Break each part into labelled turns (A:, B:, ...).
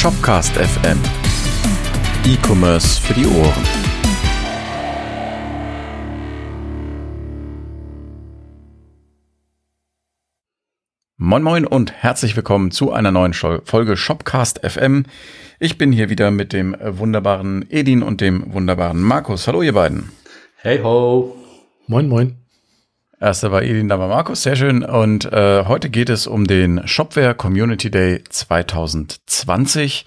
A: Shopcast FM. E-Commerce für die Ohren. Moin Moin und herzlich willkommen zu einer neuen Folge Shopcast FM. Ich bin hier wieder mit dem wunderbaren Edin und dem wunderbaren Markus. Hallo ihr beiden.
B: Hey ho.
C: Moin Moin.
A: Erster war Edin, dann war Markus, sehr schön. Und äh, heute geht es um den Shopware Community Day 2020.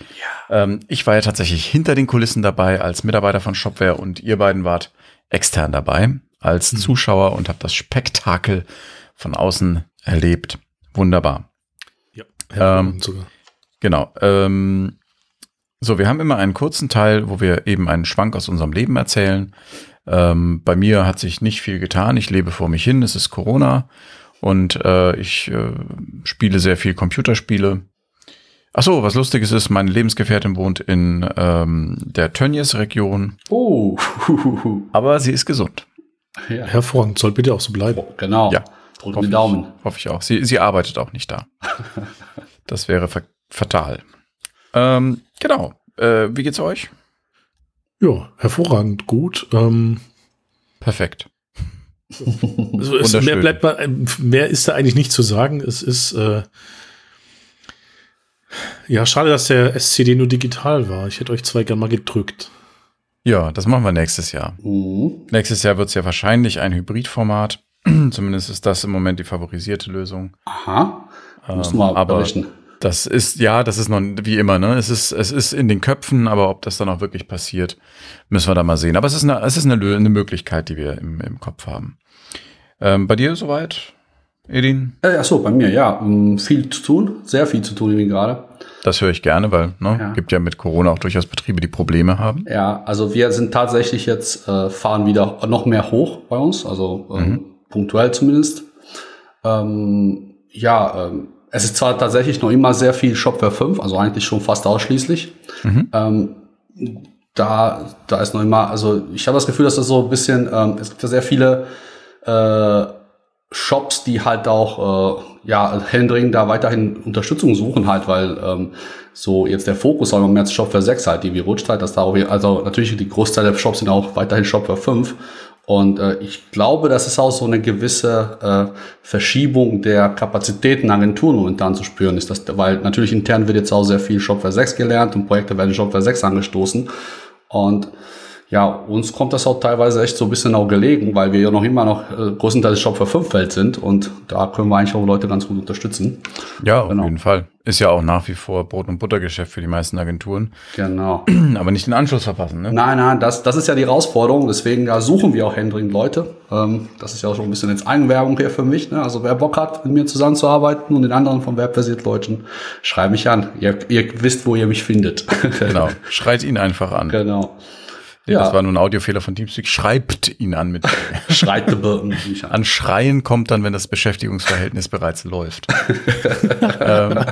A: Ja. Ähm, ich war ja tatsächlich hinter den Kulissen dabei als Mitarbeiter von Shopware und ihr beiden wart extern dabei als mhm. Zuschauer und habt das Spektakel von außen erlebt. Wunderbar. Ja, ähm, sogar. Genau. Ähm, so, wir haben immer einen kurzen Teil, wo wir eben einen Schwank aus unserem Leben erzählen. Ähm, bei mir hat sich nicht viel getan. Ich lebe vor mich hin. Es ist Corona und äh, ich äh, spiele sehr viel Computerspiele. Ach so, was Lustiges ist, meine Lebensgefährtin wohnt in ähm, der Tönnies-Region.
B: Oh.
A: Aber sie ist gesund.
C: Ja. Hervorragend, soll bitte auch so bleiben. Oh,
B: genau.
A: Ja. Drücken die Daumen. Ich, hoffe ich auch. Sie, sie arbeitet auch nicht da. das wäre fatal. Ähm, genau. Äh, wie geht's euch?
C: Ja, hervorragend gut. Ähm,
A: Perfekt.
C: Also es, mehr, bleibt mal, mehr ist da eigentlich nicht zu sagen. Es ist äh, ja schade, dass der SCD nur digital war. Ich hätte euch zwei gerne mal gedrückt.
A: Ja, das machen wir nächstes Jahr. Mhm. Nächstes Jahr wird es ja wahrscheinlich ein Hybridformat. Zumindest ist das im Moment die favorisierte Lösung.
B: Aha.
A: Muss ähm, mal aber berichten. Das ist, ja, das ist noch wie immer, ne? Es ist, es ist in den Köpfen, aber ob das dann auch wirklich passiert, müssen wir da mal sehen. Aber es ist eine, es ist eine, eine Möglichkeit, die wir im, im Kopf haben. Ähm, bei dir soweit, Edin?
B: Äh, ach so, bei mir, ja. Um, viel zu tun, sehr viel zu tun gerade.
A: Das höre ich gerne, weil ne, ja. gibt ja mit Corona auch durchaus Betriebe, die Probleme haben.
B: Ja, also wir sind tatsächlich jetzt, äh, fahren wieder noch mehr hoch bei uns, also ähm, mhm. punktuell zumindest. Ähm, ja, ähm, es ist zwar tatsächlich noch immer sehr viel Shopware 5, also eigentlich schon fast ausschließlich. Mhm. Ähm, da, da ist noch immer, also ich habe das Gefühl, dass das so ein bisschen, ähm, es gibt ja sehr viele äh, Shops, die halt auch äh, ja händeringend da weiterhin Unterstützung suchen halt, weil ähm, so jetzt der Fokus auch im März Shopware 6 halt irgendwie rutscht halt, dass da auch, also natürlich die Großteil der Shops sind auch weiterhin Shopware 5 und äh, ich glaube, das ist auch so eine gewisse äh, Verschiebung der Kapazitäten Agenturen momentan zu spüren ist, das, weil natürlich intern wird jetzt auch sehr viel Shopware 6 gelernt und Projekte werden Shopware 6 angestoßen. Und ja, uns kommt das auch teilweise echt so ein bisschen auch gelegen, weil wir ja noch immer noch äh, größtenteils Shop für 5 Welt sind und da können wir eigentlich auch Leute ganz gut unterstützen.
A: Ja, auf genau. jeden Fall. Ist ja auch nach wie vor Brot- und Buttergeschäft für die meisten Agenturen.
B: Genau.
A: Aber nicht den Anschluss verpassen, ne?
B: Nein, nein, das, das ist ja die Herausforderung. Deswegen ja, suchen wir auch händeringend Leute. Ähm, das ist ja auch schon ein bisschen jetzt Eigenwerbung hier für mich. Ne? Also wer Bock hat, mit mir zusammenzuarbeiten und den anderen vom Webversiert Leuten, schreibt mich an. Ihr, ihr wisst, wo ihr mich findet.
A: genau. Schreit ihn einfach an.
B: Genau.
A: Ja. Das war nur ein Audiofehler von Teamspeak. Schreibt ihn an mit.
B: Schreit an.
A: an Schreien kommt dann, wenn das Beschäftigungsverhältnis bereits läuft. ähm,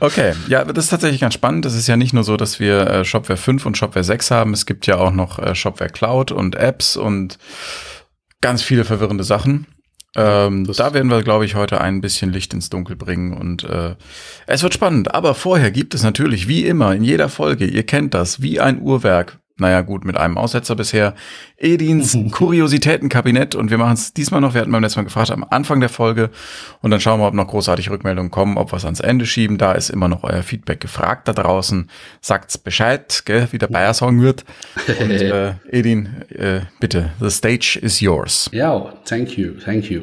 A: okay, ja, das ist tatsächlich ganz spannend. Das ist ja nicht nur so, dass wir äh, Shopware 5 und Shopware 6 haben. Es gibt ja auch noch äh, Shopware Cloud und Apps und ganz viele verwirrende Sachen. Ähm, da werden wir, glaube ich, heute ein bisschen Licht ins Dunkel bringen und äh, es wird spannend. Aber vorher gibt es natürlich, wie immer, in jeder Folge, ihr kennt das, wie ein Uhrwerk, naja, gut, mit einem Aussetzer bisher. Edins Kuriositätenkabinett und wir machen es diesmal noch, wir hatten beim letzten Mal gefragt, am Anfang der Folge und dann schauen wir, ob noch großartige Rückmeldungen kommen, ob wir es ans Ende schieben. Da ist immer noch euer Feedback gefragt da draußen. Sagt's Bescheid, gell, wie der Bayer sagen wird. Und äh, Edin, äh, bitte, the stage is yours.
B: Ja, thank you, thank you.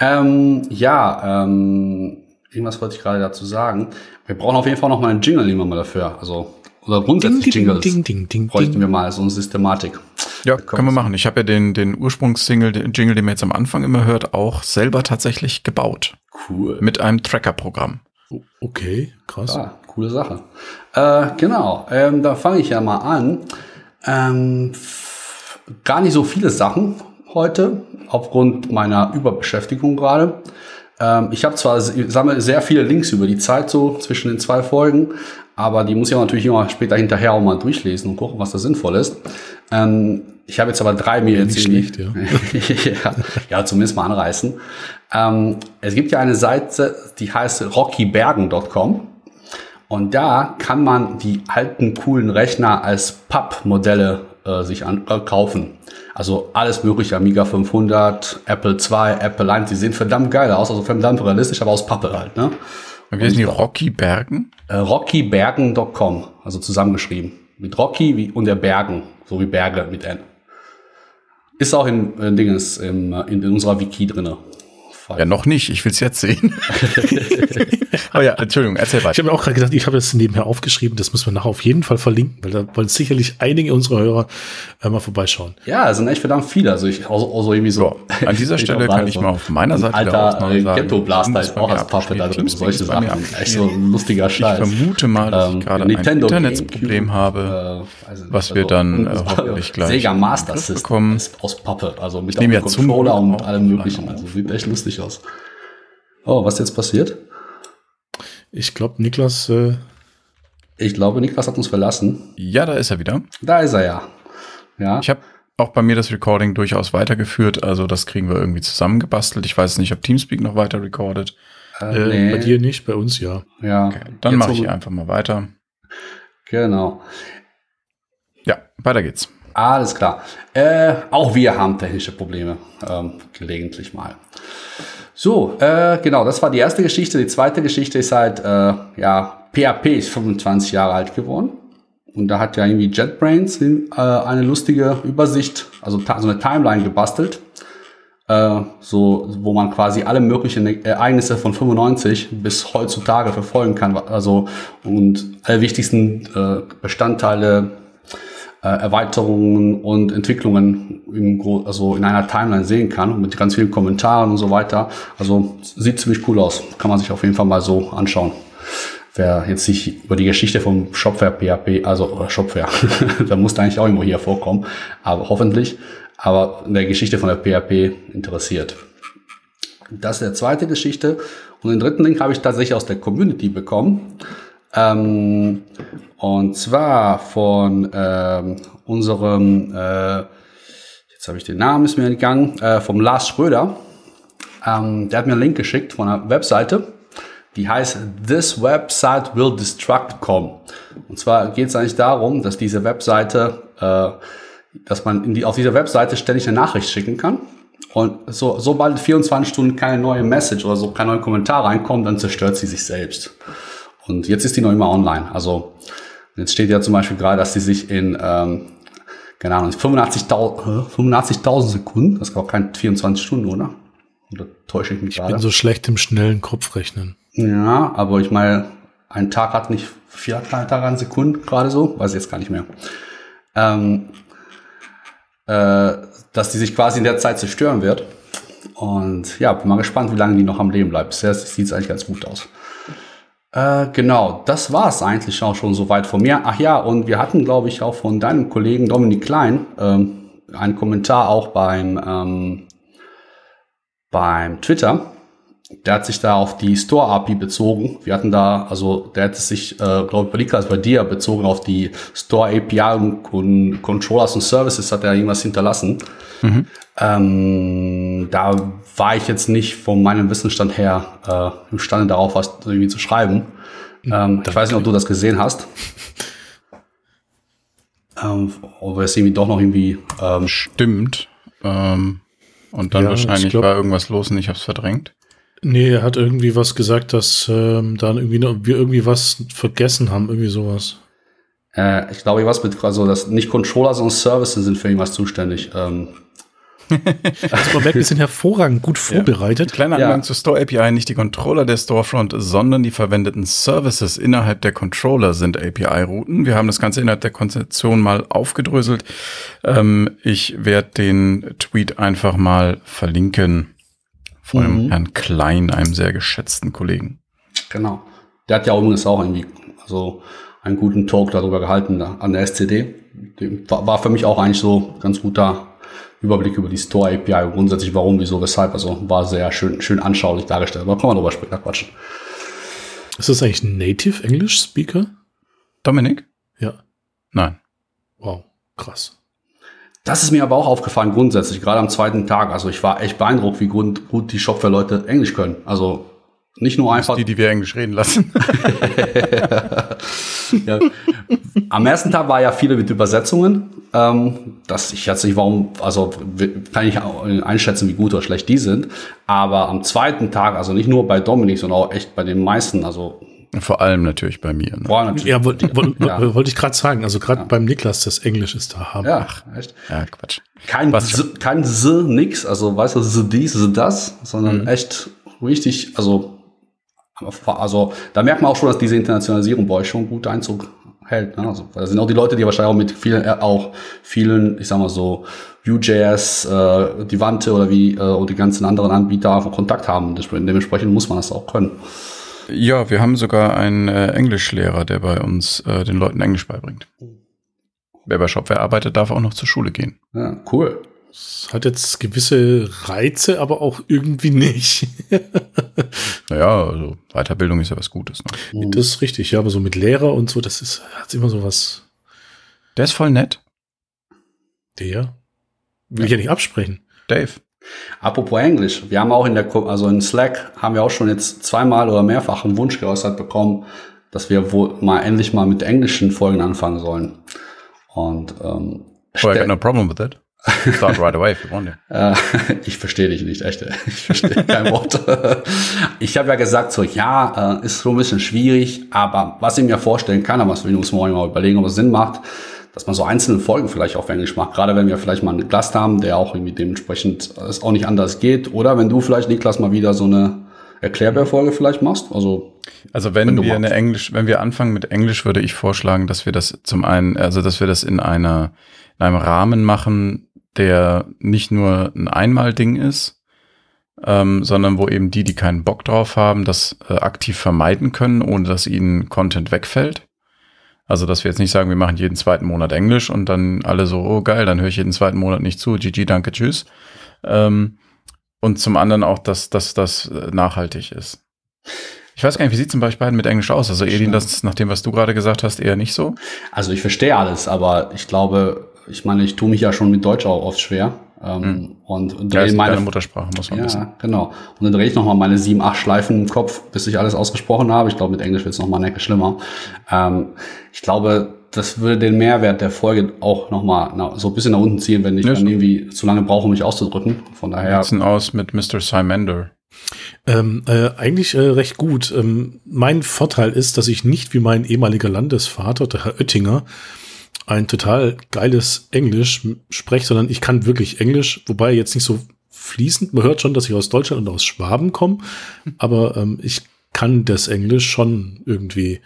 B: Ähm, ja, ähm, irgendwas wollte ich gerade dazu sagen. Wir brauchen auf jeden Fall noch mal einen Jingle immer mal dafür. Also oder grundsätzlich ding, Jingles ding, ding, ding, bräuchten wir mal so eine Systematik.
A: Ja, können wir machen. Ich habe ja den, den Ursprungssingle, den Jingle, den man jetzt am Anfang immer hört, auch selber tatsächlich gebaut.
B: Cool.
A: Mit einem Tracker-Programm.
C: Okay, krass.
B: Ah, coole Sache. Äh, genau, ähm, da fange ich ja mal an. Ähm, gar nicht so viele Sachen heute, aufgrund meiner Überbeschäftigung gerade. Ähm, ich habe zwar sammle sehr viele Links über die Zeit so zwischen den zwei Folgen, aber die muss ich natürlich immer später hinterher auch mal durchlesen und gucken, was da sinnvoll ist. Ähm, ich habe jetzt aber drei mir jetzt
C: schlecht, ja.
B: ja. ja, zumindest mal anreißen. Ähm, es gibt ja eine Seite, die heißt rockybergen.com Und da kann man die alten coolen Rechner als Papp-Modelle äh, sich an, äh, kaufen. Also alles mögliche, Amiga 500, Apple II, Apple 1, die sehen verdammt geil aus, also verdammt realistisch, aber aus Pappe halt. Ne?
A: Wie sind die Rocky Bergen?
B: Äh, RockyBergen.com, also zusammengeschrieben. Mit Rocky wie, und der Bergen, so wie Berge mit N. Ist auch in, in, Dinges, in, in unserer Wiki drinne.
A: Ja, noch nicht. Ich will es jetzt sehen.
C: oh ja, Entschuldigung, erzähl weiter. Ich habe mir auch gerade gedacht, ich habe das nebenher aufgeschrieben. Das müssen wir nachher auf jeden Fall verlinken, weil da wollen sicherlich einige unserer Hörer äh, mal vorbeischauen.
B: Ja, es sind echt verdammt viele. Also ich, also, also irgendwie so.
A: Ja, an dieser Stelle kann ich mal auf meiner Seite
B: Alter äh, Ghetto Blaster ist auch als Puppet da drin. Solche Sachen. Echt so ein lustiger Scheiß.
A: Ich vermute mal, dass ich ähm, gerade ein Internetproblem habe, äh, also, was wir dann äh, hoffentlich gleich
B: Sega Master System aus Pappe. Also mit dem Controller und allem möglichen. Also sieht echt lustig aus. Oh, was jetzt passiert?
C: Ich glaube, Niklas. Äh
B: ich glaube, Niklas hat uns verlassen.
A: Ja, da ist er wieder.
B: Da ist er ja. Ja.
A: Ich habe auch bei mir das Recording durchaus weitergeführt. Also das kriegen wir irgendwie zusammengebastelt. Ich weiß nicht, ob Teamspeak noch weiter recordet.
C: Äh, äh, nee. Bei dir nicht, bei uns ja.
B: Ja.
A: Okay, dann mache ich einfach mal weiter.
B: Genau.
A: Ja, weiter geht's.
B: Alles klar. Äh, auch wir haben technische Probleme, ähm, gelegentlich mal. So, äh, genau, das war die erste Geschichte. Die zweite Geschichte ist halt, äh, ja, PHP ist 25 Jahre alt geworden. Und da hat ja irgendwie JetBrains äh, eine lustige Übersicht, also so eine Timeline gebastelt, äh, so, wo man quasi alle möglichen Ereignisse von 95 bis heutzutage verfolgen kann. Also, und alle wichtigsten äh, Bestandteile äh, Erweiterungen und Entwicklungen in, also in einer Timeline sehen kann mit ganz vielen Kommentaren und so weiter. Also sieht ziemlich cool aus. Kann man sich auf jeden Fall mal so anschauen. Wer jetzt sich über die Geschichte vom Shopware PHP, also Shopware, da muss eigentlich auch irgendwo hier vorkommen, aber hoffentlich, aber in der Geschichte von der PHP interessiert. Das ist der zweite Geschichte. Und den dritten Link habe ich tatsächlich aus der Community bekommen. Ähm, und zwar von ähm, unserem, äh, jetzt habe ich den Namen, ist mir entgangen, äh, vom Lars Schröder. Ähm, der hat mir einen Link geschickt von einer Webseite, die heißt This Website Will Destruct.com. Und zwar geht es eigentlich darum, dass diese Webseite, äh, dass man die, auf dieser Webseite ständig eine Nachricht schicken kann. Und so, sobald 24 Stunden keine neue Message oder so, kein neuer Kommentar reinkommt, dann zerstört sie sich selbst. Und jetzt ist die noch immer online. Also jetzt steht ja zum Beispiel gerade, dass sie sich in, ähm, keine Ahnung, 85.000 85 Sekunden, das ist auch kein 24 Stunden, oder?
C: Oder täusche ich mich ich gerade? Ich bin so schlecht im schnellen Kopfrechnen.
B: Ja, aber ich meine, ein Tag hat nicht vier Tage an Sekunden gerade so, weiß ich jetzt gar nicht mehr. Ähm, äh, dass die sich quasi in der Zeit zerstören wird. Und ja, bin mal gespannt, wie lange die noch am Leben bleibt. Bisher sieht es eigentlich ganz gut aus. Äh, genau, das war es eigentlich auch schon soweit von mir. Ach ja, und wir hatten, glaube ich, auch von deinem Kollegen Dominik Klein ähm, einen Kommentar auch beim, ähm, beim Twitter. Der hat sich da auf die Store API bezogen. Wir hatten da, also der hat sich, äh, glaube ich, bei bei dir bezogen auf die Store API und Controllers und Services hat er irgendwas hinterlassen. Mhm. Ähm, da war ich jetzt nicht von meinem Wissensstand her äh, imstande darauf, was irgendwie zu schreiben. Ähm, ich weiß nicht, ob du das gesehen hast. ähm, ob es irgendwie doch noch irgendwie
A: ähm, stimmt. Ähm, und dann ja, wahrscheinlich glaub, war irgendwas los und ich habe es verdrängt.
C: Nee, er hat irgendwie was gesagt, dass ähm, dann irgendwie noch, wir irgendwie was vergessen haben, irgendwie sowas.
B: Äh, ich glaube, was mit, also das nicht Controller, sondern Services sind für irgendwas zuständig. Ähm,
C: also wir sind hervorragend gut vorbereitet.
A: Ja. Kleiner Angang ja. zur Store API. Nicht die Controller der Storefront, sondern die verwendeten Services innerhalb der Controller sind API-Routen. Wir haben das Ganze innerhalb der Konzeption mal aufgedröselt. Ähm, ich werde den Tweet einfach mal verlinken. Vor allem mhm. Herrn Klein, einem sehr geschätzten Kollegen.
B: Genau. Der hat ja übrigens auch irgendwie, also einen guten Talk darüber gehalten an der SCD. War für mich auch eigentlich so ganz guter Überblick über die Store API und grundsätzlich warum, wieso, weshalb. Also war sehr schön, schön anschaulich dargestellt. Aber kann man drüber sprechen, quatschen.
C: Ist das eigentlich ein Native English Speaker?
A: Dominik?
C: Ja.
A: Nein.
C: Wow, krass.
B: Das ist mir aber auch aufgefallen grundsätzlich, gerade am zweiten Tag. Also ich war echt beeindruckt, wie gut, gut die Shopware-Leute Englisch können. Also nicht nur einfach.
A: Die, die wir Englisch reden lassen.
B: ja. Am ersten Tag war ja viele mit Übersetzungen. Ähm, das, ich weiß nicht, warum, also kann ich einschätzen, wie gut oder schlecht die sind. Aber am zweiten Tag, also nicht nur bei Dominik, sondern auch echt bei den meisten, also
A: vor allem natürlich bei mir.
C: Ne? Boah, Ja, wollte wollt, ja. wollt ich gerade sagen. Also gerade ja. beim Niklas, das Englisch ist da haben.
B: Ja, echt. Ja, Quatsch. Kein Z, kein Z, nix. Also, weißt du, Z dies, Z das, sondern mhm. echt richtig, also, also, da merkt man auch schon, dass diese Internationalisierung bei euch schon gut Einzug hält. Ne? Also, das sind auch die Leute, die wahrscheinlich auch mit vielen, äh, auch vielen, ich sag mal so, Vue.js, äh, Divante oder wie, äh, oder die ganzen anderen Anbieter Kontakt haben. Dementsprechend muss man das auch können.
A: Ja, wir haben sogar einen äh, Englischlehrer, der bei uns äh, den Leuten Englisch beibringt. Wer bei Shopware arbeitet, darf auch noch zur Schule gehen.
B: Ja, cool.
C: Das hat jetzt gewisse Reize, aber auch irgendwie nicht.
A: naja, also Weiterbildung ist ja was Gutes.
C: Ne? Das ist richtig, ja, aber so mit Lehrer und so, das ist, hat immer so was.
A: Der ist voll nett.
C: Der? Will ja. ich ja nicht absprechen.
A: Dave.
B: Apropos Englisch, wir haben auch in der, also in Slack haben wir auch schon jetzt zweimal oder mehrfach einen Wunsch geäußert bekommen, dass wir wohl mal endlich mal mit englischen Folgen anfangen sollen. Und ähm,
A: oh, I got no problem with that. Start right away if you want
B: to. ich verstehe dich nicht, echt. Ich verstehe kein Wort. ich habe ja gesagt, so ja, äh, ist so ein bisschen schwierig, aber was ich mir vorstellen kann, aber was wir uns morgen mal überlegen, ob es Sinn macht, dass man so einzelne Folgen vielleicht auf Englisch macht. Gerade wenn wir vielleicht mal einen Gast haben, der auch irgendwie dementsprechend es auch nicht anders geht. Oder wenn du vielleicht, Niklas, mal wieder so eine Erklärbärfolge vielleicht machst. Also,
A: also wenn, wenn wir eine Englisch, wenn wir anfangen mit Englisch, würde ich vorschlagen, dass wir das zum einen, also dass wir das in einer, in einem Rahmen machen, der nicht nur ein Einmal-Ding ist, ähm, sondern wo eben die, die keinen Bock drauf haben, das äh, aktiv vermeiden können, ohne dass ihnen Content wegfällt. Also, dass wir jetzt nicht sagen, wir machen jeden zweiten Monat Englisch und dann alle so, oh geil, dann höre ich jeden zweiten Monat nicht zu. GG, danke, tschüss. Ähm, und zum anderen auch, dass, dass das nachhaltig ist. Ich weiß gar nicht, wie sieht zum Beispiel beiden mit Englisch aus? Also Edin, das nach dem, was du gerade gesagt hast, eher nicht so?
B: Also ich verstehe alles, aber ich glaube, ich meine, ich tue mich ja schon mit Deutsch auch oft schwer. Ähm, hm. Und
A: drehe ja, meine Muttersprache, muss man
B: ja, wissen. genau. Und dann drehe ich nochmal meine sieben, acht Schleifen im Kopf, bis ich alles ausgesprochen habe. Ich glaube, mit Englisch wird es nochmal eine Ecke schlimmer. Ähm, ich glaube, das würde den Mehrwert der Folge auch nochmal so ein bisschen nach unten ziehen, wenn ich ja, dann irgendwie zu lange brauche, um mich auszudrücken. Von daher.
A: Wie aus mit Mr. Simander?
C: Ähm, äh, eigentlich äh, recht gut. Ähm, mein Vorteil ist, dass ich nicht wie mein ehemaliger Landesvater, der Herr Oettinger, ein total geiles Englisch spreche, sondern ich kann wirklich Englisch, wobei jetzt nicht so fließend. Man hört schon, dass ich aus Deutschland und aus Schwaben komme, aber ähm, ich kann das Englisch schon irgendwie.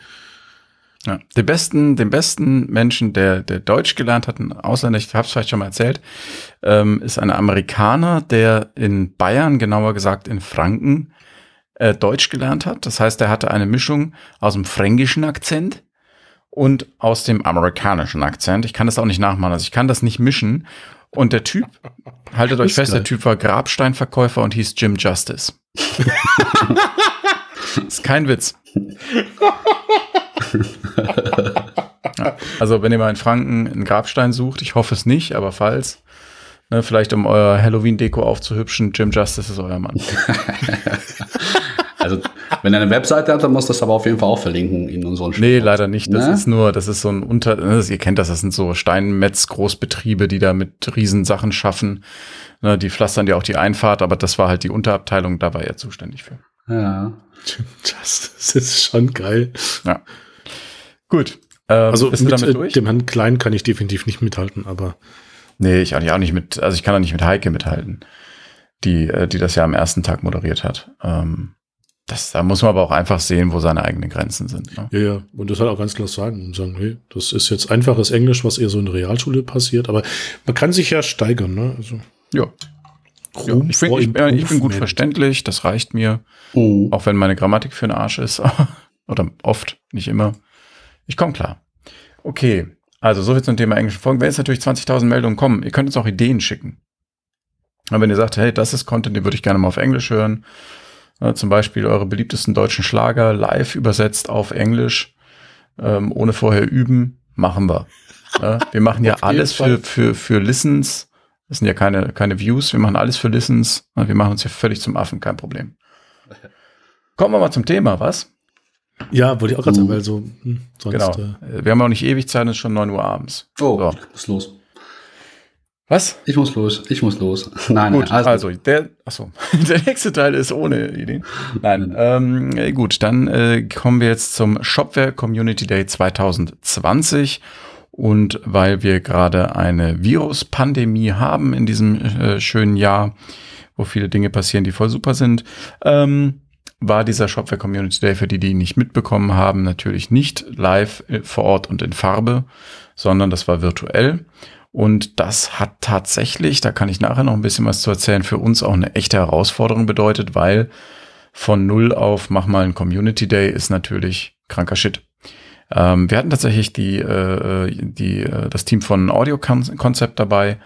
A: Ja, den besten, den besten Menschen, der, der Deutsch gelernt hat, ein Ausländer, ich habe es vielleicht schon mal erzählt, ähm, ist ein Amerikaner, der in Bayern, genauer gesagt in Franken, äh, Deutsch gelernt hat. Das heißt, er hatte eine Mischung aus dem fränkischen Akzent und aus dem amerikanischen Akzent. Ich kann das auch nicht nachmachen, also ich kann das nicht mischen. Und der Typ, haltet euch fest, geil. der Typ war Grabsteinverkäufer und hieß Jim Justice. ist kein Witz. ja, also, wenn ihr mal in Franken einen Grabstein sucht, ich hoffe es nicht, aber falls, ne, vielleicht um euer Halloween-Deko aufzuhübschen, Jim Justice ist euer Mann.
B: Also, wenn er eine Webseite hat, dann muss das aber auf jeden Fall auch verlinken in unseren
A: Nee, leider nicht. Das ne? ist nur, das ist so ein Unter, ne, ihr kennt das, das sind so Steinmetz-Großbetriebe, die da mit Riesensachen schaffen. Ne, die pflastern ja auch die Einfahrt, aber das war halt die Unterabteilung, da war er zuständig für.
B: Ja.
C: Das, das ist schon geil.
A: Ja. Gut.
C: Ähm, also mit äh, dem Herrn Klein kann ich definitiv nicht mithalten, aber.
A: Nee, ich auch nicht mit, also ich kann auch nicht mit Heike mithalten, die, äh, die das ja am ersten Tag moderiert hat. Ähm, das, da muss man aber auch einfach sehen, wo seine eigenen Grenzen sind.
C: Ne? Ja, ja, und das halt auch ganz klar sagen und sagen, hey, das ist jetzt einfaches Englisch, was eher so in der Realschule passiert, aber man kann sich ja steigern, ne? Also,
A: ja. ja ich, find, ich, ich, bin gut verständlich, das reicht mir, mhm. auch wenn meine Grammatik für den Arsch ist. Oder oft, nicht immer. Ich komme klar. Okay, also so viel zum Thema englische Folgen. Wenn jetzt natürlich 20.000 Meldungen kommen, ihr könnt uns auch Ideen schicken. Und wenn ihr sagt, hey, das ist Content, den würde ich gerne mal auf Englisch hören, äh, zum Beispiel eure beliebtesten deutschen Schlager live übersetzt auf Englisch, ähm, ohne vorher üben, machen wir. Äh, wir machen ja alles für, für, für Listens. Das sind ja keine, keine Views. Wir machen alles für Listens. Wir machen uns ja völlig zum Affen, kein Problem. Kommen wir mal zum Thema, was?
C: Ja, wollte ich auch gerade sagen, weil so hm,
A: sonst. Genau. Äh, wir haben auch nicht ewig Zeit, es ist schon 9 Uhr abends.
B: Oh, so. muss los.
A: Was?
B: Ich muss los, ich muss los.
A: Nein, gut, nein, also gut. der, achso, der nächste Teil ist ohne Ideen. Nein, ähm, gut, dann äh, kommen wir jetzt zum Shopware Community Day 2020. Und weil wir gerade eine Virus-Pandemie haben in diesem äh, schönen Jahr, wo viele Dinge passieren, die voll super sind, ähm, war dieser Shopware Community Day für die, die ihn nicht mitbekommen haben, natürlich nicht live äh, vor Ort und in Farbe, sondern das war virtuell. Und das hat tatsächlich, da kann ich nachher noch ein bisschen was zu erzählen, für uns auch eine echte Herausforderung bedeutet, weil von null auf mach mal ein Community Day ist natürlich kranker Shit. Ähm, wir hatten tatsächlich die, äh, die, äh, das Team von Audio Concept dabei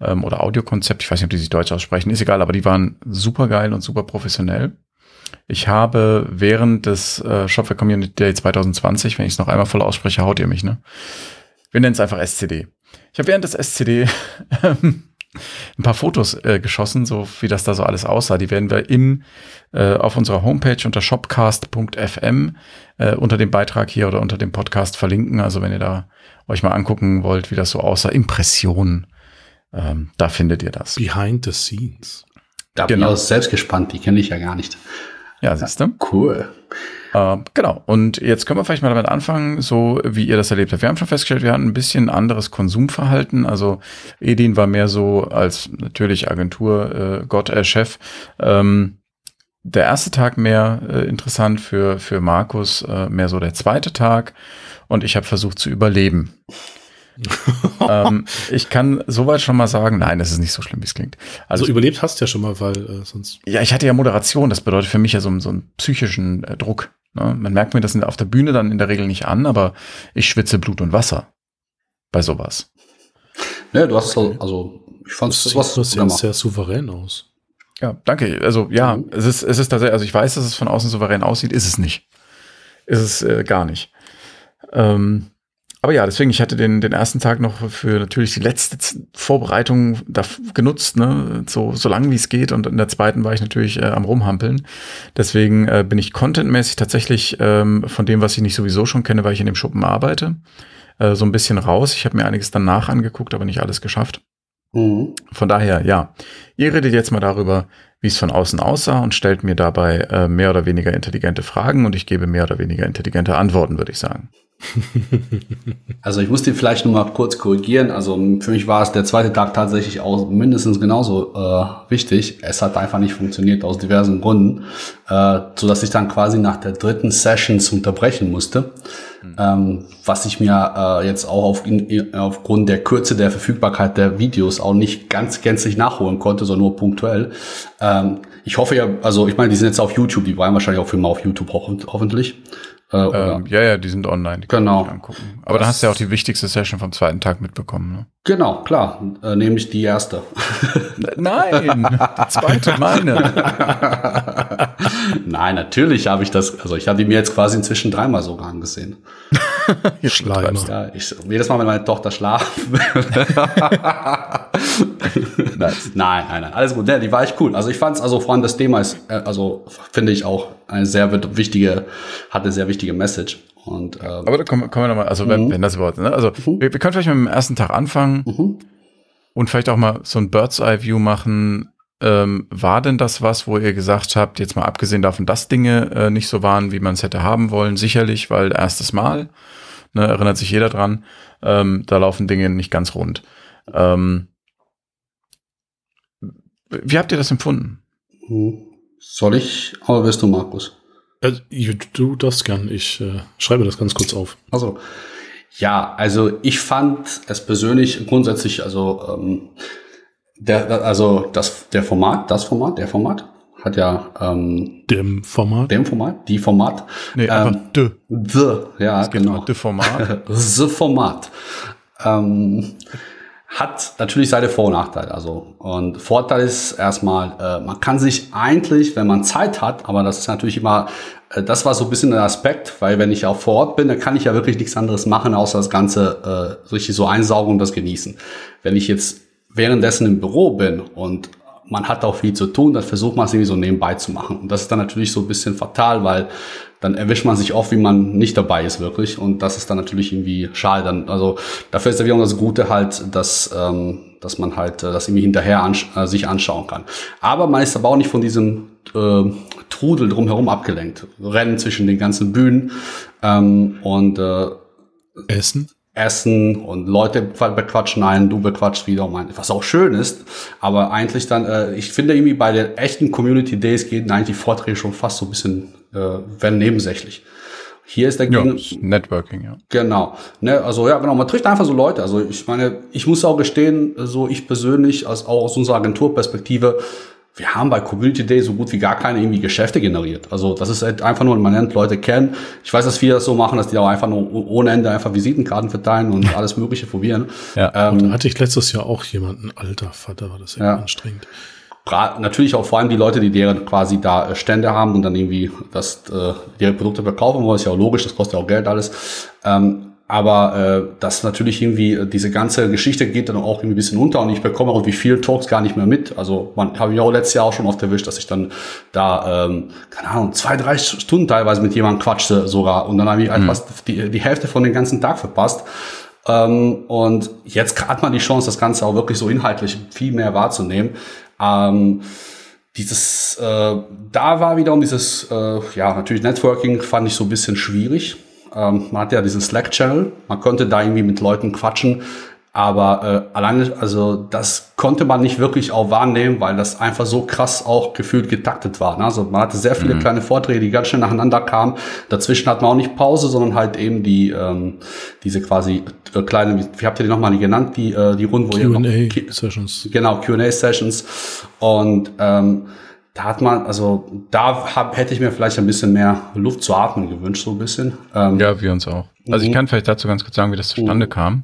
A: ähm, oder Audio Concept, ich weiß nicht, ob die sich Deutsch aussprechen, ist egal, aber die waren super geil und super professionell. Ich habe während des äh, Shopware Community Day 2020, wenn ich es noch einmal voll ausspreche, haut ihr mich, ne? Wir nennen es einfach SCD. Ich habe während des SCD ähm, ein paar Fotos äh, geschossen, so wie das da so alles aussah. Die werden wir im äh, auf unserer Homepage unter shopcast.fm äh, unter dem Beitrag hier oder unter dem Podcast verlinken. Also wenn ihr da euch mal angucken wollt, wie das so aussah, Impressionen, ähm, da findet ihr das.
C: Behind the scenes.
B: Da bin genau. ich selbst gespannt, die kenne ich ja gar nicht.
A: Ja, siehst du?
B: Cool.
A: Äh, genau. Und jetzt können wir vielleicht mal damit anfangen, so wie ihr das erlebt habt. Wir haben schon festgestellt, wir hatten ein bisschen anderes Konsumverhalten. Also Edin war mehr so als natürlich Agentur, äh, Gott, äh, Chef. Ähm, der erste Tag mehr äh, interessant für, für Markus, äh, mehr so der zweite Tag. Und ich habe versucht zu überleben. ähm, ich kann soweit schon mal sagen, nein, es ist nicht so schlimm, wie es klingt.
C: Also, also überlebt hast du ja schon mal, weil äh, sonst.
A: Ja, ich hatte ja Moderation, das bedeutet für mich ja so, so einen psychischen äh, Druck. Ne? Man merkt mir das auf der Bühne dann in der Regel nicht an, aber ich schwitze Blut und Wasser bei sowas.
B: Ja, du hast also, ich fand es
C: was das sieht sehr souverän aus.
A: Ja, danke. Also ja, mhm. es ist es ist tatsächlich, also ich weiß, dass es von außen souverän aussieht, ist es nicht. Ist es äh, gar nicht. Ähm, aber ja, deswegen, ich hatte den, den ersten Tag noch für natürlich die letzte Vorbereitung da genutzt, ne, so, so lang wie es geht. Und in der zweiten war ich natürlich äh, am Rumhampeln. Deswegen äh, bin ich contentmäßig tatsächlich ähm, von dem, was ich nicht sowieso schon kenne, weil ich in dem Schuppen arbeite, äh, so ein bisschen raus. Ich habe mir einiges danach angeguckt, aber nicht alles geschafft. Mhm. Von daher, ja, ihr redet jetzt mal darüber, wie es von außen aussah und stellt mir dabei äh, mehr oder weniger intelligente Fragen und ich gebe mehr oder weniger intelligente Antworten, würde ich sagen.
B: Also ich muss den vielleicht noch mal kurz korrigieren. Also für mich war es der zweite Tag tatsächlich auch mindestens genauso äh, wichtig. Es hat einfach nicht funktioniert aus diversen Gründen, äh, so dass ich dann quasi nach der dritten Session unterbrechen musste. Mhm. Ähm, was ich mir äh, jetzt auch auf, in, aufgrund der Kürze der Verfügbarkeit der Videos auch nicht ganz gänzlich nachholen konnte, sondern nur punktuell. Ähm, ich hoffe ja, also ich meine, die sind jetzt auf YouTube, die waren wahrscheinlich auch für mal auf YouTube ho hoffentlich.
A: Äh, ähm, ja, ja, die sind online. Die
B: genau.
A: angucken. Aber da hast du ja auch die wichtigste Session vom zweiten Tag mitbekommen. Ne?
B: Genau, klar. Äh, nämlich die erste.
A: Nein, die zweite meine.
B: Nein, natürlich habe ich das, also ich habe die mir jetzt quasi inzwischen dreimal sogar angesehen.
C: Schleimer.
B: Ja, ich, jedes Mal, wenn meine Tochter schlafen. Nein, nein, nein, alles gut. Ja, die war echt cool. Also ich fand es, also vor allem das Thema ist, äh, also finde ich auch eine sehr wichtige, hat eine sehr wichtige Message. Und,
A: ähm, Aber da kommen, kommen wir nochmal, also wenn, mhm. wenn das überhaupt, ne? Also mhm. wir, wir, können vielleicht mit dem ersten Tag anfangen mhm. und vielleicht auch mal so ein Bird's Eye View machen. Ähm, war denn das was, wo ihr gesagt habt, jetzt mal abgesehen davon, dass Dinge äh, nicht so waren, wie man es hätte haben wollen? Sicherlich, weil erstes Mal, ne, erinnert sich jeder dran, ähm, da laufen Dinge nicht ganz rund. Ähm, wie habt ihr das empfunden?
B: Mhm. Soll ich, aber wirst du, Markus?
C: Äh, du darfst gern. Ich äh, schreibe das ganz kurz auf.
B: Also, ja, also ich fand es persönlich grundsätzlich, also ähm, der, also das, der Format, das Format, der Format hat ja ähm,
C: dem Format,
B: dem Format, die Format,
A: nee, einfach ähm, de,
B: the, ja, genau,
A: de Format,
B: the Format. Ähm, hat natürlich seine Vor- und Nachteile. Also und Vorteil ist erstmal, äh, man kann sich eigentlich, wenn man Zeit hat, aber das ist natürlich immer, äh, das war so ein bisschen der Aspekt, weil wenn ich auch vor Ort bin, dann kann ich ja wirklich nichts anderes machen, außer das Ganze äh, richtig so einsaugen und das genießen. Wenn ich jetzt währenddessen im Büro bin und man hat auch viel zu tun, dann versucht man es irgendwie so nebenbei zu machen. Und das ist dann natürlich so ein bisschen fatal, weil dann erwischt man sich oft, wie man nicht dabei ist wirklich. Und das ist dann natürlich irgendwie schade. Dann, also dafür ist ja wiederum das Gute halt, dass, ähm, dass man halt äh, das irgendwie hinterher ansch äh, sich anschauen kann. Aber man ist aber auch nicht von diesem äh, Trudel drumherum abgelenkt. Rennen zwischen den ganzen Bühnen ähm, und äh,
C: Essen.
B: Essen und Leute bequatschen einen, du bequatschst wieder um einen, was auch schön ist. Aber eigentlich dann, äh, ich finde irgendwie bei den echten Community Days gehen eigentlich die Vorträge schon fast so ein bisschen, äh, werden nebensächlich. Hier ist der
A: ja, Networking, ja.
B: Genau. Ne, also ja, genau, man trifft einfach so Leute. Also ich meine, ich muss auch gestehen, so ich persönlich, als auch aus unserer Agenturperspektive, wir haben bei Community Day so gut wie gar keine irgendwie Geschäfte generiert. Also das ist halt einfach nur, man lernt Leute kennen. Ich weiß, dass viele das so machen, dass die auch einfach nur ohne Ende einfach Visitenkarten verteilen und alles Mögliche probieren.
C: Ja. Ähm, hatte ich letztes Jahr auch jemanden, alter Vater, war das ja anstrengend.
B: Natürlich auch vor allem die Leute, die deren quasi da äh, Stände haben und dann irgendwie das, äh, ihre Produkte verkaufen wollen, ist ja auch logisch, das kostet ja auch Geld alles. Ähm, aber äh, das natürlich irgendwie, äh, diese ganze Geschichte geht dann auch irgendwie ein bisschen unter und ich bekomme auch wie viel Talks gar nicht mehr mit. Also man habe ich auch letztes Jahr auch schon oft erwischt, dass ich dann da, ähm, keine Ahnung, zwei, drei Stunden teilweise mit jemandem quatschte sogar und dann habe ich mhm. einfach die, die Hälfte von den ganzen Tag verpasst. Ähm, und jetzt hat man die Chance, das Ganze auch wirklich so inhaltlich viel mehr wahrzunehmen. Ähm, dieses, äh, da war wiederum dieses, äh, ja, natürlich Networking fand ich so ein bisschen schwierig. Ähm, man hat ja diesen Slack-Channel, man konnte da irgendwie mit Leuten quatschen, aber äh, alleine, also das konnte man nicht wirklich auch wahrnehmen, weil das einfach so krass auch gefühlt getaktet war. Ne? Also man hatte sehr viele mhm. kleine Vorträge, die ganz schnell nacheinander kamen. Dazwischen hat man auch nicht Pause, sondern halt eben die ähm, diese quasi äh, kleine, wie, wie habt ihr die nochmal genannt, die äh, die Runden, wo
C: Q&A Sessions.
B: Genau, Q&A Sessions und ähm, da hat man, also da hab, hätte ich mir vielleicht ein bisschen mehr Luft zu atmen gewünscht, so ein bisschen.
A: Ähm, ja, wir uns auch. Also ich mhm. kann vielleicht dazu ganz kurz sagen, wie das zustande mhm. kam.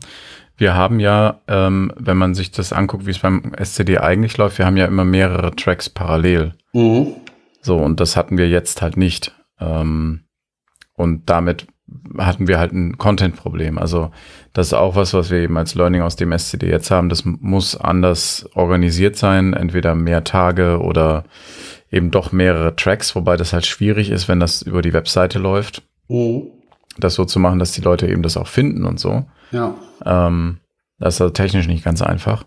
A: Wir haben ja, ähm, wenn man sich das anguckt, wie es beim SCD eigentlich läuft, wir haben ja immer mehrere Tracks parallel. Mhm. So, und das hatten wir jetzt halt nicht. Ähm, und damit hatten wir halt ein Content-Problem. Also das ist auch was, was wir eben als Learning aus dem SCD jetzt haben. Das muss anders organisiert sein, entweder mehr Tage oder eben doch mehrere Tracks, wobei das halt schwierig ist, wenn das über die Webseite läuft. Mhm. Das so zu machen, dass die Leute eben das auch finden und so.
B: Ja.
A: Ähm, das ist also technisch nicht ganz einfach.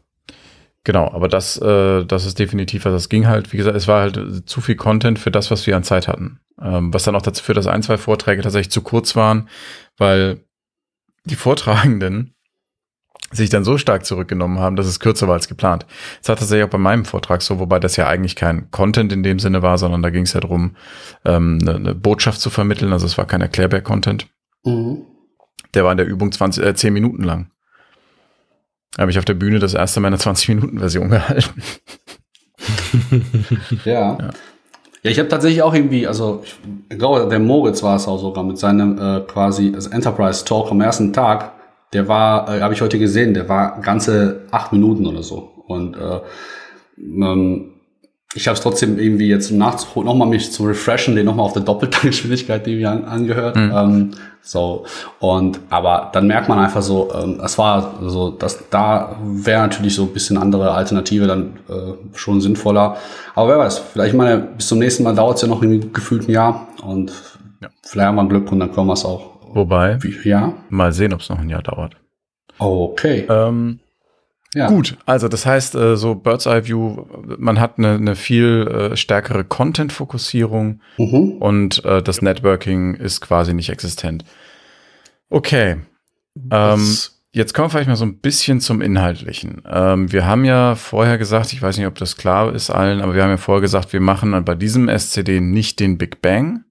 A: Genau, aber das, äh, das ist definitiv was. Das ging halt, wie gesagt, es war halt zu viel Content für das, was wir an Zeit hatten. Ähm, was dann auch dazu führt, dass ein, zwei Vorträge tatsächlich zu kurz waren, weil die Vortragenden sich dann so stark zurückgenommen haben, dass es kürzer war als geplant. Das war tatsächlich auch bei meinem Vortrag so, wobei das ja eigentlich kein Content in dem Sinne war, sondern da ging es ja darum, ähm, eine, eine, Botschaft zu vermitteln. Also es war kein Erklärbär-Content. Mhm. Der war in der Übung 20, äh, 10 Minuten lang. Da habe ich auf der Bühne das erste Mal eine 20-Minuten-Version gehalten.
B: ja. ja. Ja, ich habe tatsächlich auch irgendwie, also ich glaube, der Moritz war es auch sogar mit seinem äh, quasi also Enterprise Talk am ersten Tag. Der war, äh, habe ich heute gesehen, der war ganze acht Minuten oder so. Und äh, ähm, ich habe es trotzdem irgendwie jetzt nachzuholen, nochmal mich zu refreshen, den nochmal auf der doppelten Geschwindigkeit irgendwie an, angehört. Mhm. Ähm, so und aber dann merkt man einfach so, ähm, es war so, dass da wäre natürlich so ein bisschen andere Alternative dann äh, schon sinnvoller. Aber wer weiß, vielleicht mal bis zum nächsten Mal dauert es ja noch irgendwie gefühlt ein Jahr und ja. vielleicht haben wir Glück und dann können wir es auch.
A: Wobei,
B: wie, ja,
A: mal sehen, ob es noch ein Jahr dauert.
B: Okay.
A: Ähm, ja. Gut, also das heißt, äh, so Bird's Eye View, man hat eine, eine viel äh, stärkere Content-Fokussierung mhm. und äh, das Networking ist quasi nicht existent. Okay. Ähm, jetzt kommen wir vielleicht mal so ein bisschen zum Inhaltlichen. Ähm, wir haben ja vorher gesagt, ich weiß nicht, ob das klar ist allen, aber wir haben ja vorher gesagt, wir machen bei diesem SCD nicht den Big Bang,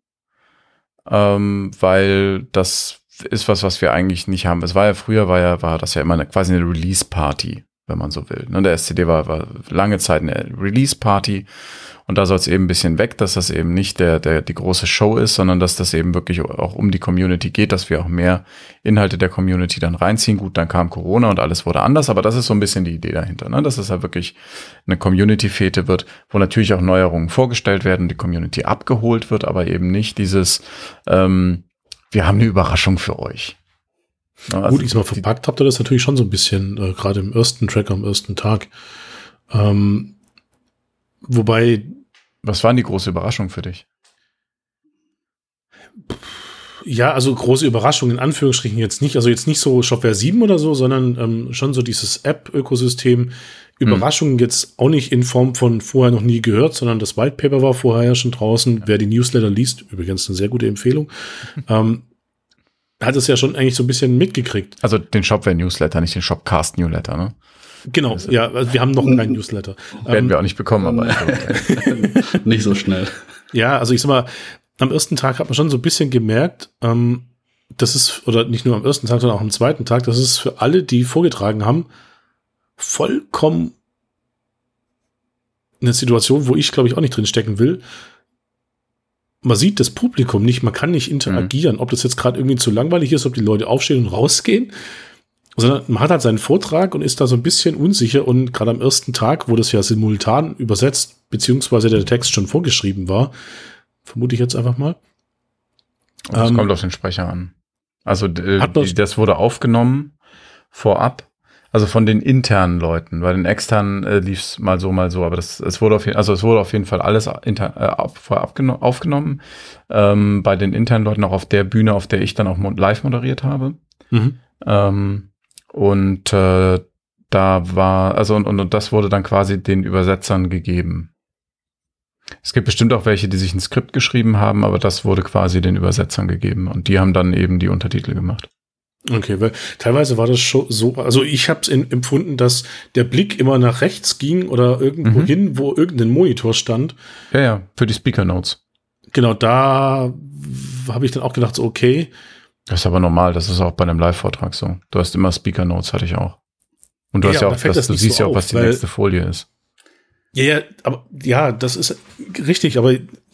A: ähm, weil das ist was, was wir eigentlich nicht haben. Es war ja früher, war ja, war das ja immer eine, quasi eine Release-Party wenn man so will. Und ne, der SCD war, war lange Zeit eine Release-Party und da soll es eben ein bisschen weg, dass das eben nicht der, der, die große Show ist, sondern dass das eben wirklich auch um die Community geht, dass wir auch mehr Inhalte der Community dann reinziehen. Gut, dann kam Corona und alles wurde anders, aber das ist so ein bisschen die Idee dahinter, ne? dass es halt wirklich eine Community-Fete wird, wo natürlich auch Neuerungen vorgestellt werden, die Community abgeholt wird, aber eben nicht dieses, ähm, wir haben eine Überraschung für euch.
C: Also Gut, diesmal verpackt habt ihr das natürlich schon so ein bisschen, äh, gerade im ersten Track am ersten Tag. Ähm, wobei.
A: Was war denn die große Überraschung für dich?
C: Ja, also große Überraschung in Anführungsstrichen jetzt nicht. Also jetzt nicht so Shopware 7 oder so, sondern ähm, schon so dieses App-Ökosystem. Überraschungen hm. jetzt auch nicht in Form von vorher noch nie gehört, sondern das White Paper war vorher ja schon draußen. Ja. Wer die Newsletter liest, übrigens eine sehr gute Empfehlung, ähm, hat es ja schon eigentlich so ein bisschen mitgekriegt.
A: Also den Shopware-Newsletter, nicht den Shopcast-Newsletter, ne?
C: Genau, also, ja, also wir haben noch keinen Newsletter.
A: Werden ähm, wir auch nicht bekommen, aber
B: nicht so schnell.
C: Ja, also ich sag mal, am ersten Tag hat man schon so ein bisschen gemerkt, ähm, das ist, oder nicht nur am ersten Tag, sondern auch am zweiten Tag, das ist für alle, die vorgetragen haben, vollkommen eine Situation, wo ich, glaube ich, auch nicht drin stecken will. Man sieht das Publikum nicht, man kann nicht interagieren, mhm. ob das jetzt gerade irgendwie zu langweilig ist, ob die Leute aufstehen und rausgehen, sondern man hat halt seinen Vortrag und ist da so ein bisschen unsicher und gerade am ersten Tag, wo das ja simultan übersetzt, beziehungsweise der Text schon vorgeschrieben war, vermute ich jetzt einfach mal.
A: Das ähm, kommt auf den Sprecher an. Also die, das wurde aufgenommen vorab also von den internen Leuten. Bei den externen äh, lief es mal so, mal so. Aber das, es wurde auf jeden, also es wurde auf jeden Fall alles inter, äh, vorab aufgenommen. Ähm, bei den internen Leuten auch auf der Bühne, auf der ich dann auch live moderiert habe. Mhm. Ähm, und äh, da war, also und, und, und das wurde dann quasi den Übersetzern gegeben. Es gibt bestimmt auch welche, die sich ein Skript geschrieben haben, aber das wurde quasi den Übersetzern gegeben und die haben dann eben die Untertitel gemacht.
C: Okay, weil teilweise war das schon so, also ich habe es empfunden, dass der Blick immer nach rechts ging oder irgendwo mhm. hin, wo irgendein Monitor stand.
A: Ja, ja, für die Speaker Notes.
C: Genau, da habe ich dann auch gedacht, so, okay.
A: Das ist aber normal, das ist auch bei einem Live-Vortrag so. Du hast immer Speaker Notes, hatte ich auch. Und du ja, hast ja auch, das, das du siehst so ja auch, was die nächste Folie ist.
C: Ja, ja, aber ja, das ist richtig, aber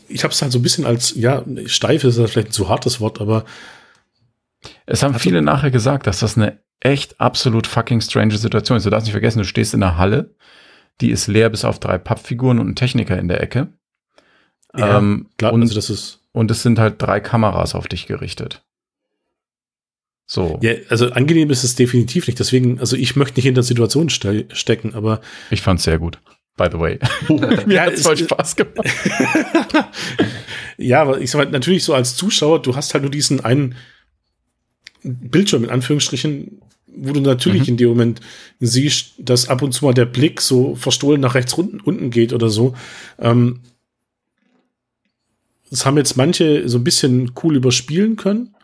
C: ich habe es halt so ein bisschen als, ja, steif ist das vielleicht ein zu hartes Wort, aber
A: es haben viele nachher gesagt, dass das eine echt absolut fucking strange Situation ist. Du darfst nicht vergessen, du stehst in einer Halle, die ist leer bis auf drei Pappfiguren und einen Techniker in der Ecke. Ja, ähm, klar, und, also das ist und es sind halt drei Kameras auf dich gerichtet.
C: So. Ja, also angenehm ist es definitiv nicht. Deswegen, also ich möchte nicht in der Situation ste stecken, aber.
A: Ich fand's sehr gut. By the way.
C: Mir ja, hat's voll Spaß gemacht. ja, aber ich sag mal, natürlich so als Zuschauer, du hast halt nur diesen einen Bildschirm in Anführungsstrichen, wo du natürlich mhm. in dem Moment siehst, dass ab und zu mal der Blick so verstohlen nach rechts unten, unten geht oder so. Ähm, das haben jetzt manche so ein bisschen cool überspielen können.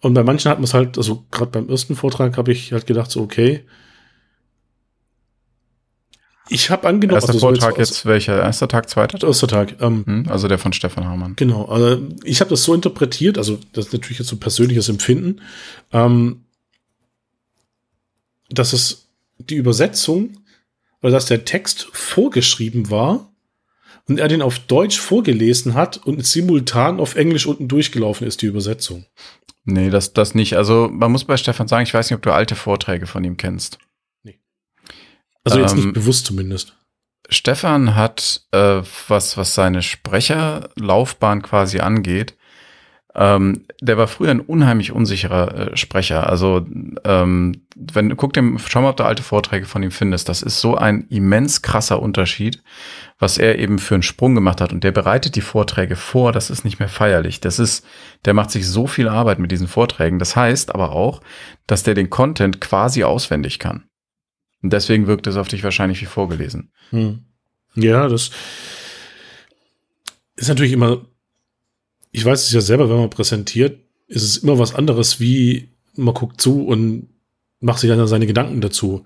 C: Und bei manchen hat man es halt, also gerade beim ersten Vortrag habe ich halt gedacht, so okay, ich habe angenommen.
A: Erster also Vortrag jetzt, jetzt welcher? Erster Tag, zweiter
C: Tag? Erster Tag.
A: Ähm, hm, also der von Stefan Hamann.
C: Genau. Also ich habe das so interpretiert, also das ist natürlich jetzt so persönliches Empfinden, ähm, dass es die Übersetzung oder dass der Text vorgeschrieben war und er den auf Deutsch vorgelesen hat und simultan auf Englisch unten durchgelaufen ist, die Übersetzung.
A: Nee, das, das nicht. Also man muss bei Stefan sagen, ich weiß nicht, ob du alte Vorträge von ihm kennst.
C: Also jetzt ähm, nicht bewusst zumindest.
A: Stefan hat, äh, was, was seine Sprecherlaufbahn quasi angeht, ähm, der war früher ein unheimlich unsicherer äh, Sprecher. Also, ähm, wenn du guck dir, schau mal, ob du alte Vorträge von ihm findest. Das ist so ein immens krasser Unterschied, was er eben für einen Sprung gemacht hat. Und der bereitet die Vorträge vor, das ist nicht mehr feierlich. Das ist, der macht sich so viel Arbeit mit diesen Vorträgen. Das heißt aber auch, dass der den Content quasi auswendig kann. Und deswegen wirkt es auf dich wahrscheinlich wie vorgelesen. Hm.
C: Ja, das ist natürlich immer, ich weiß es ja selber, wenn man präsentiert, ist es immer was anderes, wie man guckt zu und macht sich dann seine Gedanken dazu.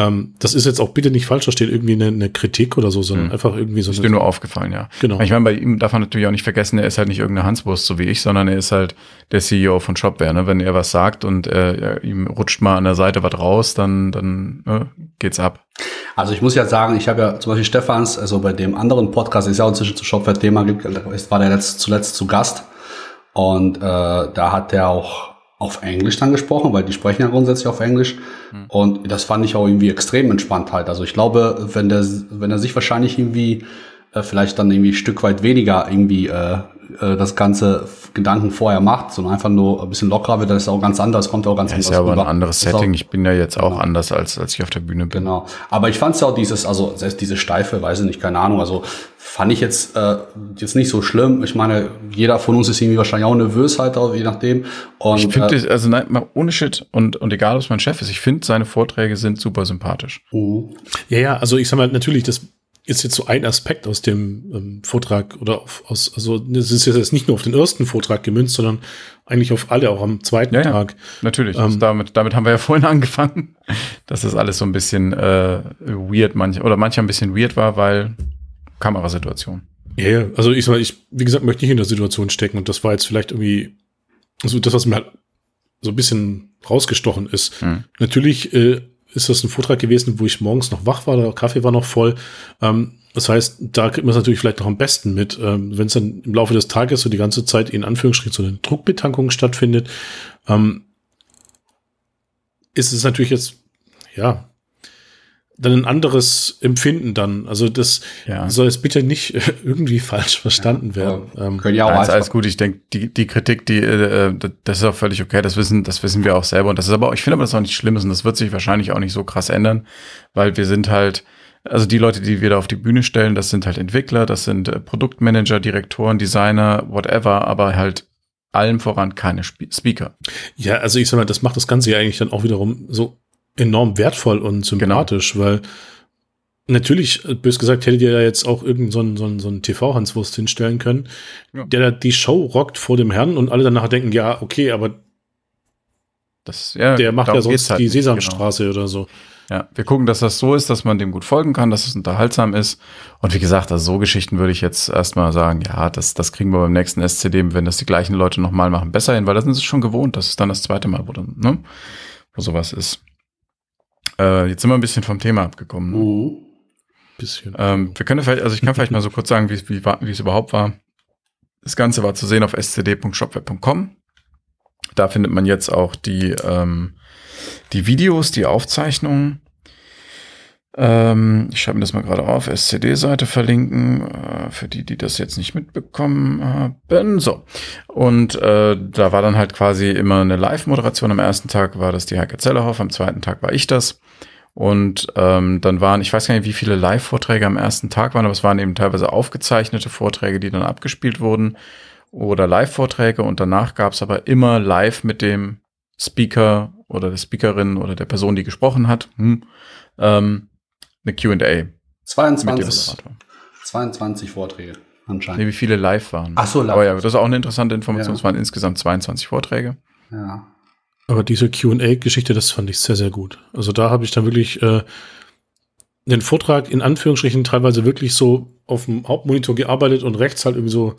C: Ähm, das ist jetzt auch bitte nicht falsch verstehen, irgendwie eine, eine Kritik oder so, sondern mhm. einfach irgendwie so.
A: Ist dir nur aufgefallen, ja. Genau. Ich meine, bei ihm darf man natürlich auch nicht vergessen, er ist halt nicht irgendeine Hanswurst, so wie ich, sondern er ist halt der CEO von Shopware. Ne? Wenn er was sagt und äh, ihm rutscht mal an der Seite was raus, dann, dann ne, geht's ab.
B: Also ich muss ja sagen, ich habe ja zum Beispiel Stefans, also bei dem anderen Podcast, ist ja auch inzwischen zu Shopware-Thema, war der letzt, zuletzt zu Gast. Und äh, da hat er auch auf Englisch dann gesprochen, weil die sprechen ja grundsätzlich auf Englisch. Mhm. Und das fand ich auch irgendwie extrem entspannt halt. Also ich glaube, wenn der, wenn er sich wahrscheinlich irgendwie äh, vielleicht dann irgendwie ein Stück weit weniger irgendwie äh, äh, das ganze Gedanken vorher macht, sondern einfach nur ein bisschen lockerer wird, das ist auch ganz anders, kommt auch ganz
A: ja,
B: anders
A: ist ja aber
B: rüber.
A: ein anderes
B: Ist auch-
A: Setting. Ich bin ja jetzt auch
B: Genau.
A: anders, als, als ich auf der Bühne bin.
B: Genau. Aber ich fand es ja auch dieses, also selbst diese steife, weiß ich nicht, keine Ahnung, also fand ich jetzt, äh, jetzt nicht so schlimm. Ich meine, jeder von uns ist irgendwie wahrscheinlich auch nervös halt, auch, je nachdem. Und
A: Ich finde,
B: äh,
A: also nein, mal ohne Shit und, und egal, ob es mein Chef ist, ich finde, seine Vorträge sind super sympathisch.
B: mhm.
C: Ja, ja, also ich sag mal, natürlich, das ist jetzt so ein Aspekt aus dem ähm, Vortrag oder auf, aus, also das ist jetzt nicht nur auf den ersten Vortrag gemünzt, sondern eigentlich auf alle, auch am zweiten
A: Ja, ja.
C: Tag.
A: Natürlich,
C: Ähm.
A: das damit, damit haben wir ja vorhin angefangen, dass das alles so ein bisschen äh, weird, manch, oder manchmal ein bisschen weird war, weil Kamerasituation.
C: Ja, ja, also ich sag mal, ich, wie gesagt, möchte nicht in der Situation stecken und das war jetzt vielleicht irgendwie so das, was mir halt so ein bisschen rausgestochen ist.
A: Hm.
C: Natürlich äh, ist das ein Vortrag gewesen, wo ich morgens noch wach war, der Kaffee war noch voll. Ähm, das heißt, da kriegt man es natürlich vielleicht noch am besten mit. Ähm, Wenn es dann im Laufe des Tages so die ganze Zeit in Anführungsstrichen so eine Druckbetankung stattfindet, ähm, ist es natürlich jetzt, ja, dann ein anderes Empfinden dann. Also das
A: Ja.
C: soll jetzt bitte nicht äh, irgendwie falsch verstanden werden.
B: aber
C: Ähm,
B: können ja auch
A: Nein, alles gut. Ich denke, die, die Kritik, die, äh, das ist auch völlig okay. Das wissen, das wissen wir auch selber. Und das ist aber auch, ich finde aber, das ist auch nicht schlimm ist. Und das wird sich wahrscheinlich auch nicht so krass ändern, weil wir sind halt, also die Leute, die wir da auf die Bühne stellen, das sind halt Entwickler, das sind äh, Produktmanager, Direktoren, Designer, whatever, aber halt allem voran keine Spe Speaker.
C: Ja, also ich sag mal, das macht das Ganze ja eigentlich dann auch wiederum so enorm wertvoll und sympathisch, weil natürlich, äh, bös gesagt, hättet ihr ja jetzt auch irgendeinen so einen, so einen, so einen TV-Hanswurst hinstellen können,
A: Ja.
C: der da die Show rockt vor dem Herrn und alle danach denken, ja, okay, aber
A: Das, ja,
C: der macht ja sonst
A: halt
C: die
A: nicht, genau.
C: Sesamstraße oder so.
A: Ja, wir gucken, dass das so ist, dass man dem gut folgen kann, dass es unterhaltsam ist. Und wie gesagt, also so Geschichten würde ich jetzt erstmal sagen, ja, das, das kriegen wir beim nächsten SCD, wenn das die gleichen Leute nochmal machen, besser hin, weil das sind sie schon gewohnt. Das ist dann das zweite Mal, wo, dann, ne, wo sowas ist. Äh, jetzt sind wir ein bisschen vom Thema abgekommen. Ne?
B: Mhm.
C: Bisschen.
A: Ähm, wir können vielleicht, also ich kann vielleicht mal so kurz sagen, wie, es- wie, wie es überhaupt war. Das Ganze war zu sehen auf scd.shopweb.com. Da findet man jetzt auch die, ähm, die Videos, die Aufzeichnungen. Ähm, ich schreibe mir das mal gerade auf, SCD-Seite verlinken, äh, für die, die das jetzt nicht mitbekommen haben. So. Und äh, da war dann halt quasi immer eine Live-Moderation. Am ersten Tag war das die Heike Zellerhoff, am zweiten Tag war ich das. Und ähm, dann waren, ich weiß gar nicht, wie viele Live-Vorträge am ersten Tag waren, aber es waren eben teilweise aufgezeichnete Vorträge, die dann abgespielt wurden oder Live-Vorträge und danach gab es aber immer live mit dem Speaker oder der Speakerin oder der Person, die gesprochen hat, hm, ähm, eine Q&A mit dem
B: 22,
A: Moderator.
B: 22 Vorträge
A: Nee,
B: anscheinend.
A: wie viele live waren.
B: Ach so, live.
A: Aber ja, das ist auch eine interessante Information.
B: Ja.
A: Es waren insgesamt 22 Vorträge.
B: Ja.
C: Aber diese QA-Geschichte, das fand ich sehr, sehr gut. Also da habe ich dann wirklich äh, den Vortrag in Anführungsstrichen teilweise wirklich so auf dem Hauptmonitor gearbeitet und rechts halt irgendwie so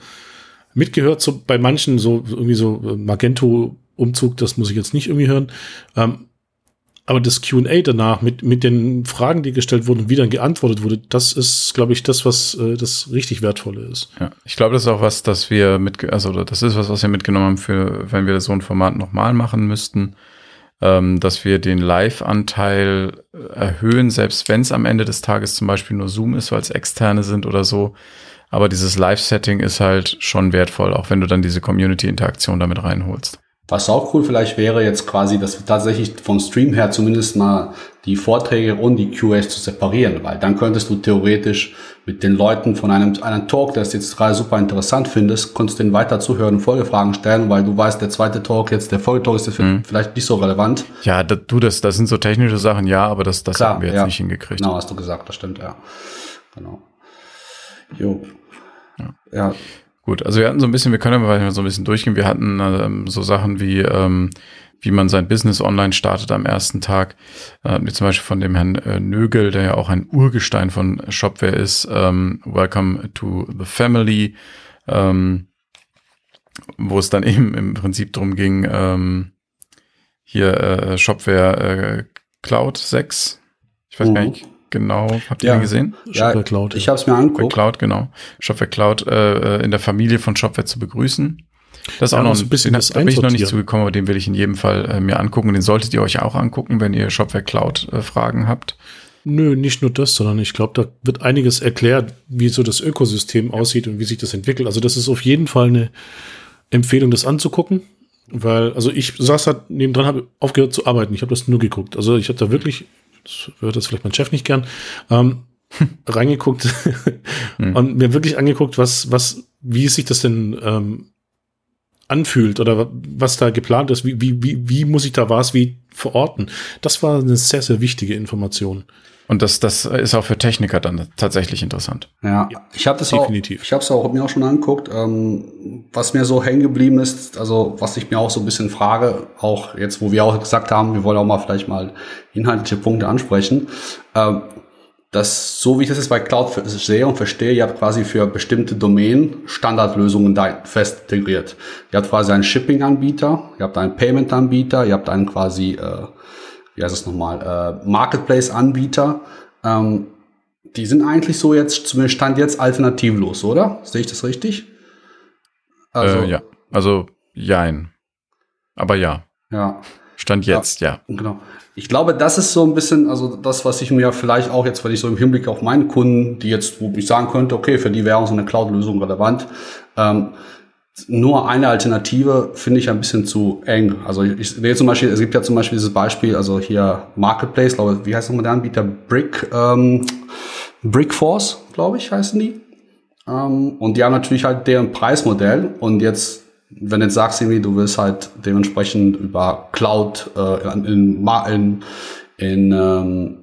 C: mitgehört. So bei manchen so irgendwie so äh, Magento-Umzug, das muss ich jetzt nicht irgendwie hören. Ähm, aber das QA danach mit, mit den Fragen, die gestellt wurden und wie dann geantwortet wurde, das ist, glaube ich, das, was äh, das richtig Wertvolle ist.
A: Ja, ich glaube, das ist auch was, das wir mit, also das ist was, was wir mitgenommen haben für, wenn wir so ein Format nochmal machen müssten, ähm, dass wir den Live-Anteil erhöhen, selbst wenn es am Ende des Tages zum Beispiel nur Zoom ist, weil es externe sind oder so. Aber dieses Live-Setting ist halt schon wertvoll, auch wenn du dann diese Community-Interaktion damit reinholst.
B: Was auch cool vielleicht wäre jetzt quasi, dass wir tatsächlich vom Stream her zumindest mal die Vorträge und die QAs zu separieren, weil dann könntest du theoretisch mit den Leuten von einem, einem Talk, es jetzt gerade super interessant findest, konntest den weiter zuhören und Folgefragen stellen, weil du weißt, der zweite Talk jetzt, der Folgetalk ist jetzt
A: Mhm.
B: vielleicht nicht so relevant.
A: Ja, da, du, das, das sind so technische Sachen, ja, aber das, das
B: Klar,
A: haben wir jetzt
B: ja.
A: nicht hingekriegt.
B: Genau, hast du gesagt, das stimmt, ja. Genau. Jo. Ja.
A: Gut, also wir hatten so ein bisschen, wir können aber mal so ein bisschen durchgehen. Wir hatten ähm, so Sachen wie, ähm, wie man sein Business online startet am ersten Tag. Äh, wie zum Beispiel von dem Herrn äh, Nögel, der ja auch ein Urgestein von Shopware ist. Ähm, Welcome to the Family. Ähm, wo es dann eben im Prinzip drum ging, ähm, hier äh, Shopware äh, Cloud 6. Ich weiß gar
B: Mhm.
A: nicht genau, habt ihr
B: Ja.
A: den gesehen?
C: Shopware Cloud.
B: Ich habe es mir
A: Shopware
B: angeguckt.
A: Cloud, genau. Shopware Cloud äh, äh, in der Familie von Shopware zu begrüßen. Das ist
C: Ja,
A: auch noch ein
C: bisschen das
A: da bin ich noch nicht zugekommen, aber den will ich in jedem Fall äh, mir angucken. Den solltet ihr euch auch angucken, wenn ihr Shopware Cloud äh, Fragen habt.
C: Nö, nicht nur das, sondern ich glaube, da wird einiges erklärt, wie so das Ökosystem aussieht und wie sich das entwickelt. Also das ist auf jeden Fall eine Empfehlung, das anzugucken, weil, also ich saß halt nebendran, habe aufgehört zu arbeiten. Ich habe das nur geguckt. Also ich habe da wirklich, das hört das vielleicht mein Chef nicht gern, ähm, reingeguckt hm. und mir wirklich angeguckt, was, was, wie sich das denn ähm, anfühlt oder was da geplant ist, wie, wie, wie, wie muss ich da was wie verorten. Das war eine sehr, sehr wichtige Information.
A: Und das, das ist auch für Techniker dann tatsächlich interessant.
B: Ja, ich habe das definitiv. auch, ich habe es auch mir auch schon angeguckt. Ähm, was mir so hängen geblieben ist, also was ich mir auch so ein bisschen frage, auch jetzt, wo wir auch gesagt haben, wir wollen auch mal vielleicht mal inhaltliche Punkte ansprechen. Ähm, dass, so wie ich das jetzt bei Cloud sehe und verstehe, ihr habt quasi für bestimmte Domänen Standardlösungen da fest integriert. Ihr habt quasi einen Shipping-Anbieter, ihr habt einen Payment-Anbieter, ihr habt einen quasi, äh, wie heißt es nochmal, äh, Marketplace-Anbieter. Ähm, die sind eigentlich so jetzt, zumindest Stand jetzt, alternativlos, oder? Sehe ich das richtig?
A: Also, äh, ja, also jein. Aber ja.
B: Ja.
A: Stand jetzt, ja.
B: ja. Genau. Ich glaube, das ist so ein bisschen, also das, was ich mir vielleicht auch jetzt, wenn ich so im Hinblick auf meine Kunden, die jetzt, wo ich sagen könnte, okay, für die wäre so eine Cloud-Lösung relevant. Ähm, nur eine Alternative finde ich ein bisschen zu eng. Also ich, sehe zum Beispiel, es gibt ja zum Beispiel dieses Beispiel, also hier Marketplace, glaube wie heißt nochmal der Anbieter? Brick, ähm, Brickforce, glaube ich, heißen die. Ähm, und die haben natürlich halt deren Preismodell und jetzt wenn du jetzt sagst, irgendwie, du willst halt dementsprechend über Cloud äh, in, in, in ähm,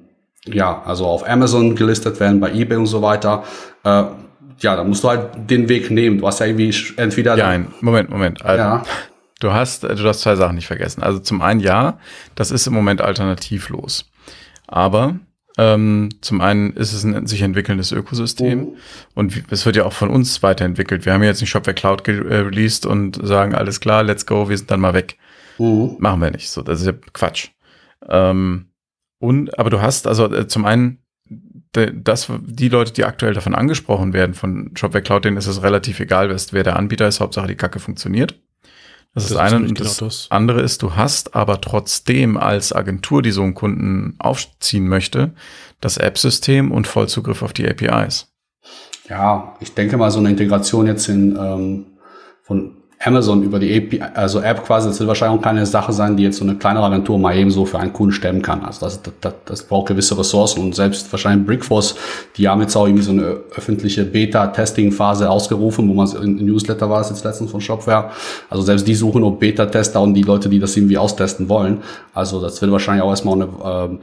B: ja, also auf Amazon gelistet werden, bei eBay und so weiter, äh, ja, dann musst du halt den Weg nehmen. Du hast ja irgendwie entweder.
A: Ja, ein Moment, Moment. Also, ja. Du hast, du hast zwei Sachen nicht vergessen. Also zum einen ja, das ist im Moment alternativlos. Aber ähm, zum einen ist es ein sich entwickelndes Ökosystem mhm. und es wird ja auch von uns weiterentwickelt. Wir haben jetzt nicht Shopware Cloud äh, released und sagen, alles klar, let's go, wir sind dann mal weg. Mhm. Machen wir nicht. So, das ist ja Quatsch. Ähm, und, aber du hast also äh, zum einen das, die Leute, die aktuell davon angesprochen werden von Shopware Cloud, denen ist es relativ egal, wer der Anbieter ist, Hauptsache die Kacke funktioniert. Das, das ist eine. Und genau das, das, andere ist, du hast aber trotzdem als Agentur, die so einen Kunden aufziehen möchte, das App-System und Vollzugriff auf die APIs.
B: Ja, ich denke mal, so eine Integration jetzt in, ähm, von Amazon über die API, also App quasi, das wird wahrscheinlich auch keine Sache sein, die jetzt so eine kleinere Agentur mal eben so für einen Kunden stemmen kann. Also das, das, das braucht gewisse Ressourcen und selbst wahrscheinlich Brickforce, die haben jetzt auch irgendwie so eine öffentliche Beta-Testing-Phase ausgerufen, wo man in Newsletter war es jetzt letztens von Shopware. Also selbst die suchen auch Beta-Tester und die Leute, die das irgendwie austesten wollen. Also das wird wahrscheinlich auch erstmal eine, ähm,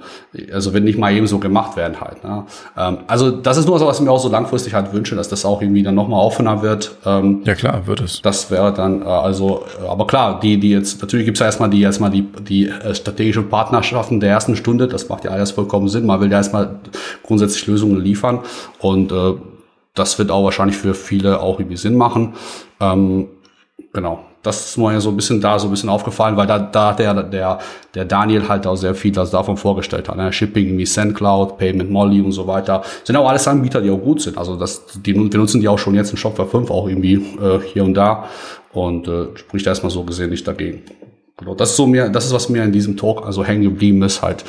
B: also wird nicht mal eben so gemacht werden halt. Ne? Ähm, also das ist nur so, was ich mir auch so langfristig halt wünsche, dass das auch irgendwie dann nochmal offener wird.
A: Ähm, ja klar, wird es.
B: Das wäre dann dann, äh, also, äh, aber klar, die, die jetzt, natürlich gibt's ja erstmal die, erstmal die, die äh, strategische Partnerschaften der ersten Stunde, das macht ja alles vollkommen Sinn. Man will ja erstmal grundsätzlich Lösungen liefern und äh, das wird auch wahrscheinlich für viele auch irgendwie Sinn machen. Ähm, genau das ist mir so ein bisschen da so ein bisschen aufgefallen, weil da, da der, der, der Daniel halt auch sehr viel das davon vorgestellt hat. Ne? Shipping wie SendCloud, Payment Molly und so weiter. Sind auch alles Anbieter, die auch gut sind. Also das, die, wir nutzen die auch schon jetzt in Shopware 5 auch irgendwie äh, hier und da und äh, spricht erstmal so gesehen nicht dagegen. Genau, das ist so mir, das ist was mir in diesem Talk also hängen geblieben ist halt,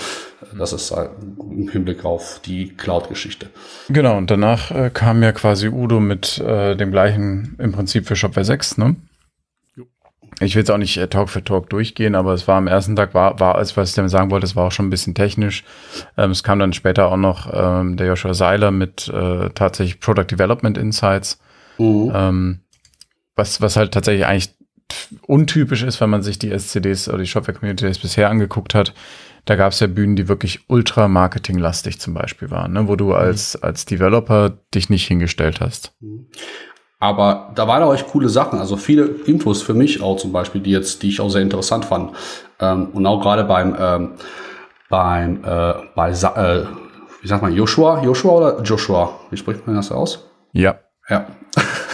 B: das ist halt im Hinblick auf die Cloud-Geschichte.
A: Genau, und danach äh, kam ja quasi Udo mit äh, dem gleichen im Prinzip für Shopware 6, ne? Ich will jetzt auch nicht äh, Talk für Talk durchgehen, aber es war am ersten Tag, war, war als was ich damit sagen wollte, es war auch schon ein bisschen technisch. Ähm, es kam dann später auch noch ähm, der Joshua Seiler mit äh, tatsächlich Product Development Insights, mhm. ähm, was, was halt tatsächlich eigentlich untypisch ist, wenn man sich die SCDs oder die Shopware Community Days bisher angeguckt hat. Da gab es ja Bühnen, die wirklich ultra marketinglastig zum Beispiel waren, ne? wo du als, als Developer dich nicht hingestellt hast.
B: Aber da waren auch echt coole Sachen, also viele Infos für mich auch zum Beispiel, die jetzt, die ich auch sehr interessant fand. Ähm, und auch gerade beim, ähm, beim, äh, bei, äh, wie sagt man, Joshua, Joshua oder Joshua? Wie spricht man das aus?
A: Ja.
B: Ja.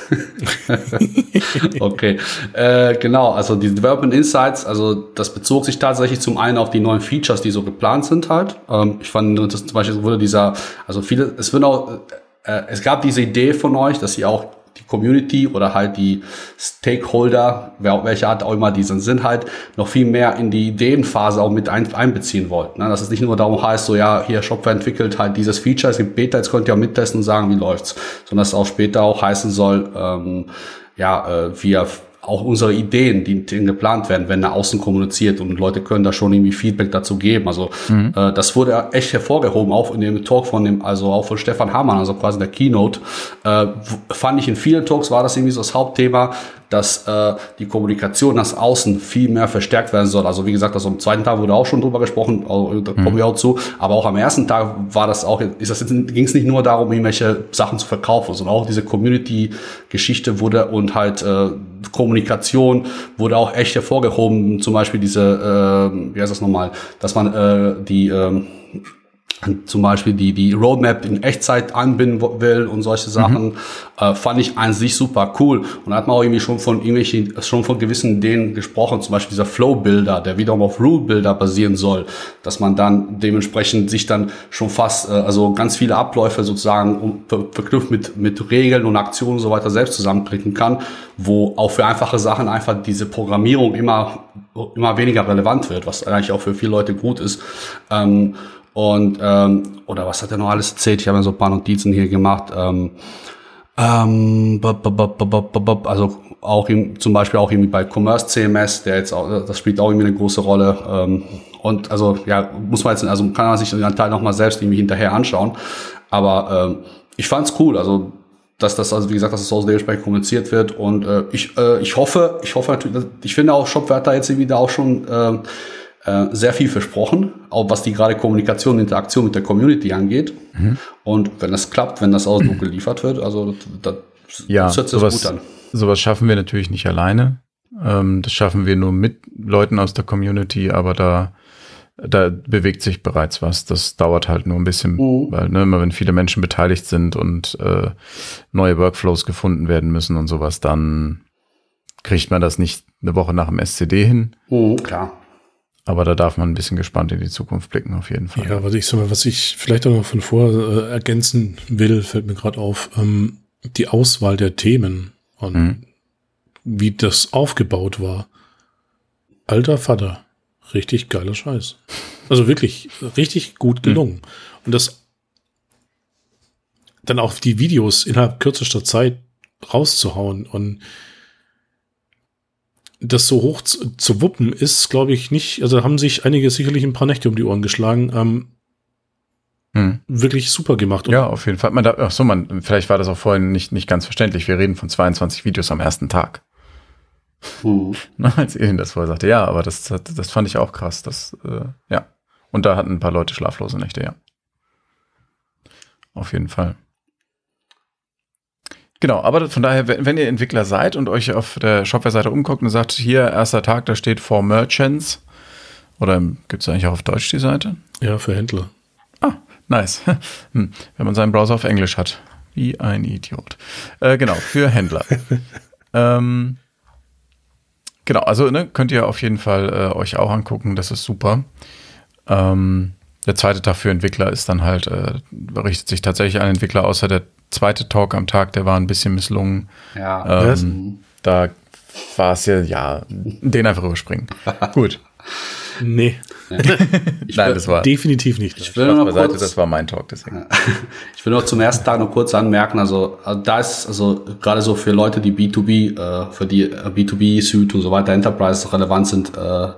B: okay, äh, genau, also die Development Insights, also das bezog sich tatsächlich zum einen auf die neuen Features, die so geplant sind halt. Ähm, ich fand, das zum Beispiel wurde dieser, also viele, es wird auch, äh, es gab diese Idee von euch, dass ihr auch die Community oder halt die Stakeholder, wer, welche Art auch immer diesen sind, halt noch viel mehr in die Ideenphase auch mit ein, einbeziehen wollt. Ne? Dass es nicht nur darum heißt, so ja, hier Shopware entwickelt halt dieses Feature, es gibt Beta, jetzt könnt ihr auch mittesten und sagen, wie läuft's. Sondern dass es auch später auch heißen soll, ähm, ja, äh, wir auch unsere Ideen, die geplant werden, wenn er außen kommuniziert und Leute können da schon irgendwie Feedback dazu geben. Also mhm. äh, das wurde echt hervorgehoben, auch in dem Talk von dem, also auch von Stefan Hamann, also quasi der Keynote. Äh, fand ich in vielen Talks war das irgendwie so das Hauptthema, dass äh, die Kommunikation nach außen viel mehr verstärkt werden soll. Also wie gesagt, also am zweiten Tag wurde auch schon drüber gesprochen, da kommen mhm. wir auch zu, aber auch am ersten Tag war das auch, ist das ging es nicht nur darum, irgendwelche Sachen zu verkaufen, sondern auch diese Community-Geschichte wurde und halt äh, Kommunikation wurde auch echt hervorgehoben. Zum Beispiel diese, äh, wie heißt das nochmal, dass man äh, die äh, zum Beispiel die, die Roadmap in Echtzeit anbinden will und solche Sachen, mhm. äh, fand ich an sich super cool. Und da hat man auch irgendwie schon von irgendwelchen, schon von gewissen Ideen gesprochen, zum Beispiel dieser Flow-Builder, der wiederum auf Rule-Builder basieren soll, dass man dann dementsprechend sich dann schon fast, äh, also ganz viele Abläufe sozusagen um, ver verknüpft mit, mit Regeln und Aktionen und so weiter selbst zusammenklicken kann, wo auch für einfache Sachen einfach diese Programmierung immer, immer weniger relevant wird, was eigentlich auch für viele Leute gut ist. Ähm, und, ähm, oder was hat er noch alles erzählt? Ich habe mir so ein paar Notizen hier gemacht. Ähm, ähm, also auch im, zum Beispiel auch irgendwie bei Commerce CMS, der jetzt auch, das spielt auch irgendwie eine große Rolle. Ähm, und also ja, muss man jetzt, also kann man sich den Teil nochmal selbst irgendwie hinterher anschauen. Aber ähm, ich fand's cool, also dass das, also wie gesagt, dass es aus dementsprechend kommuniziert wird. Und äh, ich, äh, ich hoffe, ich hoffe natürlich, ich finde auch Shopware jetzt irgendwie da auch schon äh, äh, sehr viel versprochen, auch was die gerade Kommunikation, Interaktion mit der Community angeht. Mhm. Und wenn das klappt, wenn das auch so geliefert wird, also das,
A: ja, das hört sich sowas, gut an. Sowas schaffen wir natürlich nicht alleine. Ähm, das schaffen wir nur mit Leuten aus der Community, aber da, da bewegt sich bereits was. Das dauert halt nur ein bisschen, mhm. weil ne, immer wenn viele Menschen beteiligt sind und äh, neue Workflows gefunden werden müssen und sowas, dann kriegt man das nicht eine Woche nach dem SCD hin.
B: Mhm, klar.
A: Aber da darf man ein bisschen gespannt in die Zukunft blicken, auf jeden Fall.
C: Ja, was ich sag mal, was ich vielleicht auch noch von vor äh, ergänzen will, fällt mir gerade auf, ähm, die Auswahl der Themen und mhm. wie das aufgebaut war. Alter Vater, richtig geiler Scheiß. Also wirklich richtig gut mhm. gelungen. Mhm. Und das dann auch die Videos innerhalb kürzester Zeit rauszuhauen und das so hoch zu, zu wuppen ist, glaube ich, nicht. Also haben sich einige sicherlich ein paar Nächte um die Ohren geschlagen. Ähm, hm. Wirklich super gemacht.
A: Und ja, auf jeden Fall. Man ach so, man, vielleicht war das auch vorhin nicht, nicht ganz verständlich. Wir reden von 22 Videos am ersten Tag. Hm. Als Elin das vorher sagte, ja, aber das, das fand ich auch krass. Das, äh, ja. Und da hatten ein paar Leute schlaflose Nächte, ja. Auf jeden Fall. Genau, aber von daher, wenn ihr Entwickler seid und euch auf der Shopware-Seite umguckt und sagt, hier, erster Tag, da steht For Merchants, oder gibt es eigentlich auch auf Deutsch die Seite?
C: Ja, für Händler.
A: Ah, nice. Hm, wenn man seinen Browser auf Englisch hat. Wie ein Idiot. Äh, genau, für Händler. ähm, genau, also ne, könnt ihr auf jeden Fall äh, euch auch angucken, das ist super. Ähm, der zweite Tag für Entwickler ist dann halt, äh, richtet sich tatsächlich an Entwickler, außer der zweite Talk am Tag, der war ein bisschen misslungen. Ja. Ähm, da war es ja, ja, den einfach überspringen. Gut.
C: Nee.
A: Nein, das war
C: definitiv nicht.
B: Ich will nur
A: kurz, das war mein Talk, deswegen.
B: Ich will noch zum ersten Tag noch kurz anmerken, also, also da ist also gerade so für Leute, die B2B, äh, für die äh, B2B Suite und so weiter Enterprise relevant sind, äh,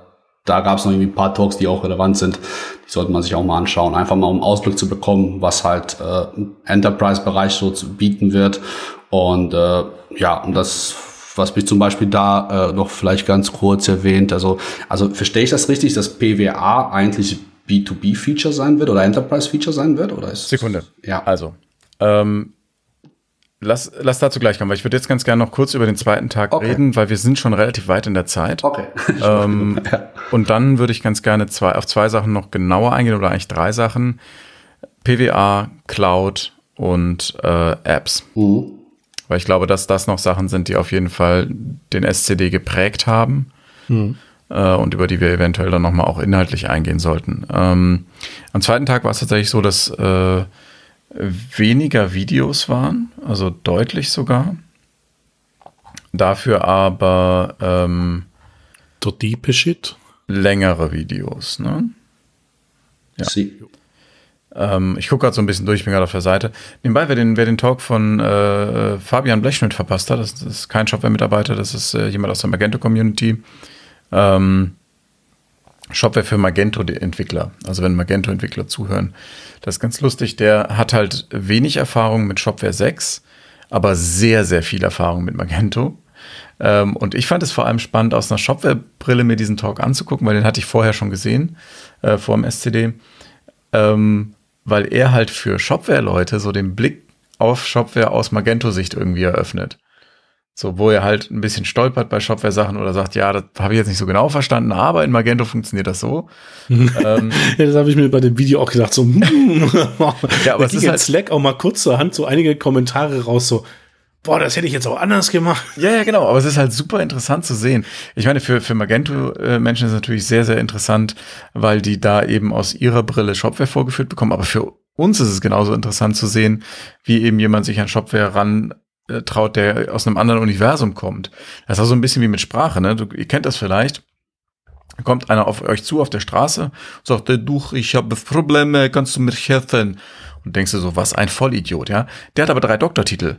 B: da gab es noch irgendwie ein paar Talks, die auch relevant sind. Die sollte man sich auch mal anschauen. Einfach mal um Ausblick zu bekommen, was halt äh, Enterprise-Bereich so zu bieten wird. Und äh, ja, und das, was mich zum Beispiel da äh, noch vielleicht ganz kurz erwähnt, also, also verstehe ich das richtig, dass PWA eigentlich B2B-Feature sein wird oder Enterprise-Feature sein wird? Oder ist
A: Sekunde. Ja. Also, ähm, Lass, lass dazu gleich kommen, weil ich würde jetzt ganz gerne noch kurz über den zweiten Tag okay. reden, weil wir sind schon relativ weit in der Zeit.
B: Okay.
A: Ähm, und dann würde ich ganz gerne zwei, auf zwei Sachen noch genauer eingehen oder eigentlich drei Sachen. PWA, Cloud und äh, Apps. Mhm. Weil ich glaube, dass das noch Sachen sind, die auf jeden Fall den SCD geprägt haben. Mhm. Äh, und über die wir eventuell dann nochmal auch inhaltlich eingehen sollten. Ähm, am zweiten Tag war es tatsächlich so, dass äh, weniger Videos waren, also deutlich sogar. Dafür aber ähm,
C: Der diepe Shit.
A: längere Videos, ne? Ja.
B: Sie.
A: Ähm, ich gucke gerade so ein bisschen durch, ich bin gerade auf der Seite. Nebenbei, wer den, wer den Talk von äh, Fabian Blechschmidt verpasst hat, das, das ist kein Shopware-Mitarbeiter, das ist äh, jemand aus der Magento-Community. Ähm, Shopware für Magento-Entwickler. Also wenn Magento-Entwickler zuhören. Das ist ganz lustig. Der hat halt wenig Erfahrung mit Shopware 6, aber sehr, sehr viel Erfahrung mit Magento. Ähm, und ich fand es vor allem spannend, aus einer Shopware-Brille mir diesen Talk anzugucken, weil den hatte ich vorher schon gesehen, äh, vor dem SCD. Ähm, weil er halt für Shopware-Leute so den Blick auf Shopware aus Magento-Sicht irgendwie eröffnet. So, wo er halt ein bisschen stolpert bei Shopware-Sachen oder sagt, ja, das habe ich jetzt nicht so genau verstanden, aber in Magento funktioniert das so. ähm,
C: Ja, das habe ich mir bei dem Video auch gedacht, so, hm.
A: Ja, aber
C: da
A: es ist halt-
C: Slack auch mal kurzerhand so einige Kommentare raus, so, boah, das hätte ich jetzt auch anders gemacht.
A: Ja, ja, genau. Aber es ist halt super interessant zu sehen. Ich meine, für, für Magento-Menschen ist es natürlich sehr, sehr interessant, weil die da eben aus ihrer Brille Shopware vorgeführt bekommen. Aber für uns ist es genauso interessant zu sehen, wie eben jemand sich an Shopware ran äh, traut, der aus einem anderen Universum kommt. Das ist auch so ein bisschen wie mit Sprache, ne? Du, ihr kennt das vielleicht. Kommt einer auf euch zu auf der Straße, sagt, "Äh, du, ich habe Probleme, kannst du mir helfen? Und denkst du so, was ein Vollidiot, ja? Der hat aber drei Doktortitel.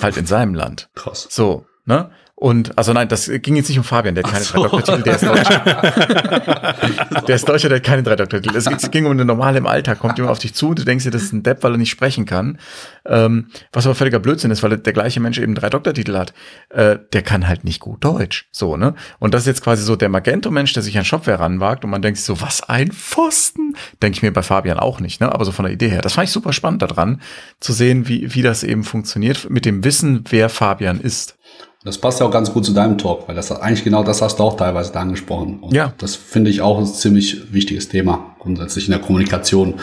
A: Halt in seinem Land.
B: Krass.
A: So, ne? Und, also nein, das ging jetzt nicht um Fabian, der hat keine
B: Ach
A: drei
B: so.
A: Doktortitel, der ist Deutscher. der ist Deutscher, der hat keine drei Doktortitel. Es ging, es ging um eine normale im Alltag, kommt jemand auf dich zu und du denkst dir, das ist ein Depp, weil er nicht sprechen kann. Ähm, was aber völliger Blödsinn ist, weil der gleiche Mensch eben drei Doktortitel hat. Äh, der kann halt nicht gut Deutsch. So, ne? Und das ist jetzt quasi so der Magento-Mensch, der sich an Shopware ranwagt und man denkt sich so, was ein Pfosten? Denke ich mir bei Fabian auch nicht, ne? Aber so von der Idee her. Das fand ich super spannend daran, zu sehen, wie, wie das eben funktioniert, mit dem Wissen, wer Fabian ist.
B: Das passt ja auch ganz gut zu deinem Talk, weil das eigentlich genau das hast du auch teilweise da angesprochen. Und
A: Ja.
B: Das finde ich auch ein ziemlich wichtiges Thema, grundsätzlich in der Kommunikation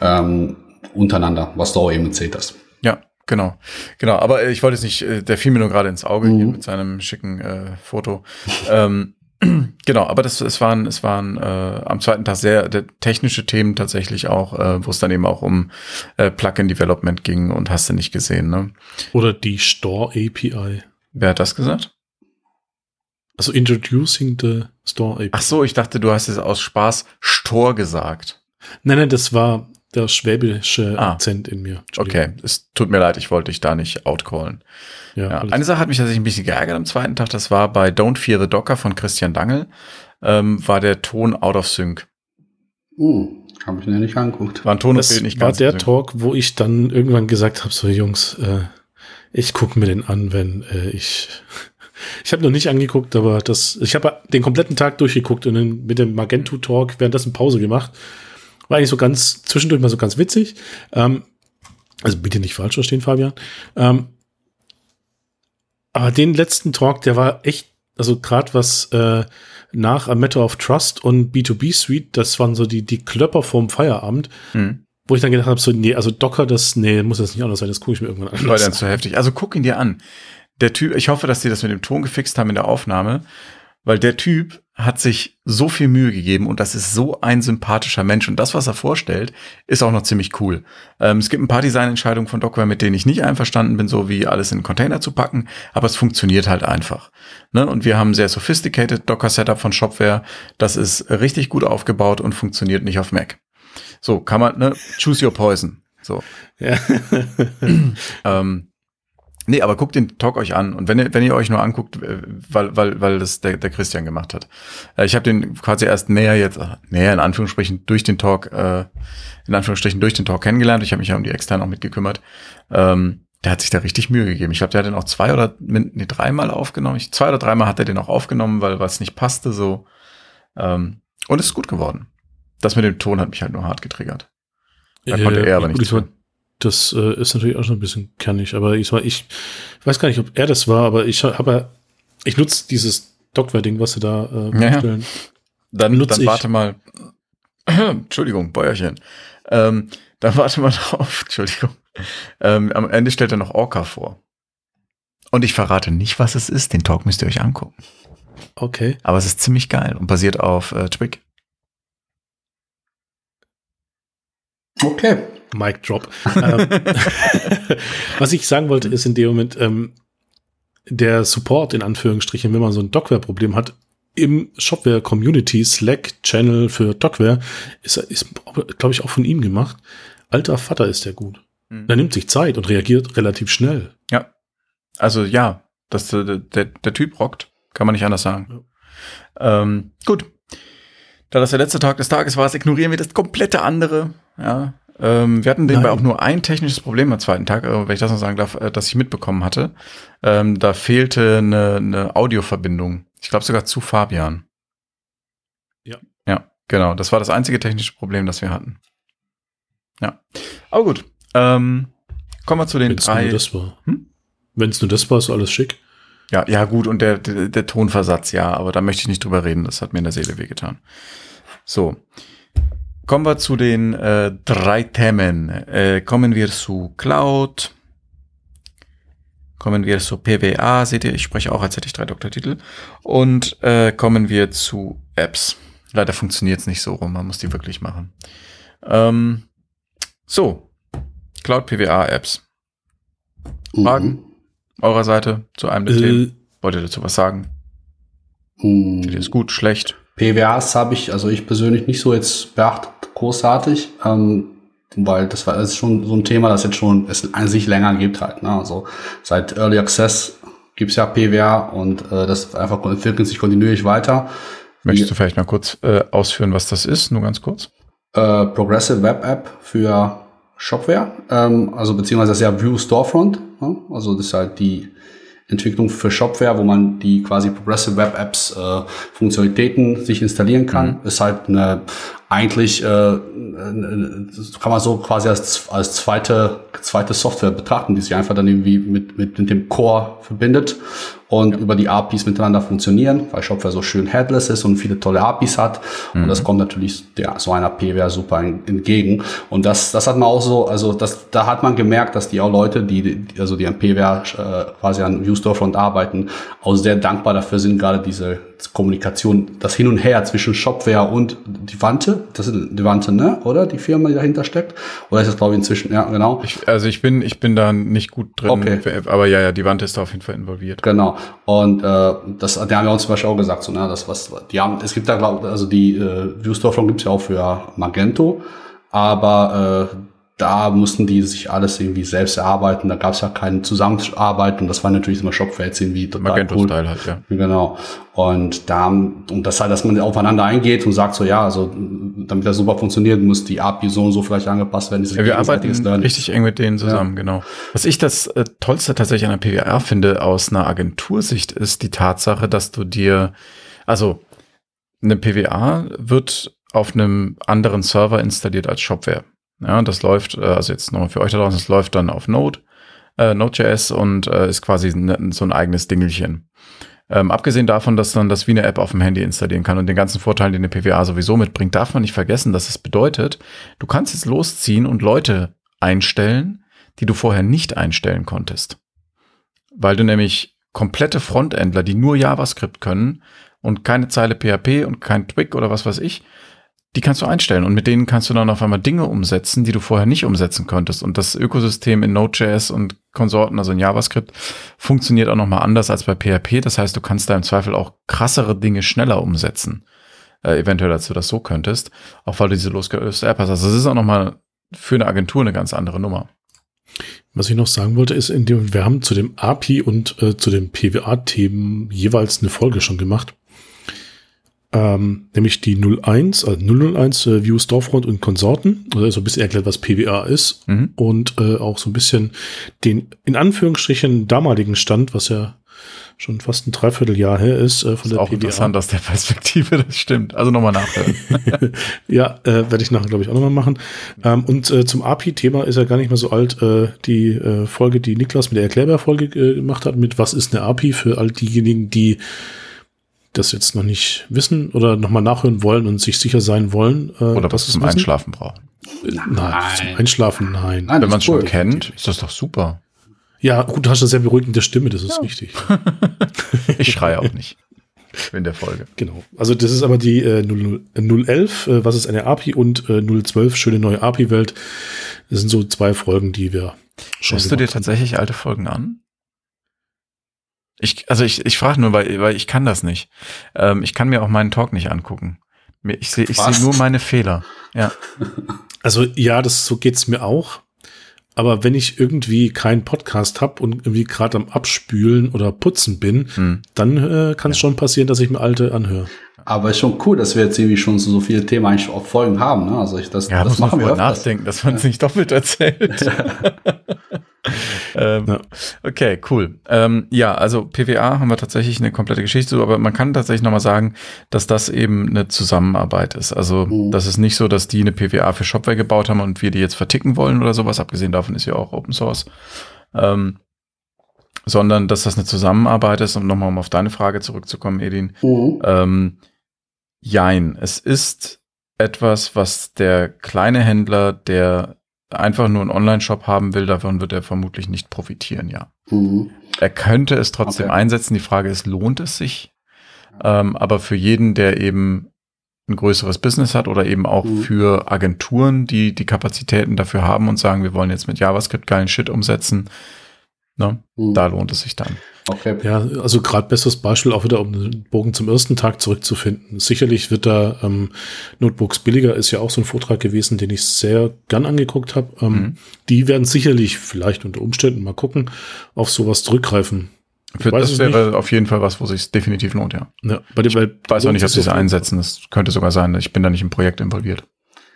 B: ähm, untereinander, was du auch eben erzählt hast.
A: Ja, genau. Genau, aber äh, ich wollte es nicht, äh, der fiel mir nur gerade ins Auge hier mit seinem schicken äh, Foto. ähm, genau, aber das, es waren, es waren äh, am zweiten Tag sehr der, technische Themen tatsächlich auch, äh, wo es dann eben auch um äh, Plugin-Development ging und hast du nicht gesehen, ne?
C: Oder die Store API.
A: Wer hat das gesagt?
C: Also introducing the Store API.
A: Ach so, ich dachte, du hast es aus Spaß Stor gesagt.
C: Nein, nein, das war der schwäbische
A: Ah.
C: Akzent in mir.
A: Okay, es tut mir leid, ich wollte dich da nicht outcallen.
C: Ja,
A: Ja, eine Sache hat mich tatsächlich ein bisschen geärgert am zweiten Tag. Das war bei Don't Fear the Docker von Christian Dangel. Ähm, war der Ton out of sync.
B: Uh, habe ich mir nicht angeguckt.
A: War ein Ton und
C: das
A: Bild nicht
C: war
A: ganz
C: der
A: sync.
C: Talk, wo ich dann irgendwann gesagt habe, so Jungs, äh, ich gucke mir den an, wenn äh, ich ich habe noch nicht angeguckt, aber das ich habe den kompletten Tag durchgeguckt und mit dem Magento Talk währenddessen Pause gemacht. War eigentlich so ganz zwischendurch mal so ganz witzig. Ähm, also bitte nicht falsch verstehen, Fabian. Ähm, aber den letzten Talk, der war echt, also gerade was äh, nach A Matter of Trust und B2B Suite, das waren so die, die Klöpper vorm Feierabend,
A: Hm.
C: Wo ich dann gedacht habe, so, nee, also Docker, das, nee, muss das nicht anders sein, das gucke ich mir irgendwann an.
A: War dann zu heftig. Also guck ihn dir an. Der Typ, ich hoffe, dass die das mit dem Ton gefixt haben in der Aufnahme, weil der Typ hat sich so viel Mühe gegeben und das ist so ein sympathischer Mensch und das, was er vorstellt, ist auch noch ziemlich cool. Ähm, es gibt ein paar Designentscheidungen von Dockware, mit denen ich nicht einverstanden bin, so wie alles in Container zu packen, aber es funktioniert halt einfach. Ne? Und wir haben ein sehr sophisticated Docker-Setup von Shopware. Das ist richtig gut aufgebaut und funktioniert nicht auf Mac. So, kann man, ne, choose your poison. So.
C: Ja.
A: Ähm, nee, aber guckt den Talk euch an. Und wenn ihr, wenn ihr euch nur anguckt, äh, weil, weil, weil das der, der Christian gemacht hat. Äh, ich habe den quasi erst näher jetzt, äh, näher in Anführungsstrichen, durch den Talk, äh, in Anführungsstrichen durch den Talk kennengelernt. Ich habe mich ja um die extern auch mitgekümmert. Ähm, der hat sich da richtig Mühe gegeben. Ich glaube, der hat den auch zwei oder nee, dreimal aufgenommen. Ich, zwei oder dreimal hat er den auch aufgenommen, weil was nicht passte so. Ähm, und es ist gut geworden. Das mit dem Ton hat mich halt nur hart getriggert. Da konnte er aber
C: gut,
A: für.
C: Das äh, ist natürlich auch schon ein bisschen kernig, aber ich, ich, weiß gar nicht, ob er das war, aber ich habe ich nutze dieses Dockware-Ding, was sie da äh,
A: Ja, ja.
C: vorstellen.
A: Dann,
C: Nutz
A: dann
C: ich.
A: warte mal. Entschuldigung, Bäuerchen. Ähm, dann warte mal drauf. Entschuldigung. Ähm, am Ende stellt er noch Orca vor. Und ich verrate nicht, was es ist. Den Talk müsst ihr euch angucken.
C: Okay.
A: Aber es ist ziemlich geil und basiert auf äh, Twig.
B: Okay.
C: Mic Drop. ähm, was ich sagen wollte, ist in dem Moment, ähm, der Support in Anführungsstrichen, wenn man so ein Dockware-Problem hat, im Shopware Community Slack Channel für Dockware ist, ist glaube ich, auch von ihm gemacht. Alter Vater ist der gut. Mhm. Er nimmt sich Zeit und reagiert relativ schnell.
A: Ja. Also ja, das, der, der, der Typ rockt. Kann man nicht anders sagen. Ja. Ähm, gut. Da das der letzte Tag des Tages war, ignorieren wir das komplette andere. Ja. Ähm, wir hatten nebenbei auch nur ein technisches Problem am zweiten Tag, wenn ich das noch sagen darf, äh, das ich mitbekommen hatte. Ähm, da fehlte eine, eine Audioverbindung. Ich glaube sogar zu Fabian.
C: Ja.
A: Ja, genau. Das war das einzige technische Problem, das wir hatten. Ja. Aber gut. Ähm, kommen wir zu den
C: Wenn's
A: drei.
C: Nur das war. Hm? Wenn es nur das war, ist alles schick.
A: Ja, ja, gut, und der, der, der Tonversatz, ja, aber da möchte ich nicht drüber reden, das hat mir in der Seele wehgetan. So. Kommen wir zu den äh, drei Themen. Äh, kommen wir zu Cloud. Kommen wir zu PWA. Seht ihr, ich spreche auch, als hätte ich drei Doktortitel. Und äh, kommen wir zu Apps. Leider funktioniert es nicht so rum, man muss die wirklich machen. Ähm, so, Cloud PWA Apps. Fragen mhm. eurer Seite zu einem der äh, Themen? Wollt ihr dazu was sagen?
B: Mhm.
A: Ist gut, schlecht?
B: PWAs habe ich, also ich persönlich nicht so jetzt beachtet, großartig, ähm, weil das war das ist schon so ein Thema, das jetzt schon es an sich länger gibt halt. Ne? Also seit Early Access gibt's ja PWA und äh, das einfach entwickelt sich kontinuierlich weiter.
A: Möchtest du vielleicht mal kurz äh, ausführen, was das ist? Nur ganz kurz.
B: Äh, Progressive Web App für Shopware, ähm, also beziehungsweise das ist ja View Storefront, ne? also das ist halt die Entwicklung für Shopware, wo man die quasi Progressive Web Apps äh, Funktionalitäten sich installieren kann. Mhm. Ist halt eine eigentlich äh, kann man so quasi als, als zweite, zweite Software betrachten, die sich einfach dann irgendwie mit, mit, mit dem Core verbindet und ja. über die APIs miteinander funktionieren, weil Shopware so schön headless ist und viele tolle APIs hat. Mhm. Und das kommt natürlich ja, so einer P-Ware super entgegen. Und das, das hat man auch so, also das, da hat man gemerkt, dass die auch Leute, die, also die an P-Ware äh, quasi an View Storefront arbeiten, auch sehr dankbar dafür sind, gerade diese Kommunikation, das Hin und Her zwischen Shopware und die Wante, das ist die Wante, ne? Oder die Firma, die dahinter steckt? Oder ist das, glaube ich, inzwischen, ja, genau.
A: Ich, also ich bin, ich bin da nicht gut drin, okay. aber ja, ja, die Wante ist da auf jeden Fall involviert.
B: Genau. Und äh, das, die haben wir uns zum Beispiel auch gesagt, so, ne, das was, die haben, es gibt da, glaube also die äh, Viewstore gibt es ja auch für Magento, aber äh, da mussten die sich alles irgendwie selbst erarbeiten. Da gab es ja keine Zusammenarbeit und das war natürlich immer Shopware jetzt irgendwie total Magento cool. Style halt, ja. Genau. Und da, und das halt, dass man aufeinander eingeht und sagt so, ja, also, damit das super funktioniert, muss die API so und so vielleicht angepasst werden.
A: Ja, wir arbeiten richtig eng mit denen zusammen, ja. genau. Was ich das äh, Tollste tatsächlich an der PWR finde aus einer Agentursicht ist die Tatsache, dass du dir, also, eine PWA wird auf einem anderen Server installiert als Shopware. Ja, das läuft, äh, also jetzt nochmal für euch da draußen, das läuft dann auf Node, äh, Node.js und äh, ist quasi ne, so ein eigenes Dingelchen. Ähm, abgesehen davon, dass man das wie eine App auf dem Handy installieren kann und den ganzen Vorteilen, den eine PWA sowieso mitbringt, darf man nicht vergessen, dass es bedeutet, du kannst jetzt losziehen und Leute einstellen, die du vorher nicht einstellen konntest. Weil du nämlich komplette Frontendler, die nur JavaScript können und keine Zeile PHP und kein Twig oder was weiß ich, die kannst du einstellen und mit denen kannst du dann auf einmal Dinge umsetzen, die du vorher nicht umsetzen konntest. Und das Ökosystem in Node.js und Konsorten, also in JavaScript, funktioniert auch nochmal anders als bei PHP. Das heißt, du kannst da im Zweifel auch krassere Dinge schneller umsetzen. Äh, eventuell, als du das so könntest, auch weil du diese losgelöste App hast. Also es ist auch nochmal für eine Agentur eine ganz andere Nummer.
C: Was ich noch sagen wollte, ist, in dem, wir haben zu dem API und äh, zu den PWA-Themen jeweils eine Folge schon gemacht ähm, nämlich die 01, also 001 äh, View Storefront und Konsorten, also so ein bisschen erklärt, was PWA ist mhm. und äh, auch so ein bisschen den in Anführungsstrichen damaligen Stand, was ja schon fast ein Dreivierteljahr her ist
A: äh, von ist der auch PWA. interessant aus der Perspektive, das stimmt. Also nochmal nachhören.
C: ja, äh, werde ich nachher, glaube ich, auch nochmal machen. Ähm, und äh, zum API-Thema ist ja gar nicht mehr so alt. Äh, die äh, Folge, die Niklas mit der Erklärbär-Folge äh, gemacht hat, mit Was ist eine API für all diejenigen, die das jetzt noch nicht wissen oder nochmal nachhören wollen und sich sicher sein wollen.
A: Äh, oder was zum wissen. Einschlafen brauchen.
C: Nein, nein, zum Einschlafen, nein.
A: nein Wenn man es schon kennt, ist das doch super.
C: Ja, gut, du hast eine sehr beruhigende Stimme, das ist ja. wichtig.
A: ich schreie auch nicht in der Folge.
C: Genau. Also das ist aber die äh, 011, äh, was ist eine API und äh, 012, schöne neue API-Welt. Das sind so zwei Folgen, die wir
A: schon Schaust du dir tatsächlich alte Folgen an? Ich, also ich, ich frage nur, weil, weil ich kann das nicht. Ähm, ich kann mir auch meinen Talk nicht angucken. Ich sehe ich seh nur meine Fehler. Ja.
C: Also ja, das so geht's mir auch. Aber wenn ich irgendwie keinen Podcast habe und irgendwie gerade am Abspülen oder Putzen bin, hm. dann äh, kann es ja. schon passieren, dass ich mir alte anhöre.
B: Aber ist schon cool, dass wir jetzt irgendwie schon so, so viele Themen eigentlich auf Folgen haben. Ne? Also ich, das,
A: ja,
B: das
A: machen wir öfters. nachdenken, dass man es nicht doppelt erzählt. ähm, ja. Okay, cool. Ähm, ja, also PWA haben wir tatsächlich eine komplette Geschichte, aber man kann tatsächlich nochmal sagen, dass das eben eine Zusammenarbeit ist. Also mhm. das ist nicht so, dass die eine PWA für Shopware gebaut haben und wir die jetzt verticken wollen oder sowas. Abgesehen davon ist ja auch Open Source. Ähm, sondern dass das eine Zusammenarbeit ist, um nochmal um auf deine Frage zurückzukommen, Edin. Mhm. Ähm, jein, es ist etwas, was der kleine Händler, der einfach nur einen Online-Shop haben will, davon wird er vermutlich nicht profitieren, ja. Mhm. Er könnte es trotzdem okay. einsetzen. Die Frage ist, lohnt es sich? Ähm, aber für jeden, der eben ein größeres Business hat oder eben auch mhm. für Agenturen, die die Kapazitäten dafür haben und sagen, wir wollen jetzt mit JavaScript geilen Shit umsetzen, Ne? Mhm. Da lohnt es sich dann.
C: Okay. Ja, also gerade besseres Beispiel auch wieder, um den Bogen zum ersten Tag zurückzufinden. Sicherlich wird da ähm, Notebooks billiger, ist ja auch so ein Vortrag gewesen, den ich sehr gern angeguckt habe. Ähm, mhm. Die werden sicherlich vielleicht unter Umständen mal gucken, auf sowas zurückgreifen.
A: Für, das wäre nicht. auf jeden Fall was, wo sich definitiv lohnt, ja.
C: ja bei dem,
A: ich weiß auch nicht, ob sie es einsetzen. Das könnte sogar sein. Ich bin da nicht im Projekt involviert.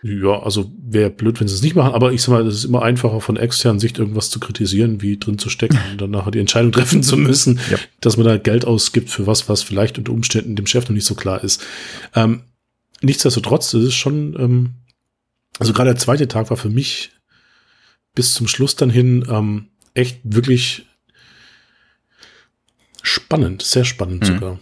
C: Ja, also wäre blöd, wenn sie es nicht machen, aber ich sag mal, es ist immer einfacher von externen Sicht irgendwas zu kritisieren, wie drin zu stecken und dann nachher die Entscheidung treffen zu müssen, ja. dass man da Geld ausgibt für was, was vielleicht unter Umständen dem Chef noch nicht so klar ist. Ähm, nichtsdestotrotz, das ist schon, ähm, also gerade der zweite Tag war für mich bis zum Schluss dann hin ähm, echt wirklich spannend, sehr spannend mhm. sogar.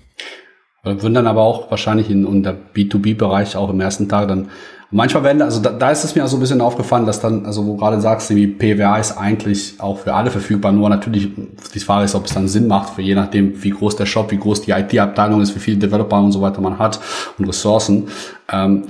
B: Würden dann aber auch wahrscheinlich in, in der B2B-Bereich auch im ersten Tag dann manchmal werden, also da, da ist es mir auch so ein bisschen aufgefallen, dass dann, also wo du gerade sagst, wie PWA ist eigentlich auch für alle verfügbar, nur natürlich die Frage ist, ob es dann Sinn macht, für je nachdem, wie groß der Shop, wie groß die IT-Abteilung ist, wie viele Developer und so weiter man hat und Ressourcen. Ähm,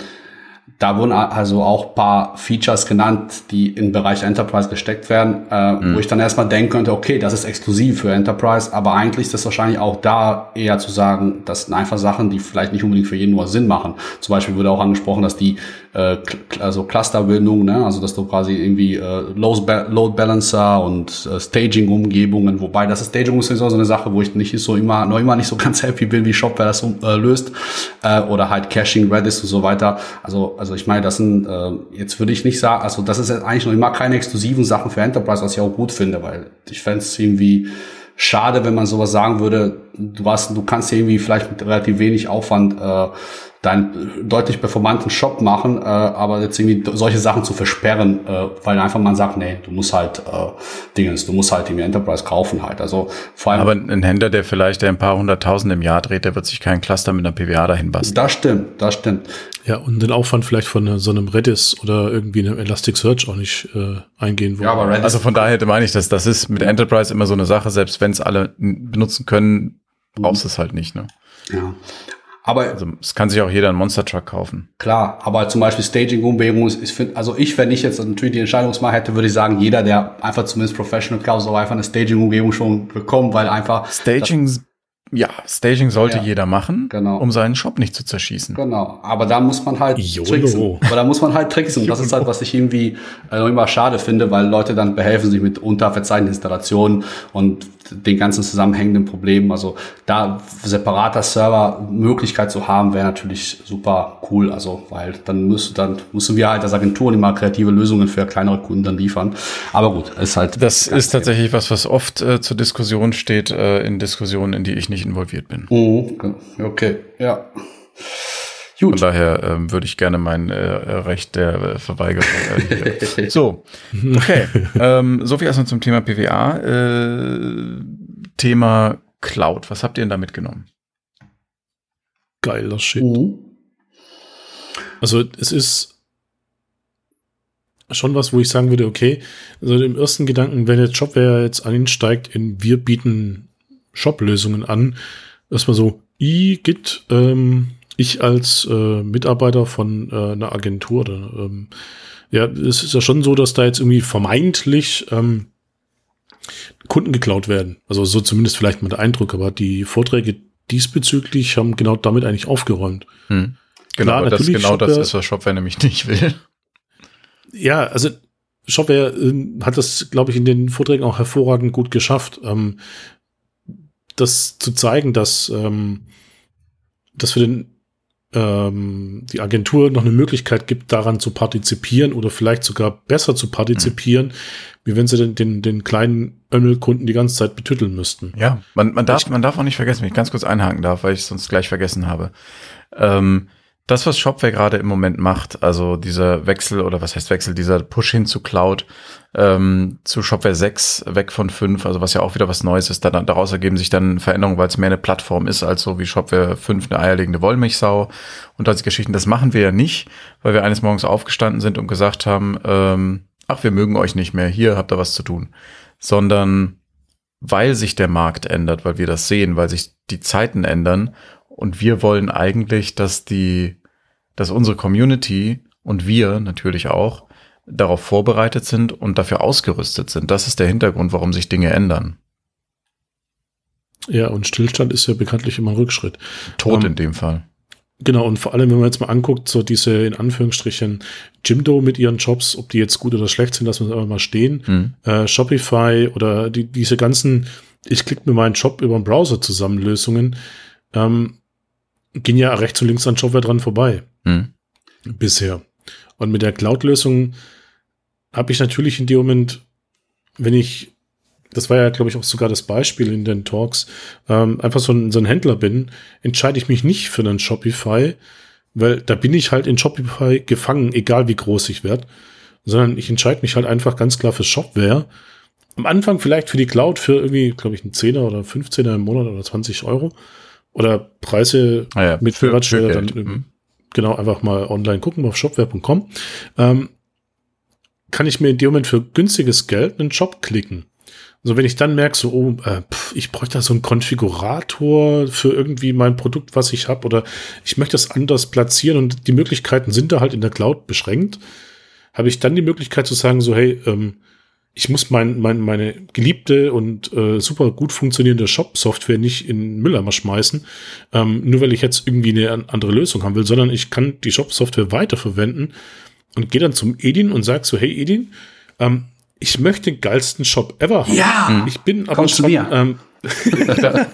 B: da wurden also auch paar Features genannt, die im Bereich Enterprise gesteckt werden, äh, mhm. wo ich dann erstmal denken könnte, okay, das ist exklusiv für Enterprise, aber eigentlich ist das wahrscheinlich auch da eher zu sagen, das sind einfach Sachen, die vielleicht nicht unbedingt für jeden nur Sinn machen. Zum Beispiel wurde auch angesprochen, dass die äh, also Clusterbildung, ne? also dass du quasi irgendwie äh, Load Balancer und äh, Staging-Umgebungen, wobei das Staging ist so eine Sache, wo ich nicht so immer, noch immer nicht so ganz happy bin, wie Shopware das äh, löst äh, oder halt Caching, Redis und so weiter. Also also ich meine, das sind äh, jetzt würde ich nicht sagen, also das ist jetzt eigentlich noch immer keine exklusiven Sachen für Enterprise, was ich auch gut finde, weil ich fände es irgendwie schade, wenn man sowas sagen würde, du hast, du kannst irgendwie vielleicht mit relativ wenig Aufwand äh, deinen deutlich performanten Shop machen, äh, aber jetzt irgendwie solche Sachen zu versperren, äh, weil einfach man sagt, nee, du musst halt äh, Dingens, du musst halt irgendwie Enterprise kaufen halt. Also
A: vor allem. Aber ein Händler, der vielleicht ein paar hunderttausend im Jahr dreht, der wird sich keinen Cluster mit einer PWA dahin basteln.
B: Das stimmt, das stimmt.
C: Ja, und den Aufwand vielleicht von so einem Redis oder irgendwie einem Elasticsearch auch nicht äh, eingehen
A: wollen. Ja, aber Redis also von daher meine ich, dass das ist mit Enterprise immer so eine Sache, selbst wenn es alle benutzen können, brauchst du es halt nicht, ne?
B: Ja.
A: Aber also es kann sich auch jeder einen Monster Truck kaufen.
B: Klar, aber zum Beispiel Staging Umgebung ist, ist also ich, wenn ich jetzt natürlich die Entscheidungsmacht hätte, würde ich sagen, jeder, der einfach zumindest Professional kauft, soll einfach eine Staging Umgebung schon bekommen, weil einfach
A: Staging ja, Staging sollte ja, jeder machen, genau. um seinen Shop nicht zu zerschießen.
B: Genau, aber da muss man halt Jolo. tricksen. Aber da muss man halt tricksen. Das ist halt, was ich irgendwie äh, immer schade finde, weil Leute dann behelfen sich mit unterverzeihenden Installationen und den ganzen zusammenhängenden Problemen. Also da separater Server Möglichkeit zu haben, wäre natürlich super cool. Also, weil dann müssen, dann müssen wir halt als Agenturen immer kreative Lösungen für kleinere Kunden dann liefern. Aber gut, ist halt.
A: Das ist tatsächlich was, was oft äh, zur Diskussion steht, äh, in Diskussionen, in die ich nicht nicht involviert bin.
B: Mhm. Okay, ja.
A: Gut. Von daher ähm, würde ich gerne mein äh, Recht der äh, Verweigerung. Äh, so, okay. ähm, so viel erstmal zum Thema PWA. Äh, Thema Cloud. Was habt ihr denn da mitgenommen?
C: Geiler Shit. Mhm. Also es ist schon was, wo ich sagen würde, okay, also im ersten Gedanken, wenn jetzt Shopware jetzt einsteigt in wir bieten Shop-Lösungen an. Erstmal so, I, Git, ähm, ich als äh, Mitarbeiter von äh, einer Agentur, oder, ähm, ja, es ist ja schon so, dass da jetzt irgendwie vermeintlich ähm, Kunden geklaut werden. Also so zumindest vielleicht mal der Eindruck, aber die Vorträge diesbezüglich haben genau damit eigentlich aufgeräumt. Hm.
A: Genau, Klar, das genau Shopware, das ist, was Shopware nämlich nicht will.
C: Ja, also Shopware äh, hat das, glaube ich, in den Vorträgen auch hervorragend gut geschafft, ähm, das zu zeigen, dass, ähm, dass für den ähm, die Agentur noch eine Möglichkeit gibt, daran zu partizipieren oder vielleicht sogar besser zu partizipieren, mhm. wie wenn sie den, den, den kleinen Ömmel-Kunden die ganze Zeit betütteln müssten.
A: Ja, man, man, darf, man darf auch nicht vergessen, wenn ich ganz kurz einhaken darf, weil ich es sonst gleich vergessen habe. Ähm, das, was Shopware gerade im Moment macht, also dieser Wechsel oder was heißt Wechsel, dieser Push hin zu Cloud, ähm, zu Shopware 6, weg von 5, also was ja auch wieder was Neues ist, dann, daraus ergeben sich dann Veränderungen, weil es mehr eine Plattform ist, als so wie Shopware 5 eine eierlegende Wollmilchsau und solche Geschichten. Das machen wir ja nicht, weil wir eines Morgens aufgestanden sind und gesagt haben, ähm, ach, wir mögen euch nicht mehr, hier habt ihr was zu tun, sondern weil sich der Markt ändert, weil wir das sehen, weil sich die Zeiten ändern und wir wollen eigentlich, dass die, dass unsere Community und wir natürlich auch darauf vorbereitet sind und dafür ausgerüstet sind. Das ist der Hintergrund, warum sich Dinge ändern.
C: Ja, und Stillstand ist ja bekanntlich immer ein Rückschritt.
A: Tod um, ähm, in dem Fall.
C: Genau, und vor allem, wenn man jetzt mal anguckt, so diese in Anführungsstrichen Jimdo mit ihren Jobs, ob die jetzt gut oder schlecht sind, lassen wir es einfach mal stehen. Mhm. Äh, Shopify oder die, diese ganzen, ich klicke mir meinen Job über den Browser zusammen Lösungen, ähm, gehen ja rechts und links an Shopware dran vorbei. Hm. Bisher. Und mit der Cloud-Lösung habe ich natürlich in dem Moment, wenn ich, das war ja, glaube ich, auch sogar das Beispiel in den Talks, ähm, einfach so ein, so ein Händler bin, entscheide ich mich nicht für einen Shopify, weil da bin ich halt in Shopify gefangen, egal wie groß ich werde, sondern ich entscheide mich halt einfach ganz klar für Shopware. Am Anfang vielleicht für die Cloud für irgendwie, glaube ich, einen Zehner oder 15er im Monat oder 20 Euro. Oder Preise
A: ah ja,
C: mit Mehrwertsteuer dann mhm. genau einfach mal online gucken auf shopware.com. Ähm, kann ich mir in dem Moment für günstiges Geld einen Job klicken. Also wenn ich dann merke, so, oh, äh, pff, ich bräuchte da so einen Konfigurator für irgendwie mein Produkt, was ich habe, oder ich möchte das anders platzieren und die Möglichkeiten sind da halt in der Cloud beschränkt, habe ich dann die Möglichkeit zu sagen, so, hey, ähm, ich muss mein, mein, meine geliebte und äh, super gut funktionierende Shop-Software nicht in Mülleimer schmeißen, ähm, nur weil ich jetzt irgendwie eine andere Lösung haben will, sondern ich kann die Shop-Software weiterverwenden und gehe dann zum Edin und sag so, hey Edin, ähm, ich möchte den geilsten Shop ever
B: haben. Ja,
C: ich bin aber schon, ähm,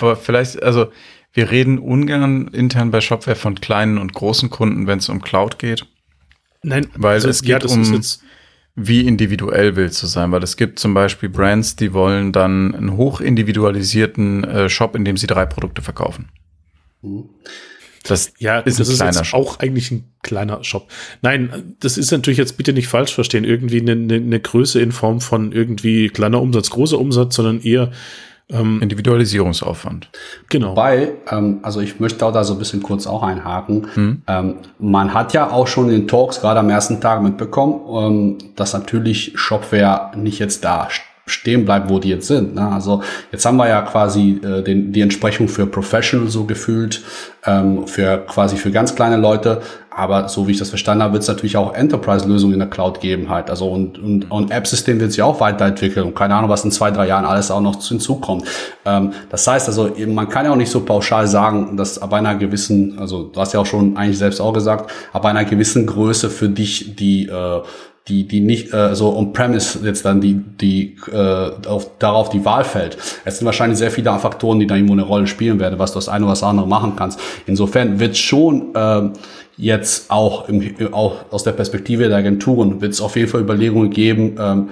A: aber vielleicht, also wir reden ungern intern bei Shopware von kleinen und großen Kunden, wenn es um Cloud geht.
C: Nein,
A: weil also, es geht ja, um wie individuell willst du sein? Weil es gibt zum Beispiel Brands, die wollen dann einen hochindividualisierten äh, Shop, in dem sie drei Produkte verkaufen.
C: Das ja, ist das ein ist kleiner Shop. auch eigentlich ein kleiner Shop. Nein, das ist natürlich jetzt bitte nicht falsch verstehen, irgendwie eine, eine, eine Größe in Form von irgendwie kleiner Umsatz, großer Umsatz, sondern eher
A: ähm, Individualisierungsaufwand.
B: Genau. Wobei, ähm, also ich möchte auch da so ein bisschen kurz auch einhaken. Hm. Ähm, man hat ja auch schon in den Talks gerade am ersten Tag mitbekommen, ähm, dass natürlich Shopware nicht jetzt da stehen bleibt, wo die jetzt sind. Ne? Also jetzt haben wir ja quasi äh, den, die Entsprechung für Professional so gefühlt, ähm, für quasi für ganz kleine Leute. Aber so wie ich das verstanden habe, wird es natürlich auch Enterprise-Lösungen in der Cloud geben halt. Also und, und, und App-System wird sich auch weiterentwickeln und keine Ahnung, was in zwei, drei Jahren alles auch noch hinzukommt. Ähm, das heißt also, man kann ja auch nicht so pauschal sagen, dass ab einer gewissen, also du hast ja auch schon eigentlich selbst auch gesagt, ab einer gewissen Größe für dich die äh, die, die nicht äh, so on-premise jetzt dann die, die äh, auf, darauf die Wahl fällt. Es sind wahrscheinlich sehr viele Faktoren, die da irgendwo eine Rolle spielen werden, was du das eine oder das andere machen kannst. Insofern wird schon äh, jetzt auch, im, auch aus der Perspektive der Agenturen wird es auf jeden Fall Überlegungen geben, ähm,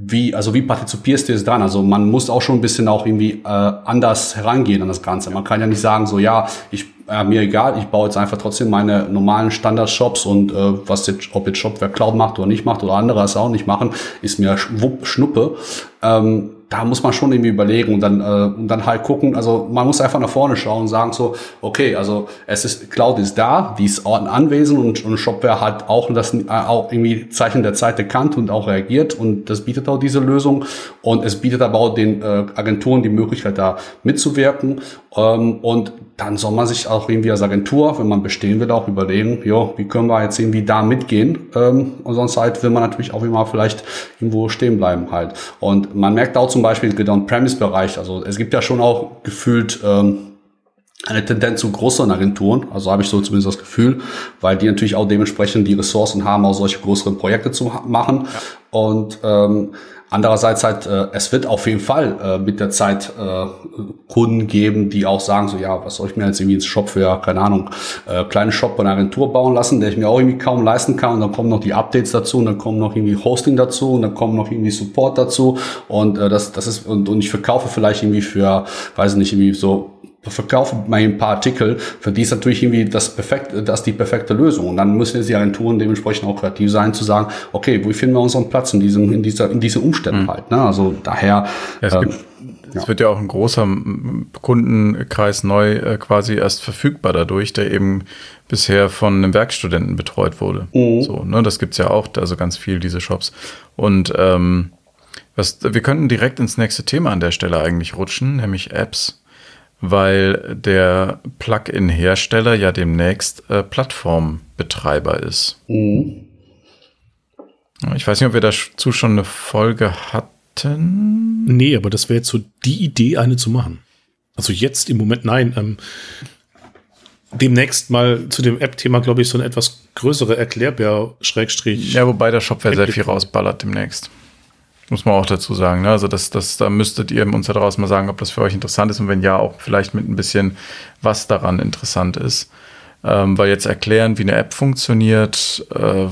B: wie, also wie partizipierst du jetzt dran? Also man muss auch schon ein bisschen auch irgendwie äh, anders herangehen an das Ganze. Man kann ja nicht sagen, so ja, ich äh, mir egal, ich baue jetzt einfach trotzdem meine normalen Standard-Shops und äh, was jetzt, ob jetzt Shopware Cloud macht oder nicht macht oder andere es auch nicht machen, ist mir wupp, Schnuppe. Ähm, da muss man schon irgendwie überlegen und dann, äh, und dann halt gucken, also man muss einfach nach vorne schauen und sagen so, okay, also es ist, Cloud ist da, die ist anwesend und, und Shopware hat auch das äh, auch irgendwie Zeichen der Zeit erkannt und auch reagiert und das bietet auch diese Lösung und es bietet aber auch den äh, Agenturen die Möglichkeit da mitzuwirken ähm, und dann soll man sich auch irgendwie als Agentur, wenn man bestehen will, auch überlegen, jo, wie können wir jetzt irgendwie da mitgehen? Ähm, und sonst halt will man natürlich auch immer vielleicht irgendwo stehen bleiben halt. Und man merkt auch zum Beispiel im On-Premise-Bereich, also es gibt ja schon auch gefühlt ähm, eine Tendenz zu größeren Agenturen, also habe ich so zumindest das Gefühl, weil die natürlich auch dementsprechend die Ressourcen haben, auch solche größeren Projekte zu machen. Ja. Und ähm, Andererseits halt, äh, es wird auf jeden Fall äh, mit der Zeit äh, Kunden geben, die auch sagen, so ja, was soll ich mir jetzt irgendwie ins Shop für, keine Ahnung, äh, kleinen Shop bei Agentur bauen lassen, der ich mir auch irgendwie kaum leisten kann. Und dann kommen noch die Updates dazu und dann kommen noch irgendwie Hosting dazu und dann kommen noch irgendwie Support dazu. Und äh, das, das ist, und, und ich verkaufe vielleicht irgendwie für, weiß nicht, irgendwie so verkaufe mal ein paar Artikel, für die ist natürlich irgendwie das perfekte, das die perfekte Lösung. Und dann müssen die Agenturen dementsprechend auch kreativ sein, zu sagen, okay, wo finden wir unseren Platz in diesem, in dieser, in diese Umständen mhm. halt. Ne? Also daher.
A: Ja, es, äh, es wird ja auch ein großer Kundenkreis neu äh, quasi erst verfügbar dadurch, der eben bisher von einem Werkstudenten betreut wurde. Mhm. So, ne, das gibt's ja auch, also ganz viel diese Shops. Und ähm, was, wir könnten direkt ins nächste Thema an der Stelle eigentlich rutschen, nämlich Apps weil der Plugin-Hersteller ja demnächst äh, Plattformbetreiber ist. Mhm. Ich weiß nicht, ob wir dazu schon eine Folge hatten.
C: Nee, aber das wäre jetzt so die Idee, eine zu machen. Also jetzt im Moment nein. Ähm, demnächst mal zu dem App-Thema, glaube ich, so eine etwas größere Erklärbär Schrägstrich.
A: Ja, wobei der Shopware sehr viel rausballert demnächst. Muss man auch dazu sagen. Ne? Also das, das, da müsstet ihr uns da draußen mal sagen, ob das für euch interessant ist und wenn ja, auch vielleicht mit ein bisschen, was daran interessant ist. Ähm, weil jetzt erklären, wie eine App funktioniert, äh,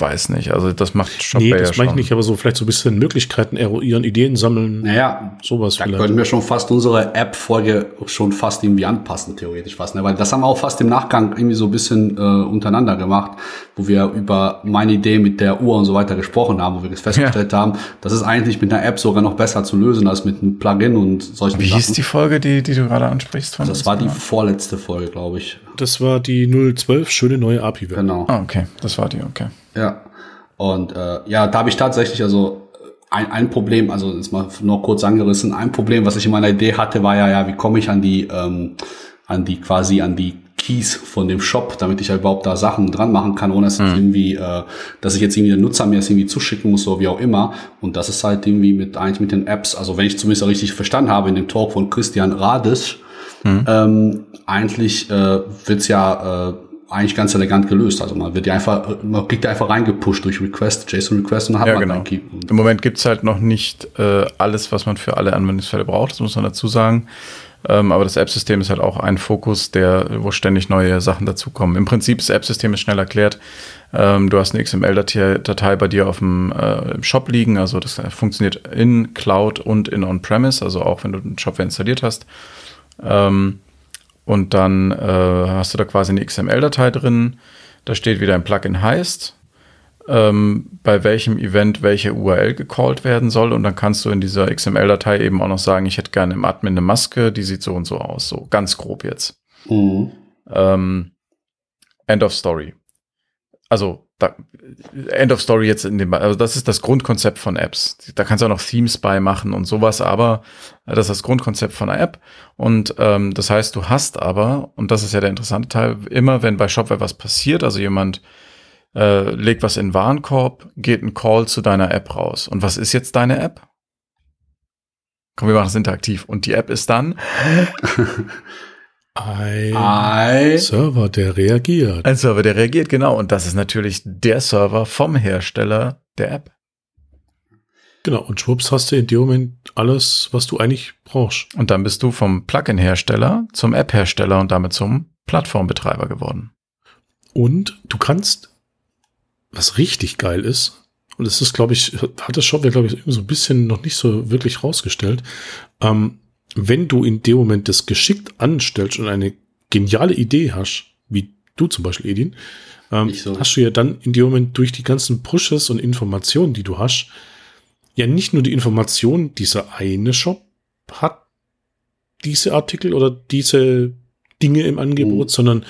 A: weiß nicht. Also das macht
C: Shopware Nee, das ja meine ich nicht, aber so vielleicht so ein bisschen Möglichkeiten eruieren, Ideen sammeln.
B: Naja, sowas da vielleicht. können wir schon fast unsere App-Folge schon fast irgendwie anpassen, theoretisch fast. Ne? Weil das haben wir auch fast im Nachgang irgendwie so ein bisschen äh, untereinander gemacht, wo wir über meine Idee mit der Uhr und so weiter gesprochen haben, wo wir festgestellt ja. haben, das ist eigentlich mit einer App sogar noch besser zu lösen als mit einem Plugin und solchen
A: Wie Sachen. hieß die Folge, die, die du gerade ansprichst?
B: Von das war die vorletzte Folge, glaube ich.
C: Das war die 012, schöne neue API. -Welt.
A: Genau. Ah, okay, das war die, okay.
B: Ja. Und äh, ja, da habe ich tatsächlich also ein, ein Problem, also jetzt mal nur kurz angerissen, ein Problem, was ich in meiner Idee hatte, war ja, ja, wie komme ich an die, ähm, an die quasi an die Keys von dem Shop, damit ich ja überhaupt da Sachen dran machen kann, ohne dass mhm. irgendwie, äh, dass ich jetzt irgendwie den Nutzer mir das irgendwie zuschicken muss, so wie auch immer. Und das ist halt irgendwie mit eigentlich mit den Apps, also wenn ich zumindest richtig verstanden habe in dem Talk von Christian Rades, mhm. ähm, eigentlich äh, wird's ja äh, eigentlich ganz elegant gelöst. Also man wird ja einfach, man kriegt ja einfach reingepusht durch Request, JSON-Request und dann hat ja, man genau.
A: Key. Im Moment gibt's halt noch nicht äh, alles, was man für alle Anwendungsfälle braucht, das muss man dazu sagen. Ähm, aber das App-System ist halt auch ein Fokus, der, wo ständig neue Sachen dazukommen. Im Prinzip das App-System ist schnell erklärt. Ähm, du hast eine XML-Datei bei dir auf dem äh, im Shop liegen, also das funktioniert in Cloud und in On-Premise, also auch wenn du einen Shopware installiert hast. Ähm, und dann äh, hast du da quasi eine XML-Datei drin. Da steht, wie dein Plugin heißt, ähm, bei welchem Event welche URL gecallt werden soll. Und dann kannst du in dieser XML-Datei eben auch noch sagen, ich hätte gerne im Admin eine Maske, die sieht so und so aus. So ganz grob jetzt. Mhm. Ähm, End of Story. Also da, End of Story jetzt in dem, also das ist das Grundkonzept von Apps. Da kannst du auch noch Themes bei machen und sowas, aber das ist das Grundkonzept von einer App. Und ähm, das heißt, du hast aber, und das ist ja der interessante Teil, immer wenn bei Shopware was passiert, also jemand äh, legt was in den Warenkorb, geht ein Call zu deiner App raus. Und was ist jetzt deine App? Komm, wir machen es interaktiv. Und die App ist dann
C: Ein, ein, Server, der reagiert.
A: Ein Server, der reagiert, genau. Und das ist natürlich der Server vom Hersteller der App.
C: Genau, und schwupps hast du in dem Moment alles, was du eigentlich brauchst.
A: Und dann bist du vom Plugin-Hersteller zum App-Hersteller und damit zum Plattformbetreiber geworden.
C: Und du kannst, was richtig geil ist, und das ist, glaube ich, hat das Shopware, glaube ich, so ein bisschen noch nicht so wirklich rausgestellt, ähm, wenn du in dem Moment das geschickt anstellst und eine geniale Idee hast, wie du zum Beispiel, Edin, ähm, so. hast du ja dann in dem Moment durch die ganzen Pushes und Informationen, die du hast, ja nicht nur die Information, dieser eine Shop hat diese Artikel oder diese Dinge im Angebot, mhm. sondern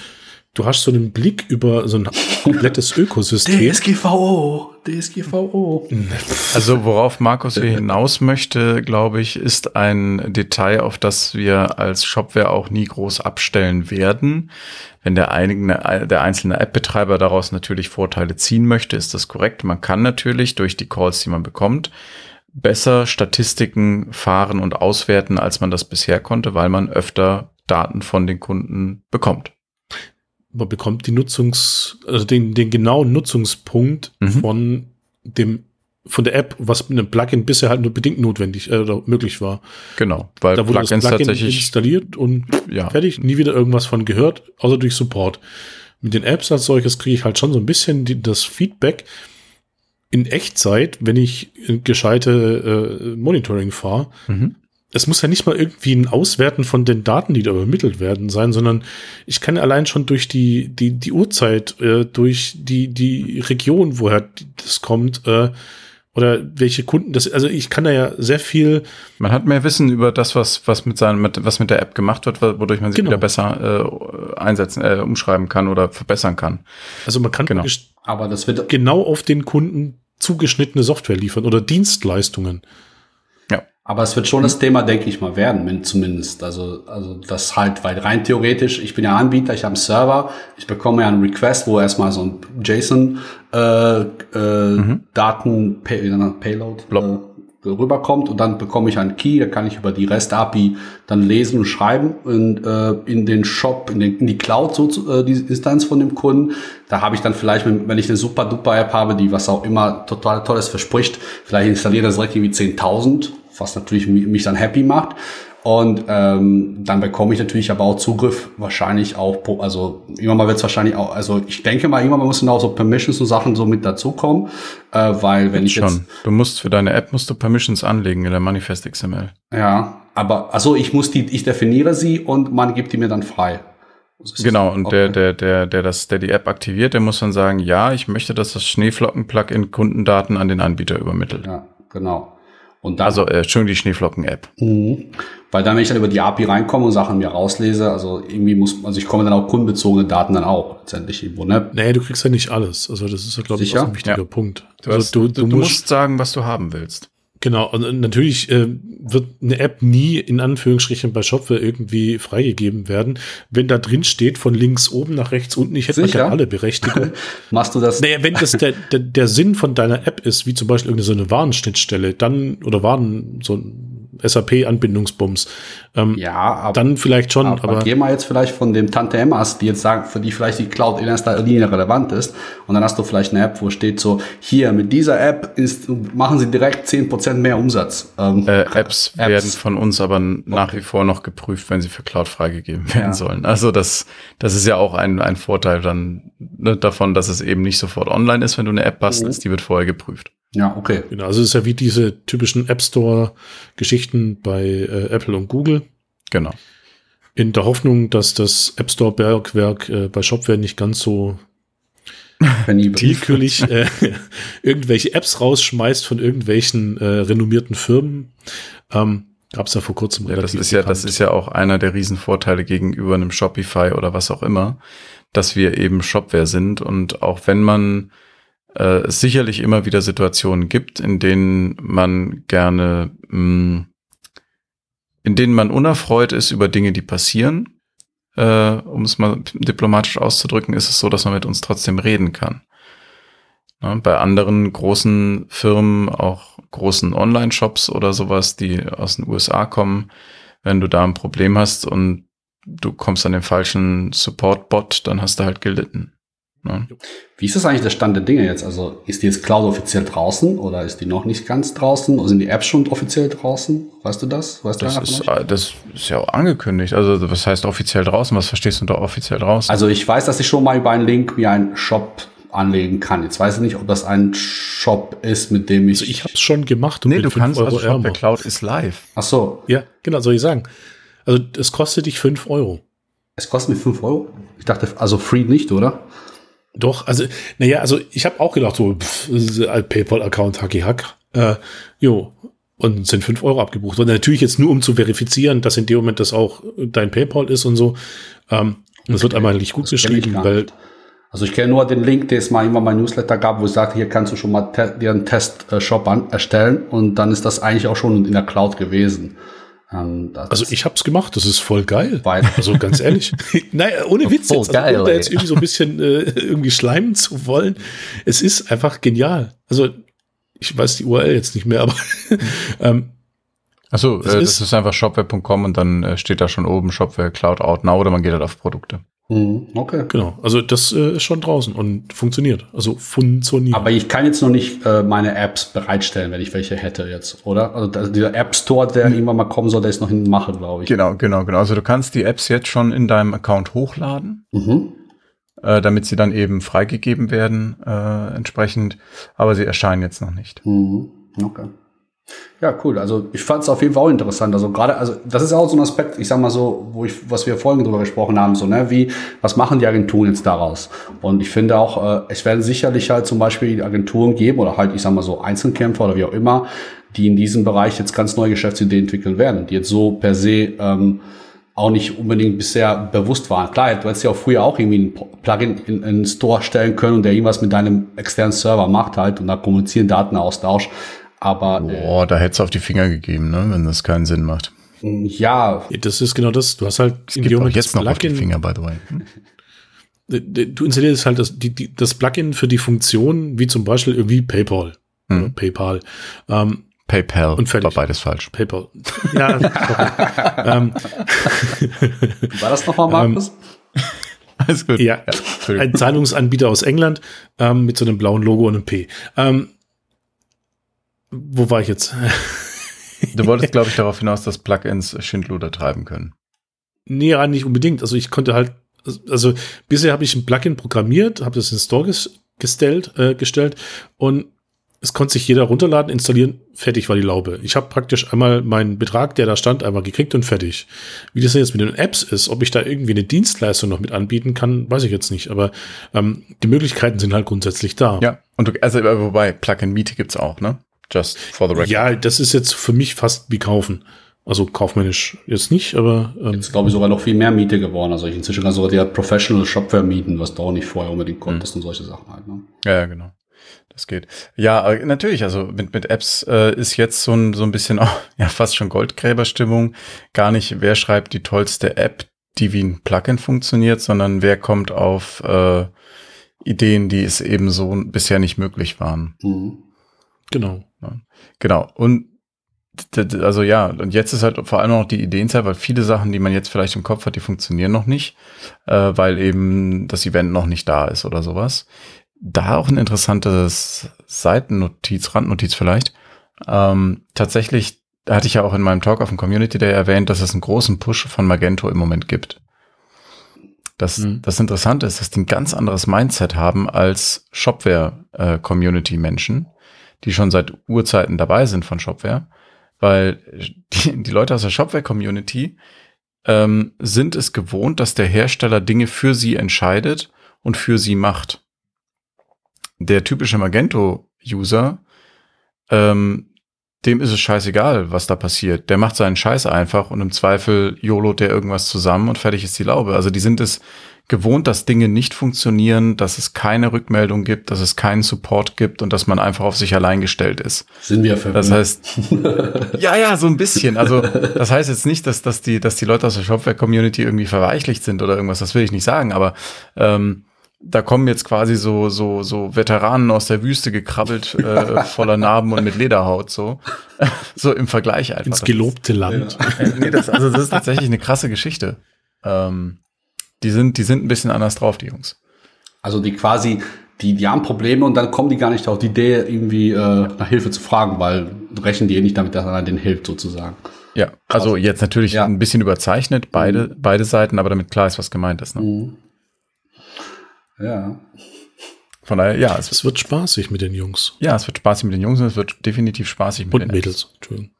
C: du hast so einen Blick über so ein komplettes Ökosystem.
B: DSGVO, DSGVO.
A: Also worauf Markus hier hinaus möchte, glaube ich, ist ein Detail, auf das wir als Shopware auch nie groß abstellen werden. Wenn der, eigene, der einzelne App-Betreiber daraus natürlich Vorteile ziehen möchte, ist das korrekt. Man kann natürlich durch die Calls, die man bekommt, besser Statistiken fahren und auswerten, als man das bisher konnte, weil man öfter Daten von den Kunden bekommt
C: man bekommt die Nutzungs, also den, den genauen Nutzungspunkt mhm. von dem von der App, was mit einem Plugin bisher halt nur bedingt notwendig äh, oder möglich war.
A: Genau,
C: weil da wurde Plugins das Plugin tatsächlich installiert und ja. fertig, nie wieder irgendwas von gehört, außer durch Support. Mit den Apps als solches kriege ich halt schon so ein bisschen die, das Feedback in Echtzeit, wenn ich gescheite äh, Monitoring fahre. Mhm es muss ja nicht mal irgendwie ein Auswerten von den Daten, die da übermittelt werden, sein, sondern ich kann allein schon durch die, die, die Uhrzeit, äh, durch die, die Region, woher das kommt, äh, oder welche Kunden das, also ich kann da ja sehr viel.
A: Man hat mehr Wissen über das, was, was mit seinem, mit, was mit der App gemacht wird, wodurch man sie genau. wieder besser äh, einsetzen, äh, umschreiben kann oder verbessern kann.
C: Also man kann
B: genau. Aber das wird
C: genau auf den Kunden zugeschnittene Software liefern oder Dienstleistungen.
B: Aber es wird schon das Thema, denke ich mal, werden, zumindest. Also, also das halt, weil rein theoretisch, ich bin ja Anbieter, ich habe einen Server, ich bekomme ja einen Request, wo erstmal so ein JSON äh, äh, mhm. Daten Pay, Payload äh, rüberkommt und dann bekomme ich einen Key, da kann ich über die REST API dann lesen und schreiben und äh, in den Shop, in, den, in die Cloud so äh, die Instanz von dem Kunden. Da habe ich dann vielleicht, wenn ich eine super duper App habe, die was auch immer total tolles verspricht, vielleicht installiere das direkt irgendwie 10.000 was natürlich mich dann happy macht. Und ähm, dann bekomme ich natürlich aber auch Zugriff wahrscheinlich auch, also irgendwann mal wird es wahrscheinlich auch, also ich denke mal, irgendwann mal müssen auch so Permissions und Sachen so mit dazukommen, äh, weil wenn jetzt ich
A: schon. Jetzt, du musst für deine App musst du Permissions anlegen in der Manifest XML.
B: Ja, aber also ich muss die, ich definiere sie und man gibt die mir dann frei.
A: Genau, und okay. der, der, der, der das, der die App aktiviert, der muss dann sagen, ja, ich möchte, dass das Schneeflocken-Plugin Kundendaten an den Anbieter übermittelt.
B: Ja, genau.
A: Und dann, also äh, schön die Schneeflocken-App.
B: Mhm. Weil dann, wenn ich dann über die API reinkomme und Sachen mir rauslese, also irgendwie muss, also ich komme dann auch kundenbezogene Daten dann auch letztendlich irgendwo, ne?
C: Nee, du kriegst ja nicht alles. Also das ist ja, glaube ich, auch ein wichtiger ja. Punkt.
A: Du, also, du, du, du, musst sagen, was du haben willst.
C: Genau, und natürlich äh, wird eine App nie in Anführungsstrichen bei Shopware irgendwie freigegeben werden. Wenn da drin steht, von links oben nach rechts unten, ich hätte ja alle Berechtigung.
B: Machst du das?
C: Naja, wenn das der, der, der Sinn von deiner App ist, wie zum Beispiel irgendeine so eine Warenschnittstelle, dann, oder Waren, so ein SAP-Anbindungsbums. Ähm,
B: ja, aber,
C: dann vielleicht schon.
B: Aber, aber geh mal jetzt vielleicht von dem Tante Emmas, die jetzt sagen, für die vielleicht die Cloud in erster Linie relevant ist. Und dann hast du vielleicht eine App, wo steht so, hier, mit dieser App ist, machen sie direkt zehn Prozent mehr Umsatz.
A: Ähm, äh, Apps, Apps, werden von uns aber nach okay. wie vor noch geprüft, wenn sie für Cloud freigegeben werden ja. sollen. Also das, das ist ja auch ein, ein Vorteil dann ne, davon, dass es eben nicht sofort online ist, wenn du eine App bastelst, mhm. die wird vorher geprüft.
B: Ja, okay.
C: Genau, also es ist ja wie diese typischen App Store-Geschichten bei äh, Apple und Google.
A: Genau.
C: In der Hoffnung, dass das App Store-Bergwerk äh, bei Shopware nicht ganz so willkürlich äh, irgendwelche Apps rausschmeißt von irgendwelchen äh, renommierten Firmen. Ähm, Gab es ja vor kurzem
A: ja, das ist ja, das ist ja auch einer der Riesenvorteile gegenüber einem Shopify oder was auch immer, dass wir eben Shopware sind und auch wenn man äh, es sicherlich immer wieder Situationen gibt, in denen man gerne, mh, mm, in denen man unerfreut ist über Dinge, die passieren. Äh, um es mal diplomatisch auszudrücken, ist es so, dass man mit uns trotzdem reden kann. Ja, bei anderen großen Firmen, auch großen Online-Shops oder sowas, die aus den USA kommen, wenn du da ein Problem hast und du kommst an den falschen Support-Bot, dann hast du halt gelitten.
B: Ne? Wie ist das eigentlich der Stand der Dinge jetzt? Also ist die jetzt Cloud offiziell draußen oder ist die noch nicht ganz draußen? Oder sind die Apps schon offiziell draußen? Weißt du das? Weißt
A: das, ist, das ist ja auch angekündigt. Also was heißt offiziell draußen? Was verstehst du unter offiziell draußen?
B: Also ich weiß, dass ich schon mal über einen Link wie einen Shop anlegen kann. Jetzt weiß ich nicht, ob das ein Shop ist, mit dem ich.
C: Also ich habe es schon gemacht.
A: Nee, du kannst Euro also Shop der Cloud ist live.
B: Ach so.
C: Ja, genau, soll ich sagen. Also es kostet dich fünf Euro.
B: Es kostet mich fünf Euro? Ich dachte, also free nicht, oder?
C: Doch, also, naja, also ich habe auch gedacht, so, PayPal-Account, Hacky Hack. Äh, jo, und sind fünf Euro abgebucht. Und natürlich jetzt nur, um zu verifizieren, dass in dem Moment das auch dein PayPal ist und so. Ähm, und es wird einmal nicht gut
B: Das ich
C: geschrieben,
B: gar
C: weil
B: nicht. Also ich kenne nur den Link, den es mal immer mein Newsletter gab, wo es sagte, hier kannst du schon mal dir einen Test-Shop an erstellen und dann ist das eigentlich auch schon in der Cloud gewesen. Ähm, das
C: Also ich hab's gemacht, das ist voll geil.
B: Weil-
C: Also ganz ehrlich. naja, ohne Witz jetzt.
A: geil,
C: also, ohne da jetzt irgendwie so ein bisschen äh, irgendwie schleimen zu wollen. Es ist einfach genial. Also ich weiß die URL jetzt nicht mehr, aber ähm,
A: Achso,
C: Das
A: äh,
C: ist-
A: das ist einfach shopware.com und dann äh, steht da schon oben Shopware Cloud Out Now oder man geht halt auf Produkte.
B: Mhm, okay.
C: genau. Also das äh, ist schon draußen und funktioniert. Also funktioniert.
B: Aber ich kann jetzt noch nicht äh, meine Apps bereitstellen, wenn ich welche hätte jetzt, oder? Also dieser App Store, der irgendwann mal kommen soll, der ist noch in Mache, glaube ich.
A: Genau, genau, genau. Also du kannst die Apps jetzt schon in deinem Account hochladen,
B: Mhm.
A: äh, damit sie dann eben freigegeben werden äh, entsprechend, aber sie erscheinen jetzt noch nicht.
B: Mhm. Okay. Ja, cool. Also ich fand es auf jeden Fall auch interessant. Also gerade, also das ist auch so ein Aspekt, ich sag mal so, wo ich, was wir vorhin drüber gesprochen haben, so, ne, wie, was machen die Agenturen jetzt daraus? Und ich finde auch, äh, es werden sicherlich halt zum Beispiel Agenturen geben oder halt, ich sag mal so, Einzelkämpfer oder wie auch immer, die in diesem Bereich jetzt ganz neue Geschäftsideen entwickeln werden, die jetzt so per se ähm, auch nicht unbedingt bisher bewusst waren. Klar, du hättest ja auch früher auch irgendwie ein Plugin in, in einen Store stellen können und der irgendwas mit deinem externen Server macht halt und da kommunizieren Datenaustausch. Aber äh,
A: Boah, da hättest du auf die Finger gegeben, ne, wenn das keinen Sinn macht.
B: ja,
C: das ist genau das. Du hast halt
A: Es gibt auch jetzt noch auf die Finger, by the way. Hm?
C: du installierst halt das, die, die, das Plugin für die Funktion, wie zum Beispiel irgendwie PayPal.
A: Hm.
C: Oder PayPal. Ähm,
A: PayPal
C: Und fertig.
A: war beides falsch.
C: PayPal. Ja, ähm,
B: war das nochmal, Markus?
A: Alles gut.
C: ja,
A: Entschuldigung.
C: ein Zahlungsanbieter aus England ähm, mit so einem blauen Logo und einem P. Ähm, wo war ich jetzt?
A: Du wolltest, glaube ich, darauf hinaus, dass Plugins Schindluder treiben können.
C: Nee, ja, nicht unbedingt. Also ich konnte halt, also bisher habe ich ein Plugin programmiert, habe das in Store ges gestellt, äh, gestellt und es konnte sich jeder runterladen, installieren, fertig war die Laube. Ich habe praktisch einmal meinen Betrag, der da stand, einmal gekriegt und fertig. Wie das denn jetzt mit den Apps ist, ob ich da irgendwie eine Dienstleistung noch mit anbieten kann, weiß ich jetzt nicht. Aber ähm, die Möglichkeiten sind halt grundsätzlich da.
A: Ja, und du, also äh, wobei, Plugin-Miete gibt's auch, ne? Just for the record.
C: Ja, das ist jetzt für mich fast wie kaufen. Also kaufmännisch jetzt nicht, aber ähm,
B: Jetzt glaube ich sogar noch viel mehr Miete geworden. Also ich inzwischen kann sogar die Professional Shopware mieten, was du auch nicht vorher unbedingt konntest und solche Sachen halt. Ne?
A: Ja, ja, genau. Das geht. Ja, äh, natürlich, also mit, mit Apps äh, ist jetzt so ein, so ein bisschen auch, ja, fast schon Goldgräberstimmung. Gar nicht, wer schreibt die tollste App, die wie ein Plugin funktioniert, sondern wer kommt auf äh, Ideen, die es eben so bisher nicht möglich waren.
B: Mhm.
C: Genau.
A: Genau. Und d- d- also ja, und jetzt ist halt vor allem noch die Ideenzeit, weil viele Sachen, die man jetzt vielleicht im Kopf hat, die funktionieren noch nicht, äh, weil eben das Event noch nicht da ist oder sowas. Da auch ein interessantes Seitennotiz, Randnotiz vielleicht. Ähm, tatsächlich hatte ich ja auch in meinem Talk auf dem Community Day erwähnt, dass es einen großen Push von Magento im Moment gibt. Das,
C: Mhm.
A: das Interessante ist, dass die ein ganz anderes Mindset haben als Shopware-Community-Menschen, die schon seit Urzeiten dabei sind von Shopware, weil die, die Leute aus der Shopware-Community ähm, sind es gewohnt, dass der Hersteller Dinge für sie entscheidet und für sie macht. Der typische Magento-User, ähm, dem ist es scheißegal, was da passiert. Der macht seinen Scheiß einfach und im Zweifel YOLO der irgendwas zusammen und fertig ist die Laube. Also die sind es gewohnt, dass Dinge nicht funktionieren, dass es keine Rückmeldung gibt, dass es keinen Support gibt und dass man einfach auf sich allein gestellt ist.
B: Sind wir für
A: Das heißt, ja, ja, so ein bisschen. Also, das heißt jetzt nicht, dass, dass, die, dass die Leute aus der Shopware-Community irgendwie verweichlicht sind oder irgendwas, das will ich nicht sagen, aber ähm, da kommen jetzt quasi so, so, so Veteranen aus der Wüste gekrabbelt, äh, voller Narben und mit Lederhaut, so. so im Vergleich einfach.
C: Ins
A: Das
C: gelobte Land.
A: ist, nee, das, also das ist tatsächlich eine krasse Geschichte. Ähm, die sind, die sind ein bisschen anders drauf, die Jungs.
B: Also die quasi, die, die haben Probleme und dann kommen die gar nicht auf die Idee, irgendwie äh, nach Hilfe zu fragen, weil rechnen die eh nicht damit, dass einer denen hilft, sozusagen.
A: Ja, also jetzt natürlich
B: Ja.
A: ein bisschen überzeichnet, beide, beide Seiten, aber damit klar ist, was gemeint ist. Ne?
B: Mhm. Ja.
A: Von daher, ja, es,
C: Es wird spaßig mit den Jungs.
A: ja, es wird spaßig mit den Jungs und es wird definitiv spaßig mit
C: Und
A: den
C: Mädels. Entschuldigung.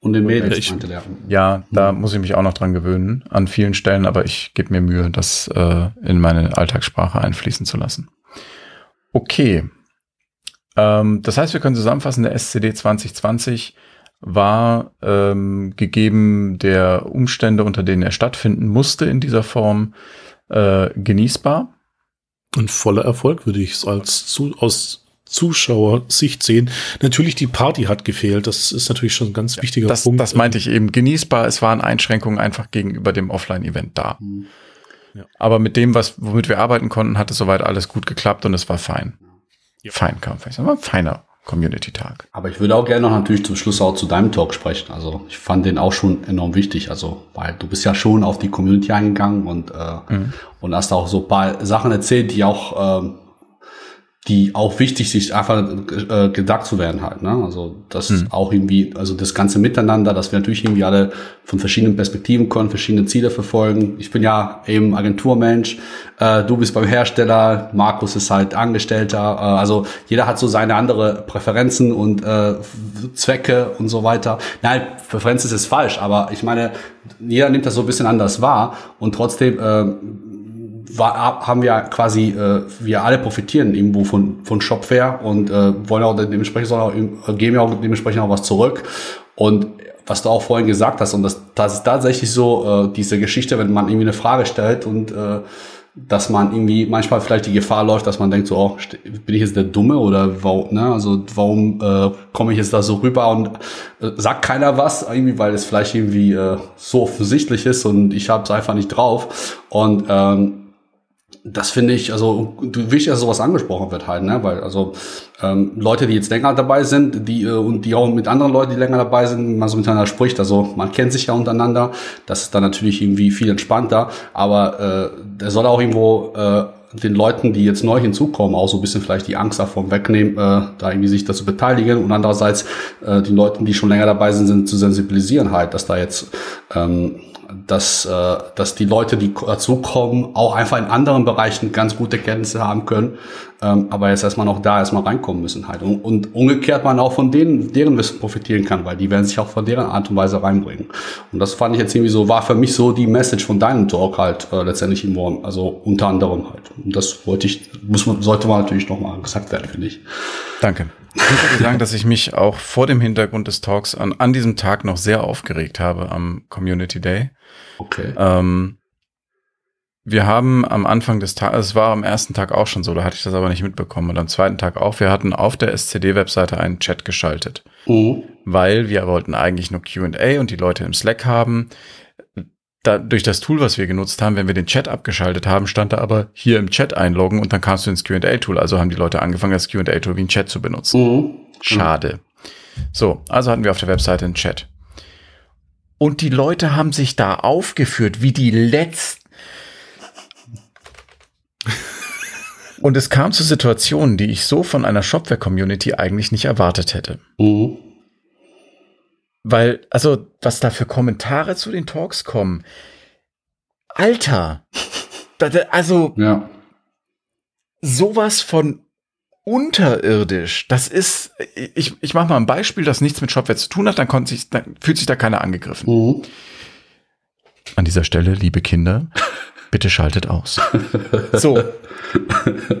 B: Und den Mädels,
C: ich-
B: meinte der.
A: Ja, da muss ich mich auch noch dran gewöhnen, an vielen Stellen, aber ich gebe mir Mühe, das äh, in meine Alltagssprache einfließen zu lassen. Okay. Ähm, das heißt, wir können zusammenfassen, der SCD 2020 war ähm, gegeben der Umstände, unter denen er stattfinden musste in dieser Form, äh, genießbar.
C: Und voller Erfolg würde ich es als zu, aus Zuschauersicht sehen. Natürlich, die Party hat gefehlt. Das ist natürlich schon ein ganz wichtiger
A: das,
C: Punkt.
A: Das meinte ich eben. Genießbar, es waren Einschränkungen einfach gegenüber dem Offline-Event da. Mhm. Ja. Aber mit dem, was, womit wir arbeiten konnten, hat es soweit alles gut geklappt und es war fein. Ja. Fein, man vielleicht. War ein feiner Community-Tag.
B: Aber ich würde auch gerne noch natürlich zum Schluss auch zu deinem Talk sprechen. Also ich fand den auch schon enorm wichtig. Also, weil du bist ja schon auf die Community eingegangen und, äh, mhm. und hast auch so ein paar Sachen erzählt, die auch ähm, die auch wichtig sich einfach äh, gedacht zu werden halt. Ne? Also das hm. auch irgendwie, also das ganze Miteinander, dass wir natürlich irgendwie alle von verschiedenen Perspektiven können, verschiedene Ziele verfolgen. Ich bin ja eben Agenturmensch, äh, du bist beim Hersteller, Markus ist halt Angestellter. Äh, also jeder hat so seine andere Präferenzen und äh, Zwecke und so weiter. Nein, Präferenz ist falsch, aber ich meine, jeder nimmt das so ein bisschen anders wahr und trotzdem äh, war, haben wir quasi, äh, wir alle profitieren irgendwo von, von Shopware und äh, wollen auch dementsprechend auch, geben ja auch dementsprechend auch was zurück. Und was du auch vorhin gesagt hast, und das, das ist tatsächlich so, äh, diese Geschichte, wenn man irgendwie eine Frage stellt und äh, dass man irgendwie manchmal vielleicht die Gefahr läuft, dass man denkt so, oh, bin ich jetzt der Dumme oder warum, ne? Also warum äh, komme ich jetzt da so rüber und äh, sagt keiner was, irgendwie, weil es vielleicht irgendwie äh, so offensichtlich ist und ich habe es einfach nicht drauf. Und ähm, das finde ich, also wichtig, dass sowas angesprochen wird halt, ne? Weil also ähm, Leute, die jetzt länger dabei sind, die äh, und die auch mit anderen Leuten, die länger dabei sind, man so miteinander spricht. Also man kennt sich ja untereinander. Das ist dann natürlich irgendwie viel entspannter. Aber äh, der soll auch irgendwo äh, den Leuten, die jetzt neu hinzukommen, auch so ein bisschen vielleicht die Angst davon wegnehmen, äh, da irgendwie sich dazu beteiligen und andererseits äh, die Leuten, die schon länger dabei sind, sind zu sensibilisieren halt, dass da jetzt ähm, dass, äh, dass die Leute, die dazukommen, auch einfach in anderen Bereichen ganz gute Kenntnisse haben können, ähm, aber jetzt erstmal noch da erstmal reinkommen müssen halt. Und, und umgekehrt man auch von denen, deren Wissen profitieren kann, weil die werden sich auch von deren Art und Weise reinbringen. Und das fand ich jetzt irgendwie so, war für mich so die Message von deinem Talk halt äh, letztendlich irgendwo, also unter anderem halt. Und das wollte ich, muss man, sollte man natürlich nochmal gesagt werden, finde ich.
A: Danke. Ich würde sagen, dass ich mich auch vor dem Hintergrund des Talks an, an diesem Tag noch sehr aufgeregt habe am Community Day.
B: Okay.
A: Ähm, wir haben am Anfang des Tages, es war am ersten Tag auch schon so, da hatte ich das aber nicht mitbekommen und am zweiten Tag auch, wir hatten auf der SCD-Webseite einen Chat geschaltet, mhm. weil wir wollten eigentlich nur Q&A und die Leute im Slack haben. Da, durch das Tool, was wir genutzt haben, wenn wir den Chat abgeschaltet haben, stand da aber hier im Chat einloggen und dann kamst du ins Q&A-Tool. Also haben die Leute angefangen, das Q&A-Tool wie ein Chat zu benutzen. Mhm. Schade. So, also hatten wir auf der Webseite einen Chat. Und die Leute haben sich da aufgeführt wie die letzten. Und es kam zu Situationen, die ich so von einer Shopware-Community eigentlich nicht erwartet hätte. Mhm. Weil, also, was da für Kommentare zu den Talks kommen. Alter! also, ja. sowas von unterirdisch. Das ist, ich, ich mache mal ein Beispiel, das nichts mit Shopware zu tun hat, dann, sich, dann fühlt sich da keiner angegriffen. Mhm. An dieser Stelle, liebe Kinder, bitte schaltet aus. so,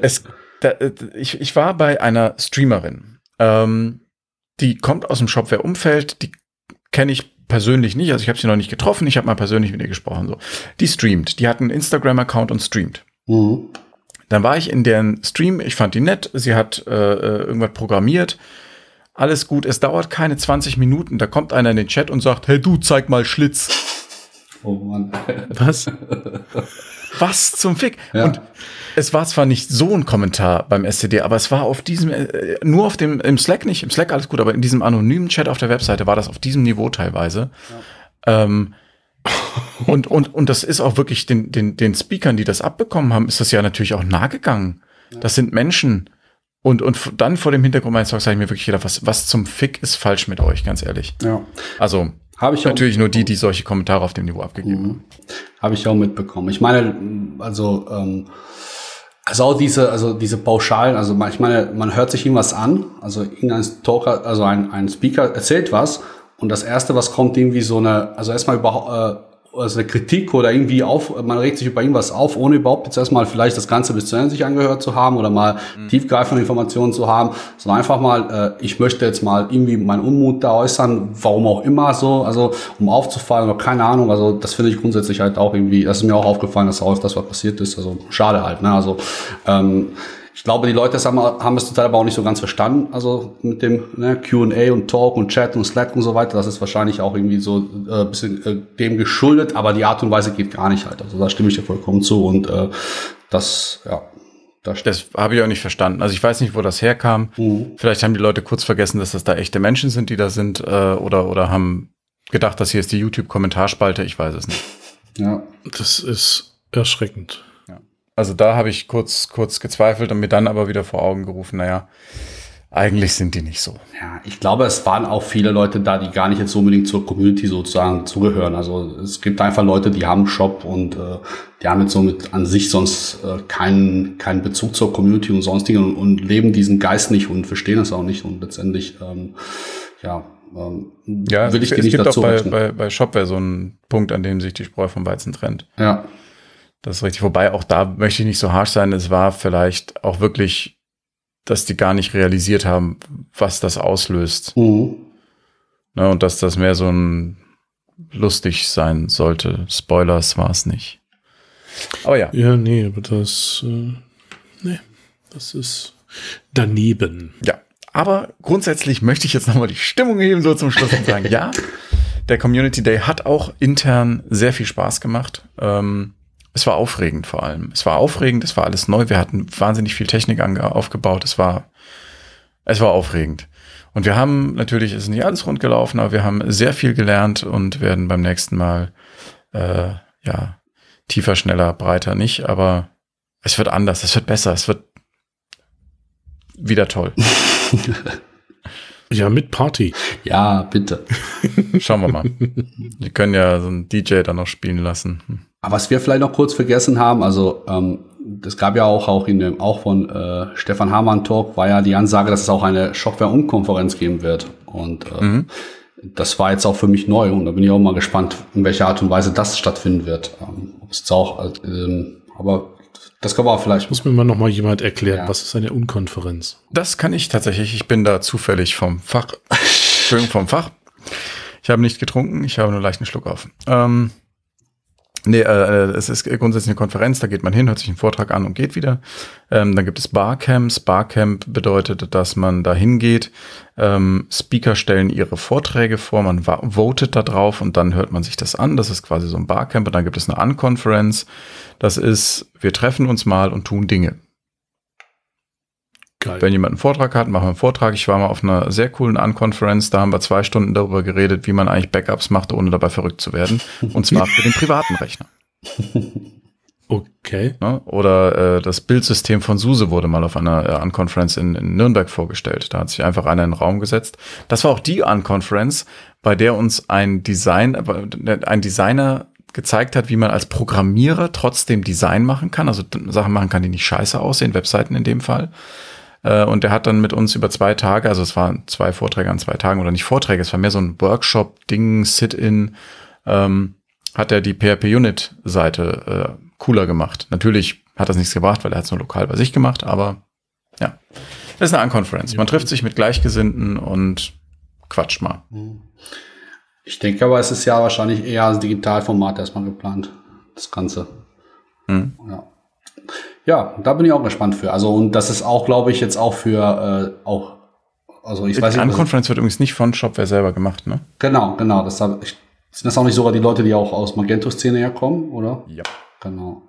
A: es, da, ich, ich war bei einer Streamerin, ähm, die kommt aus dem Shopware-Umfeld, die kenne ich persönlich nicht, also ich habe sie noch nicht getroffen, ich habe mal persönlich mit ihr gesprochen. So, die streamt, die hat einen Instagram-Account und streamt. Mhm. Dann war ich in deren Stream, ich fand die nett, sie hat äh, äh irgendwas programmiert. Alles gut, es dauert keine 20 Minuten, da kommt einer in den Chat und sagt, hey du, zeig mal Schlitz.
B: Oh Mann.
A: Was? Was zum Fick? Ja. Und es war zwar nicht so ein Kommentar beim SCD, aber es war auf diesem, äh, nur auf dem, im Slack nicht, im Slack alles gut, aber in diesem anonymen Chat auf der Webseite war das auf diesem Niveau teilweise. Ja. Ähm, und, und, und das ist auch wirklich den, den, den Speakern, die das abbekommen haben, ist das ja natürlich auch nahegegangen. Ja. Das sind Menschen. Und, und dann vor dem Hintergrund meines Talks sage ich mir wirklich gedacht, was, was zum Fick ist falsch mit euch, ganz ehrlich.
B: Ja.
A: Also, habe ich natürlich nur die, die solche Kommentare auf dem Niveau abgegeben mhm. haben.
B: Habe ich auch mitbekommen. Ich meine, also, ähm, also auch diese, also diese Pauschalen, also ich meine, man hört sich irgendwas an, also irgendein Talker, also ein, ein Speaker erzählt was und das erste, was kommt, irgendwie so eine, also erstmal überhaupt, äh, also eine Kritik oder irgendwie auf, man regt sich über irgendwas auf, ohne überhaupt jetzt erstmal vielleicht das Ganze bis zu Ende sich angehört zu haben oder mal mhm. tiefgreifende Informationen zu haben, sondern einfach mal, äh, ich möchte jetzt mal irgendwie meinen Unmut da äußern, warum auch immer so, also um aufzufallen oder keine Ahnung, also das finde ich grundsätzlich halt auch irgendwie, das ist mir auch aufgefallen, dass auch das was passiert ist, also schade halt, ne, also ähm, ich glaube, die Leute haben, haben es total aber auch nicht so ganz verstanden. Also mit dem ne, QA und Talk und Chat und Slack und so weiter. Das ist wahrscheinlich auch irgendwie so äh, bisschen äh, dem geschuldet, aber die Art und Weise geht gar nicht halt. Also da stimme ich dir vollkommen zu. Und äh, das, ja,
A: das, das habe ich auch nicht verstanden. Also ich weiß nicht, wo das herkam. Mhm. Vielleicht haben die Leute kurz vergessen, dass das da echte Menschen sind, die da sind, äh, oder, oder haben gedacht, dass hier ist die YouTube-Kommentarspalte. Ich weiß es nicht.
C: Ja. Das ist erschreckend.
A: Also da habe ich kurz, kurz gezweifelt und mir dann aber wieder vor Augen gerufen, naja, eigentlich sind die nicht so.
B: Ja, ich glaube, es waren auch viele Leute da, die gar nicht jetzt unbedingt zur Community sozusagen zugehören. Also es gibt einfach Leute, die haben einen Shop und äh, die haben jetzt somit an sich sonst äh, keinen, keinen Bezug zur Community und sonstigen und, und leben diesen Geist nicht und verstehen es auch nicht. Und letztendlich, ähm, ja, ähm,
A: ja, will ich es, es gibt auch bei, bei, bei Shopware so einen Punkt, an dem sich die Spreu vom Weizen trennt.
B: Ja,
A: das ist richtig. Wobei auch da möchte ich nicht so harsh sein. Es war vielleicht auch wirklich, dass die gar nicht realisiert haben, was das auslöst. Mhm. Ne, und dass das mehr so ein lustig sein sollte. Spoilers war es nicht.
C: Aber ja. Ja, nee, aber das, äh, nee, das ist daneben.
A: Ja. Aber grundsätzlich möchte ich jetzt nochmal die Stimmung heben, so zum Schluss und sagen, ja, der Community Day hat auch intern sehr viel Spaß gemacht. Ähm, es war aufregend vor allem. Es war aufregend, es war alles neu. Wir hatten wahnsinnig viel Technik aufgebaut. Es war, es war aufregend. Und wir haben natürlich, es ist nicht alles rund gelaufen, aber wir haben sehr viel gelernt und werden beim nächsten Mal, äh, ja, tiefer, schneller, breiter nicht, aber es wird anders, es wird besser, es wird wieder toll.
C: ja, mit Party.
B: Ja, bitte.
A: Schauen wir mal. Wir können ja so einen DJ dann noch spielen lassen.
B: Aber was wir vielleicht noch kurz vergessen haben, also ähm, das gab ja auch, auch in dem, auch von äh, Stefan Hamann Talk, war ja die Ansage, dass es auch eine Shopware-Umkonferenz geben wird. Und äh, mhm. das war jetzt auch für mich neu und da bin ich auch mal gespannt, in welcher Art und Weise das stattfinden wird. Ähm, ob es jetzt auch, äh, ähm, aber das kann man auch vielleicht.
C: Muss mir mal noch mal jemand erklären, ja. was ist eine Unkonferenz?
A: Das kann ich tatsächlich. Ich bin da zufällig vom Fach. Entschuldigung, vom Fach. Ich habe nicht getrunken, ich habe nur leichten Schluck auf. Ähm, Nee, äh, es ist grundsätzlich eine Konferenz, da geht man hin, hört sich einen Vortrag an und geht wieder. Ähm, dann gibt es Barcamps. Barcamp bedeutet, dass man da hingeht, ähm, Speaker stellen ihre Vorträge vor, man votet da drauf und dann hört man sich das an. Das ist quasi so ein Barcamp und dann gibt es eine Unconference. Das ist, wir treffen uns mal und tun Dinge. Geil. Wenn jemand einen Vortrag hat, machen wir einen Vortrag. Ich war mal auf einer sehr coolen Unconference, da haben wir zwei Stunden darüber geredet, wie man eigentlich Backups macht, ohne dabei verrückt zu werden. Und zwar für den privaten Rechner.
C: Okay.
A: Ne? Oder äh, das Bildsystem von SUSE wurde mal auf einer äh, Unconference in, in Nürnberg vorgestellt. Da hat sich einfach einer in den Raum gesetzt. Das war auch die Unconference, bei der uns ein Design, äh, ein Designer gezeigt hat, wie man als Programmierer trotzdem Design machen kann, also Sachen machen kann, die nicht scheiße aussehen, Webseiten in dem Fall. Äh, und der hat dann mit uns über zwei Tage, also es waren zwei Vorträge an zwei Tagen oder nicht Vorträge, es war mehr so ein Workshop-Ding, Sit-in, ähm, hat er die PHP-Unit-Seite äh, cooler gemacht. Natürlich hat das nichts gebracht, weil er hat es nur lokal bei sich gemacht, aber ja, das ist eine Unconference. Man trifft sich mit Gleichgesinnten und quatscht mal.
B: Ich denke aber, es ist ja wahrscheinlich eher als Digitalformat erstmal geplant, das Ganze. Hm. Ja. Ja, da bin ich auch gespannt für. Also, und das ist auch, glaube ich, jetzt auch für äh, auch, also ich
A: Die
B: weiß
A: nicht. Die Unconference wird übrigens nicht von Shopware selber gemacht, ne?
B: Genau, genau. Das hab ich, sind das auch nicht sogar die Leute, die auch aus Magento-Szene herkommen, oder?
A: Ja.
B: Genau.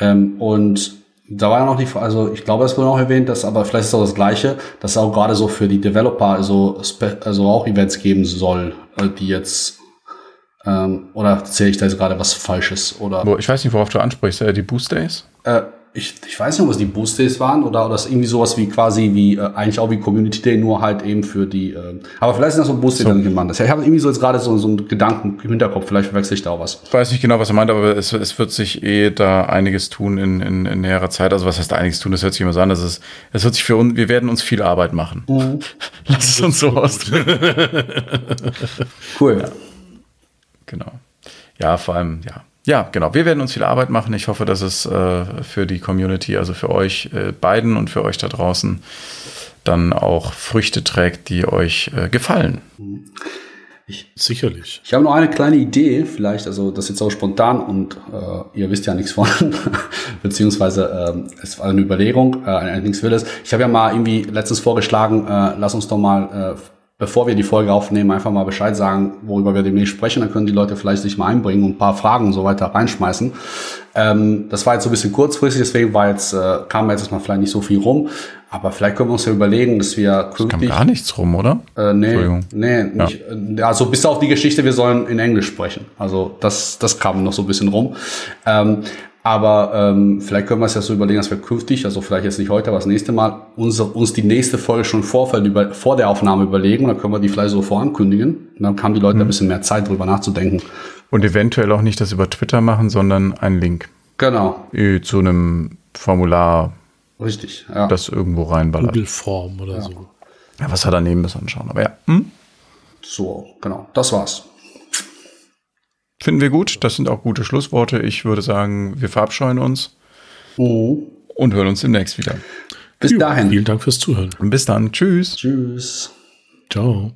B: Ähm, und da war ja noch die, also ich glaube, es wurde auch erwähnt, dass, aber vielleicht ist auch das Gleiche, dass auch gerade so für die Developer also, also auch Events geben soll, äh, die jetzt ähm, oder erzähle ich da jetzt gerade was Falsches? Oder?
A: Ich weiß nicht, worauf du ansprichst. Äh, die Boost Days?
B: Äh, ich, ich weiß nicht, was die Boost Days waren oder, oder das irgendwie sowas wie quasi wie äh, eigentlich auch wie Community Day, nur halt eben für die. Äh, aber vielleicht ist das so ein Boost Day, so. dann gemeint ist. Ich habe irgendwie so jetzt gerade so, so einen Gedanken im Hinterkopf, vielleicht verwechsel ich da auch was.
A: Ich weiß nicht genau, was er meint, aber es, es wird sich eh da einiges tun in, in, in näherer Zeit. Also was heißt da einiges tun? Das hört sich immer so an. Das ist, es wird sich für uns, wir werden uns viel Arbeit machen. Mhm. Lass es uns so ausdrücken.
B: cool. Ja.
A: Genau. ja, vor allem, ja. Ja, genau. Wir werden uns viel Arbeit machen. Ich hoffe, dass es äh, für die Community, also für euch äh, beiden und für euch da draußen, dann auch Früchte trägt, die euch äh, gefallen.
C: Ich, Sicherlich.
B: Ich habe noch eine kleine Idee, vielleicht, also das ist jetzt auch spontan und äh, ihr wisst ja nichts von, beziehungsweise ähm, es war eine Überlegung, äh, allerdings will es. Ich habe ja mal irgendwie letztens vorgeschlagen, äh, lass uns doch mal äh, bevor wir die Folge aufnehmen, einfach mal Bescheid sagen, worüber wir demnächst sprechen. Dann können die Leute vielleicht sich mal einbringen und ein paar Fragen und so weiter reinschmeißen. Ähm, das war jetzt so ein bisschen kurzfristig, deswegen war jetzt, äh, kam jetzt mal vielleicht nicht so viel rum. Aber vielleicht können wir uns ja überlegen, dass wir
A: künftig. Es kam gar nichts rum, oder?
B: Äh, nee, nee, nicht. Ja. Also bis auf die Geschichte, wir sollen in Englisch sprechen. Also das, das kam noch so ein bisschen rum. Ähm, aber ähm, vielleicht können wir es ja so überlegen, dass wir künftig, also vielleicht jetzt nicht heute, aber das nächste Mal, uns, uns die nächste Folge schon Vorfeld über, vor der Aufnahme überlegen. Dann können wir die vielleicht so vorankündigen. Und dann haben die Leute mhm. ein bisschen mehr Zeit, drüber nachzudenken.
A: Und eventuell auch nicht das über Twitter machen, sondern einen Link.
B: Genau.
A: Zu einem Formular.
B: Richtig,
A: ja. Das irgendwo reinballert.
C: Google-Form oder
A: ja.
C: so.
A: Ja, was er daneben müssen anschauen. Aber ja. Hm?
B: So, genau. Das war's.
A: Finden wir gut. Das sind auch gute Schlussworte. Ich würde sagen, wir verabscheuen uns
B: mhm.
A: und hören uns demnächst wieder.
B: Bis dahin.
C: Vielen Dank fürs Zuhören.
A: Bis dann. Tschüss.
B: Tschüss.
C: Ciao.